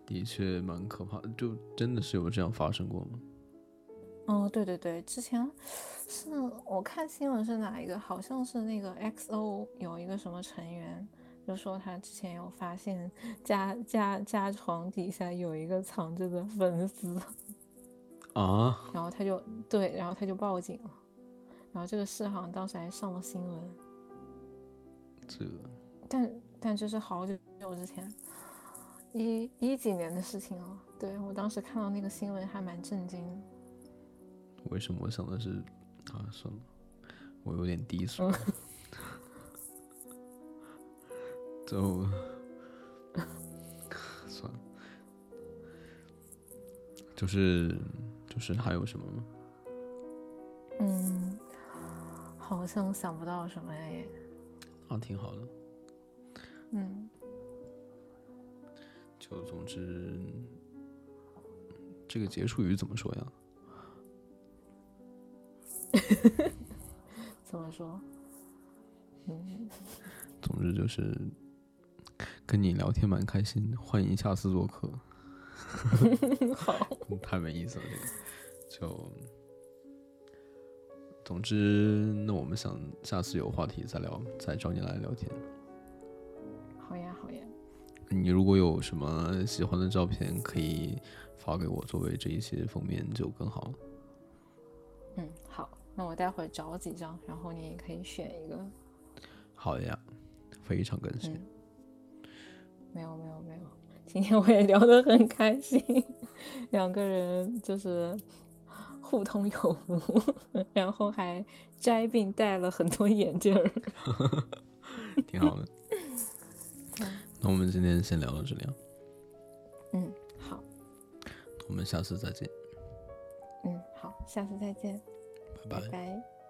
的确蛮可怕的，就真的是有这样发生过吗？哦，对对对，之前是我看新闻是哪一个？好像是那个 XO 有一个什么成员，就说他之前有发现家家家床底下有一个藏着的粉丝 <laughs> 啊，然后他就对，然后他就报警了，然后这个事好像当时还上了新闻。这，但但这是好久久之前，一一几年的事情了。对我当时看到那个新闻还蛮震惊。为什么我想的是啊？算了，我有点低俗。<laughs> 就算了，就是就是还有什么吗？嗯，好像想不到什么哎。啊，挺好的。嗯，就总之，这个结束语怎么说呀？<laughs> 怎么说？嗯，总之就是跟你聊天蛮开心，欢迎下次做客。<laughs> 好，太没意思了，这个就。总之，那我们想下次有话题再聊，再找你来聊天。好呀，好呀。你如果有什么喜欢的照片，可以发给我，作为这一些封面就更好了。嗯，好，那我待会儿找几张，然后你也可以选一个。好呀，非常感谢。没有，没有，没有。今天我也聊得很开心，<laughs> 两个人就是。互通有无，然后还摘并戴了很多眼镜儿，<laughs> 挺好的。<laughs> 那我们今天先聊到这里啊。嗯，好。我们下次再见。嗯，好，下次再见。拜拜。